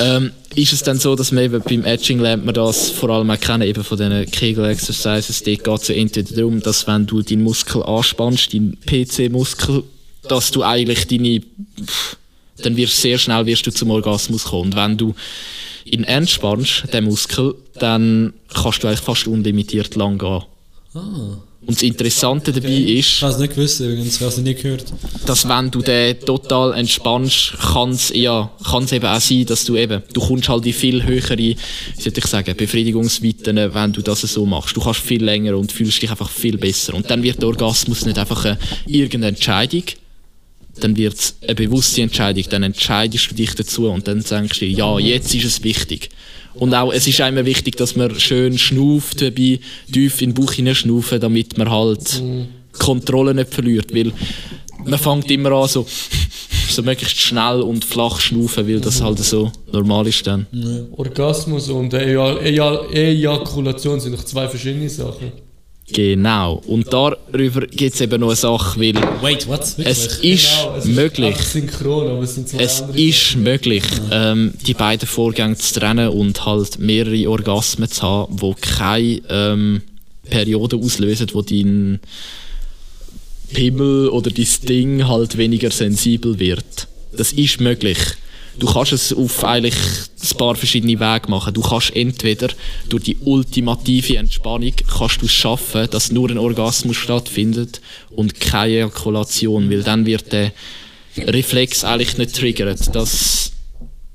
Ähm, ist es dann so, dass man eben beim Etching lernt man das vor allem auch kennen, eben von diesen Kegel-Exercises. Dort geht es ja entweder darum, dass wenn du deinen Muskel anspannst, deinen PC-Muskel, dass du eigentlich deine, pff, dann wirst sehr schnell wirst du zum Orgasmus kommen. Und wenn du ihn entspannst, den Muskel, dann kannst du eigentlich fast unlimitiert lang gehen. Und das Interessante dabei ist, Ich habe nicht gewusst übrigens, ich habe es nie gehört. dass wenn du den total entspannst, kann es ja, kann's eben auch sein, dass du eben, du kommst halt in viel höhere, wie soll ich sagen, Befriedigungsweiten, wenn du das so machst. Du kannst viel länger und fühlst dich einfach viel besser. Und dann wird der Orgasmus nicht einfach eine, irgendeine Entscheidung, dann wird es eine bewusste Entscheidung, dann entscheidest du dich dazu und dann denkst du dir, ja, jetzt ist es wichtig. Und auch, es ist einmal wichtig, dass man schön schnauft dabei, tief in den Bauch hineinschnaufen, damit man halt die Kontrolle nicht verliert, weil man fängt immer an so, so möglichst schnell und flach schnaufen, weil das halt so normal ist dann. Orgasmus und Eja- Eja- Ejakulation sind doch zwei verschiedene Sachen. Genau. Und darüber gibt es eben noch eine Sache, weil Wait, what? es Wirklich? ist Genau, es möglich. einfach synchron, aber es sind zwei Es ist möglich, ähm, die beiden Vorgänge zu trennen und halt mehrere Orgasmen zu haben, die keine ähm, Periode auslösen, wo dein Pimmel oder dein Ding halt weniger sensibel wird. Das ist möglich. Du kannst es auf eigentlich ein paar verschiedene Wege machen. Du kannst entweder durch die ultimative Entspannung kannst du es schaffen, dass nur ein Orgasmus stattfindet und keine Ejakulation, weil dann wird der Reflex eigentlich nicht triggert, dass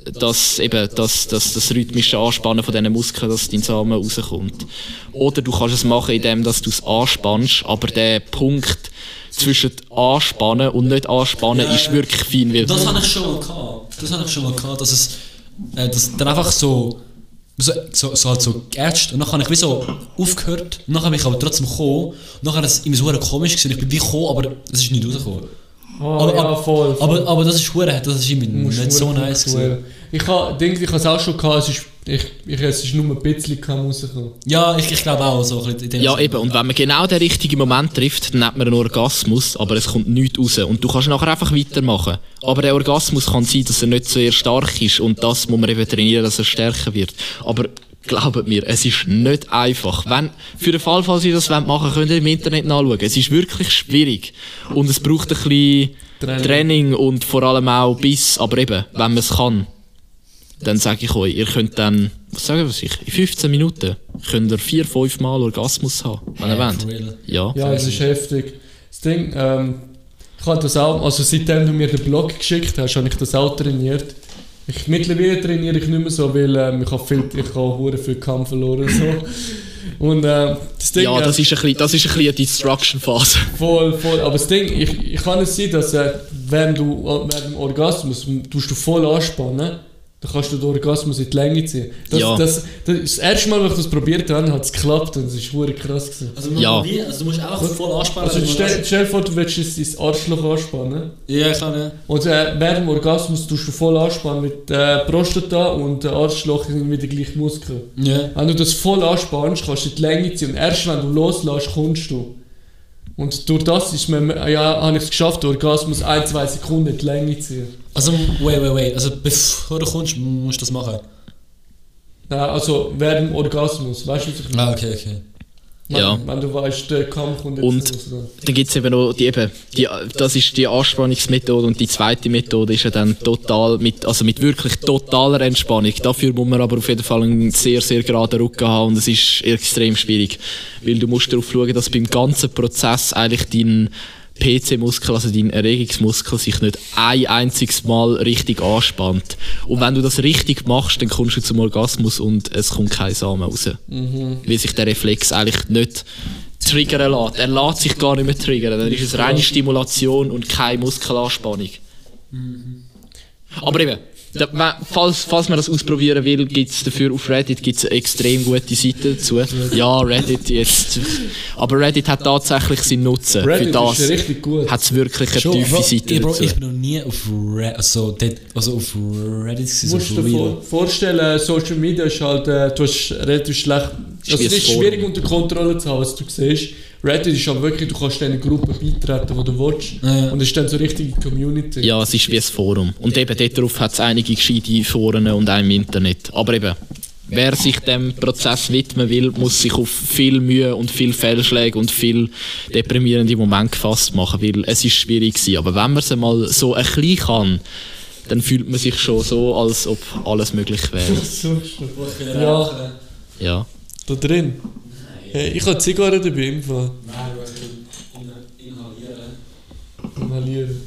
dass eben das, das, das rhythmische Anspannen von diesen Muskeln, dass dein Samen rauskommt. Oder du kannst es machen, indem dass du es anspannst, aber der Punkt zwischen Anspannen und nicht Anspannen ist wirklich fein. Weil Das habe ich schon mal gehabt. Das habe ich schon mal gehabt, dass es äh, dass dann einfach so so, so, so halt so geätscht und dann habe ich wie so aufgehört und dann habe ich aber trotzdem gekommen und dann war es immer so komisch gewesen. ich bin wie gekommen, aber es ist nicht rausgekommen. Oh, aber, ja, aber, voll, voll. aber, aber das ist hure, das ist immer nicht so nice cool. gewesen. Ich habe denke, ich habe es auch schon gehabt, es ist, ich, ich, es ist nur ein bisschen kaum rausgekommen. Ja, ich, ich glaube auch so. ein bisschen in dem Ja, Sinne. eben. Und wenn man genau den richtigen Moment trifft, dann hat man einen Orgasmus, aber es kommt nichts raus. Und du kannst nachher einfach weitermachen. Aber der Orgasmus kann sein, dass er nicht sehr stark ist und das muss man eben trainieren, dass er stärker wird. Aber glaubt mir, es ist nicht einfach. Wenn, für den Fall, falls ihr das machen wollt, könnt ihr im Internet nachschauen. Es ist wirklich schwierig. Und es braucht ein bisschen Training. Training, und vor allem auch Biss. Aber eben, wenn man es kann, dann sage ich euch, ihr könnt dann, was sagen wir sich, in 15 Minuten könnt ihr vier, fünf Mal Orgasmus haben, wenn ihr Ja, wollt. Ja. Ja, es ist heftig. Das Ding, ähm, ich habe das auch, also seitdem du mir den Blog geschickt hast, habe ich das auch trainiert. Ich, mittlerweile trainiere ich nicht mehr so, weil ähm, ich habe viel, ich habe viel Kampf verloren so. Und ähm, das Ding, Ja, das äh, ist ein bisschen, das ist ein bisschen eine Destruction-Phase. voll, voll. Aber das Ding, ich, ich kann es sein, dass äh, während du während dem Orgasmus tust du voll anspannen, dann kannst du den Orgasmus in die Länge ziehen. Das, Ja. das, das, das erste Mal, als ich das probiert habe, hat es geklappt und es ist hure krass gewesen. Also, Ja. wie, also du musst einfach voll anspannen. Also stell, stell dir vor, du willst es ins Arschloch anspannen. Ja, ich kann ja. Und äh, während dem Orgasmus tust du voll anspannen mit äh, Prostata und der Arschloch sind wieder gleich Muskeln. Ja. Wenn du das voll anspannst, kannst du in die Länge ziehen und erst wenn du loslässt, kommst du. Und durch das ist mir, ja, habe ich es geschafft, den Orgasmus ein, zwei Sekunden in die Länge zu ziehen. Also, wait, wait, wait. Also, bevor du kommst, musst du das machen. Ja, also während dem Orgasmus, weißt du, was ich meine? Ah, okay, okay. Wenn, Ja. wenn du weißt, der Kampf kommt jetzt Und-. Dann gibt es eben noch die, eben, die, das ist die Anspannungsmethode und die zweite Methode ist ja dann total mit, also mit wirklich totaler Entspannung. Dafür muss man aber auf jeden Fall einen sehr, sehr geraden Rücken haben und es ist extrem schwierig. Weil du musst darauf schauen, dass beim ganzen Prozess eigentlich dein PC-Muskel, also dein Erregungsmuskel, sich nicht ein einziges Mal richtig anspannt. Und wenn du das richtig machst, dann kommst du zum Orgasmus und es kommt kein Samen raus. Weil sich der Reflex eigentlich nicht triggern lässt. Er lässt sich gar nicht mehr triggern. Dann ist es reine Stimulation und keine Muskelanspannung. Aber eben, da, wenn- falls, falls man das ausprobieren will, gibt es dafür auf Reddit gibt's eine extrem gute Seite dazu. Ja, Reddit jetzt. Aber Reddit hat tatsächlich seinen Nutzen. Reddit Für das ist richtig gut. hat es wirklich eine Schon, tiefe Seite ich, Bro, dazu. ich bin noch nie auf Reddit, also, dort- also auf Reddit gewesen, Du musst dir vor, vorstellen, Social Media ist halt, äh, du hast relativ schlecht, also es ist schwierig unter Kontrolle zu haben, was du siehst. Reddit ist halt wirklich, du kannst in Gruppe beitreten, wo du willst. Ja. Und es ist dann so eine richtige Community. Ja, es ist wie ein Forum. Und eben dort drauf hat es einige gescheite Foren und auch im Internet. Aber eben, wer sich dem Prozess widmen will, muss sich auf viel Mühe und viel Fehlschläge und viel deprimierende Momente gefasst machen, weil es ist schwierig gewesen. Aber wenn man es mal so ein bisschen kann, dann fühlt man sich schon so, als ob alles möglich wäre. Ja, Ja. Da drin. Hey, ich habe Zigarre dabei im Fall. Inhalieren.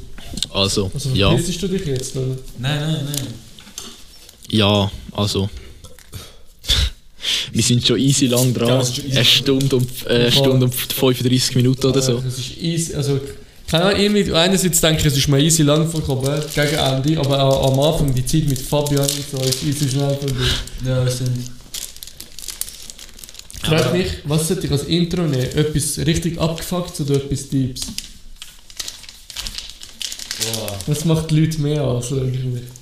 Also, Also ja. verpissest du dich jetzt, oder? Nein, nein, nein. Ja, also. Wir sind schon easy lang dran. Ja, easy Eine Stunde und, äh, eine Stunde und 35 Minuten oder so. Es ist easy, also... Keine Ahnung, irgendwie, einerseits denke ich, es ist mir easy lang vorgekommen, gegen Ende, aber auch am Anfang, die Zeit mit Fabian und so, ist easy schnell vorbei. Ja. Ich frage mich, was sollte ich als Intro nehmen? Etwas richtig abgefuckt oder etwas Deeps? Was macht die Leute mehr aus eigentlich?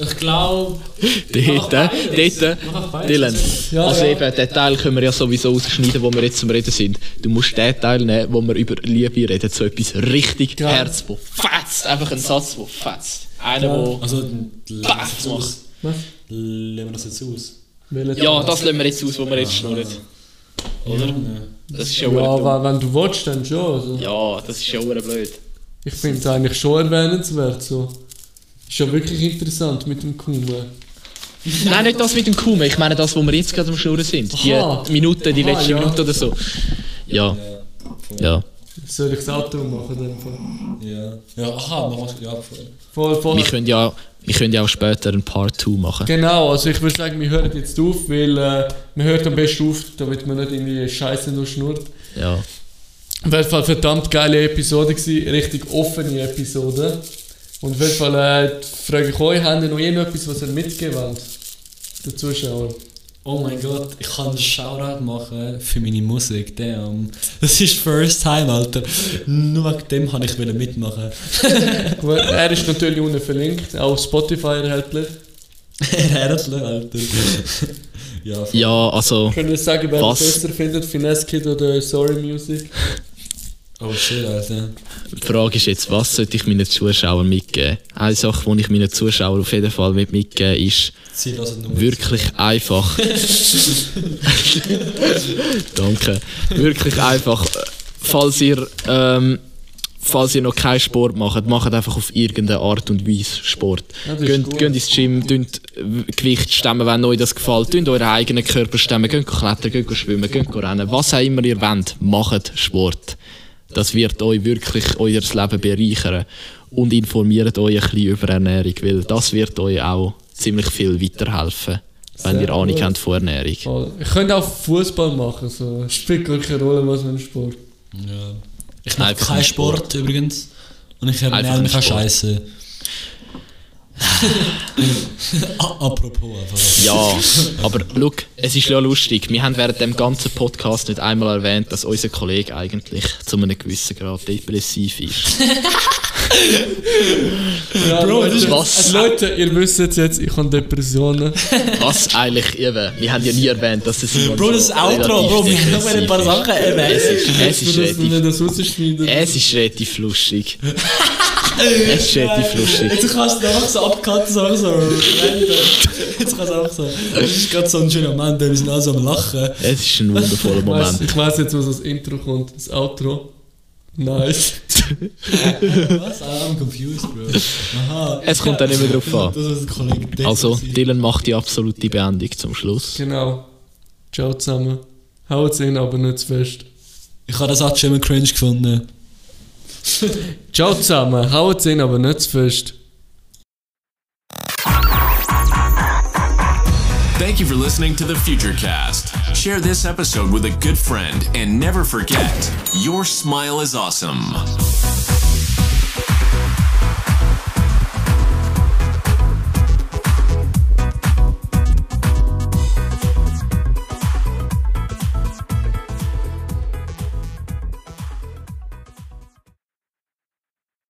Ich glaube... Dort, dort, Dylan. Ja, also ja. eben, den Teil können wir ja sowieso ausschneiden, wo wir jetzt zum Reden sind. Du musst den Teil nehmen, wo wir über Liebe reden, so etwas richtig Geil. Herz, wo fetzt. Einfach ein Satz, wo fetzt. Einer, wo... Also, das jetzt aus. Was? Lassen wir das jetzt aus. Ja, das lassen wir jetzt aus, wo wir jetzt schnurren. Oder? Das ist ja Ja, wenn, du willst, dann schon. Also. Ja, das ist ja blöd. Ich finde es eigentlich schon erwähnenswert. So. Ist ja wirklich interessant mit dem Kunden. Nein, nicht das mit dem Kumen. Ich meine das, wo wir jetzt gerade am Schnurren sind. Aha. Die Minute, die Aha, letzte ja. Minute oder so. Ja. Ja. Soll ich das Auto machen? Dann? Ja. Ja, aha, machen wir... Ja, voll. Voll, voll. Wir können ja, wir können ja auch später ein Part 2 machen. Genau, also ich würde sagen, wir hören jetzt auf, weil äh, man hört am besten auf, damit man nicht irgendwie Scheiße nur schnurrt. Ja. Auf jeden Fall verdammt geile Episode gewesen, richtig offene Episode. Und auf jeden Fall äh, frage ich euch, habt ihr noch irgendetwas, was ihr mitgeben wollt? den Zuschauern. Oh mein Gott, ich kann einen Shoutout machen für meine Musik. Damn. Das ist first time, Alter. Nur wegen dem kann ich wieder mitmachen. Gut, er ist natürlich unten verlinkt, auch auf Spotify erhältlich. Herzlich, Alter. ja. Ja, also, Können wir sagen, wer es besser findet, Finesse Kid oder Sorry Music? Oh shit, Alter. die Frage ist jetzt, was sollte ich meinen Zuschauern mitgeben? Eine Sache, die ich meinen Zuschauern auf jeden Fall mit mitgeben ist, wirklich einfach. Danke. Wirklich einfach, falls ihr, ähm, falls ihr noch keinen Sport macht, macht einfach auf irgendeine Art und Weise Sport. Ja, geht, geht ins Gym, tünt Gewicht stemmen, wenn euch das gefällt, tünt euren eigenen Körper stemmen, geht klettern, geht schwimmen, geht rennen, was auch immer ihr wollt, macht Sport. Das wird euch wirklich euer Leben bereichern und informiert euch ein bisschen über Ernährung, weil das wird euch auch ziemlich viel weiterhelfen, wenn Sehr ihr Ahnung gut. habt von Ernährung. Voll. Ich könnte auch Fußball machen, so. spielt gar keine Rolle, was für ein Sport. Ja. Ich mache keinen ein Sport, übrigens. Und ich ernähre mich auch Sport. scheiße. Apropos einfach. Ja, aber look, es ist ja lustig. Wir haben während dem ganzen Podcast nicht einmal erwähnt, dass unser Kollege eigentlich zu einem gewissen Grad depressiv ist. Ja, Bro, das Leute, ist- Was? Leute, ihr wisst jetzt, ich habe Depressionen. Was eigentlich eben, wir haben ja nie erwähnt, dass es Simon Bro, das so ist Outro, relativ Bro. Wir haben noch ein paar Sachen erwähnt. ist. Es ist, es ist relativ, das es ist relativ lustig. Es ist lustig. Jetzt kannst du einfach so abcutten, so, so random. Jetzt kannst du einfach so. Das ist gerade so ein schöner Moment, wir sind alle so am Lachen. Es ist ein wundervoller Moment. ich weiß jetzt, was als Intro kommt. Das Outro. Nice. Was? Ah, I'm confused, Bro. Aha. Es kommt dann nicht mehr drauf an. Das. Also. Dylan macht die absolute Beendung zum Schluss. Genau. Ciao zusammen. Haut's in, aber nicht zu fest. Ich habe das auch schon immer cringe gefunden. Ciao zusammen. Haut's in, aber nicht zu fest. Thank you for listening to the Futurecast. Share this episode with a good friend and never forget your smile is awesome.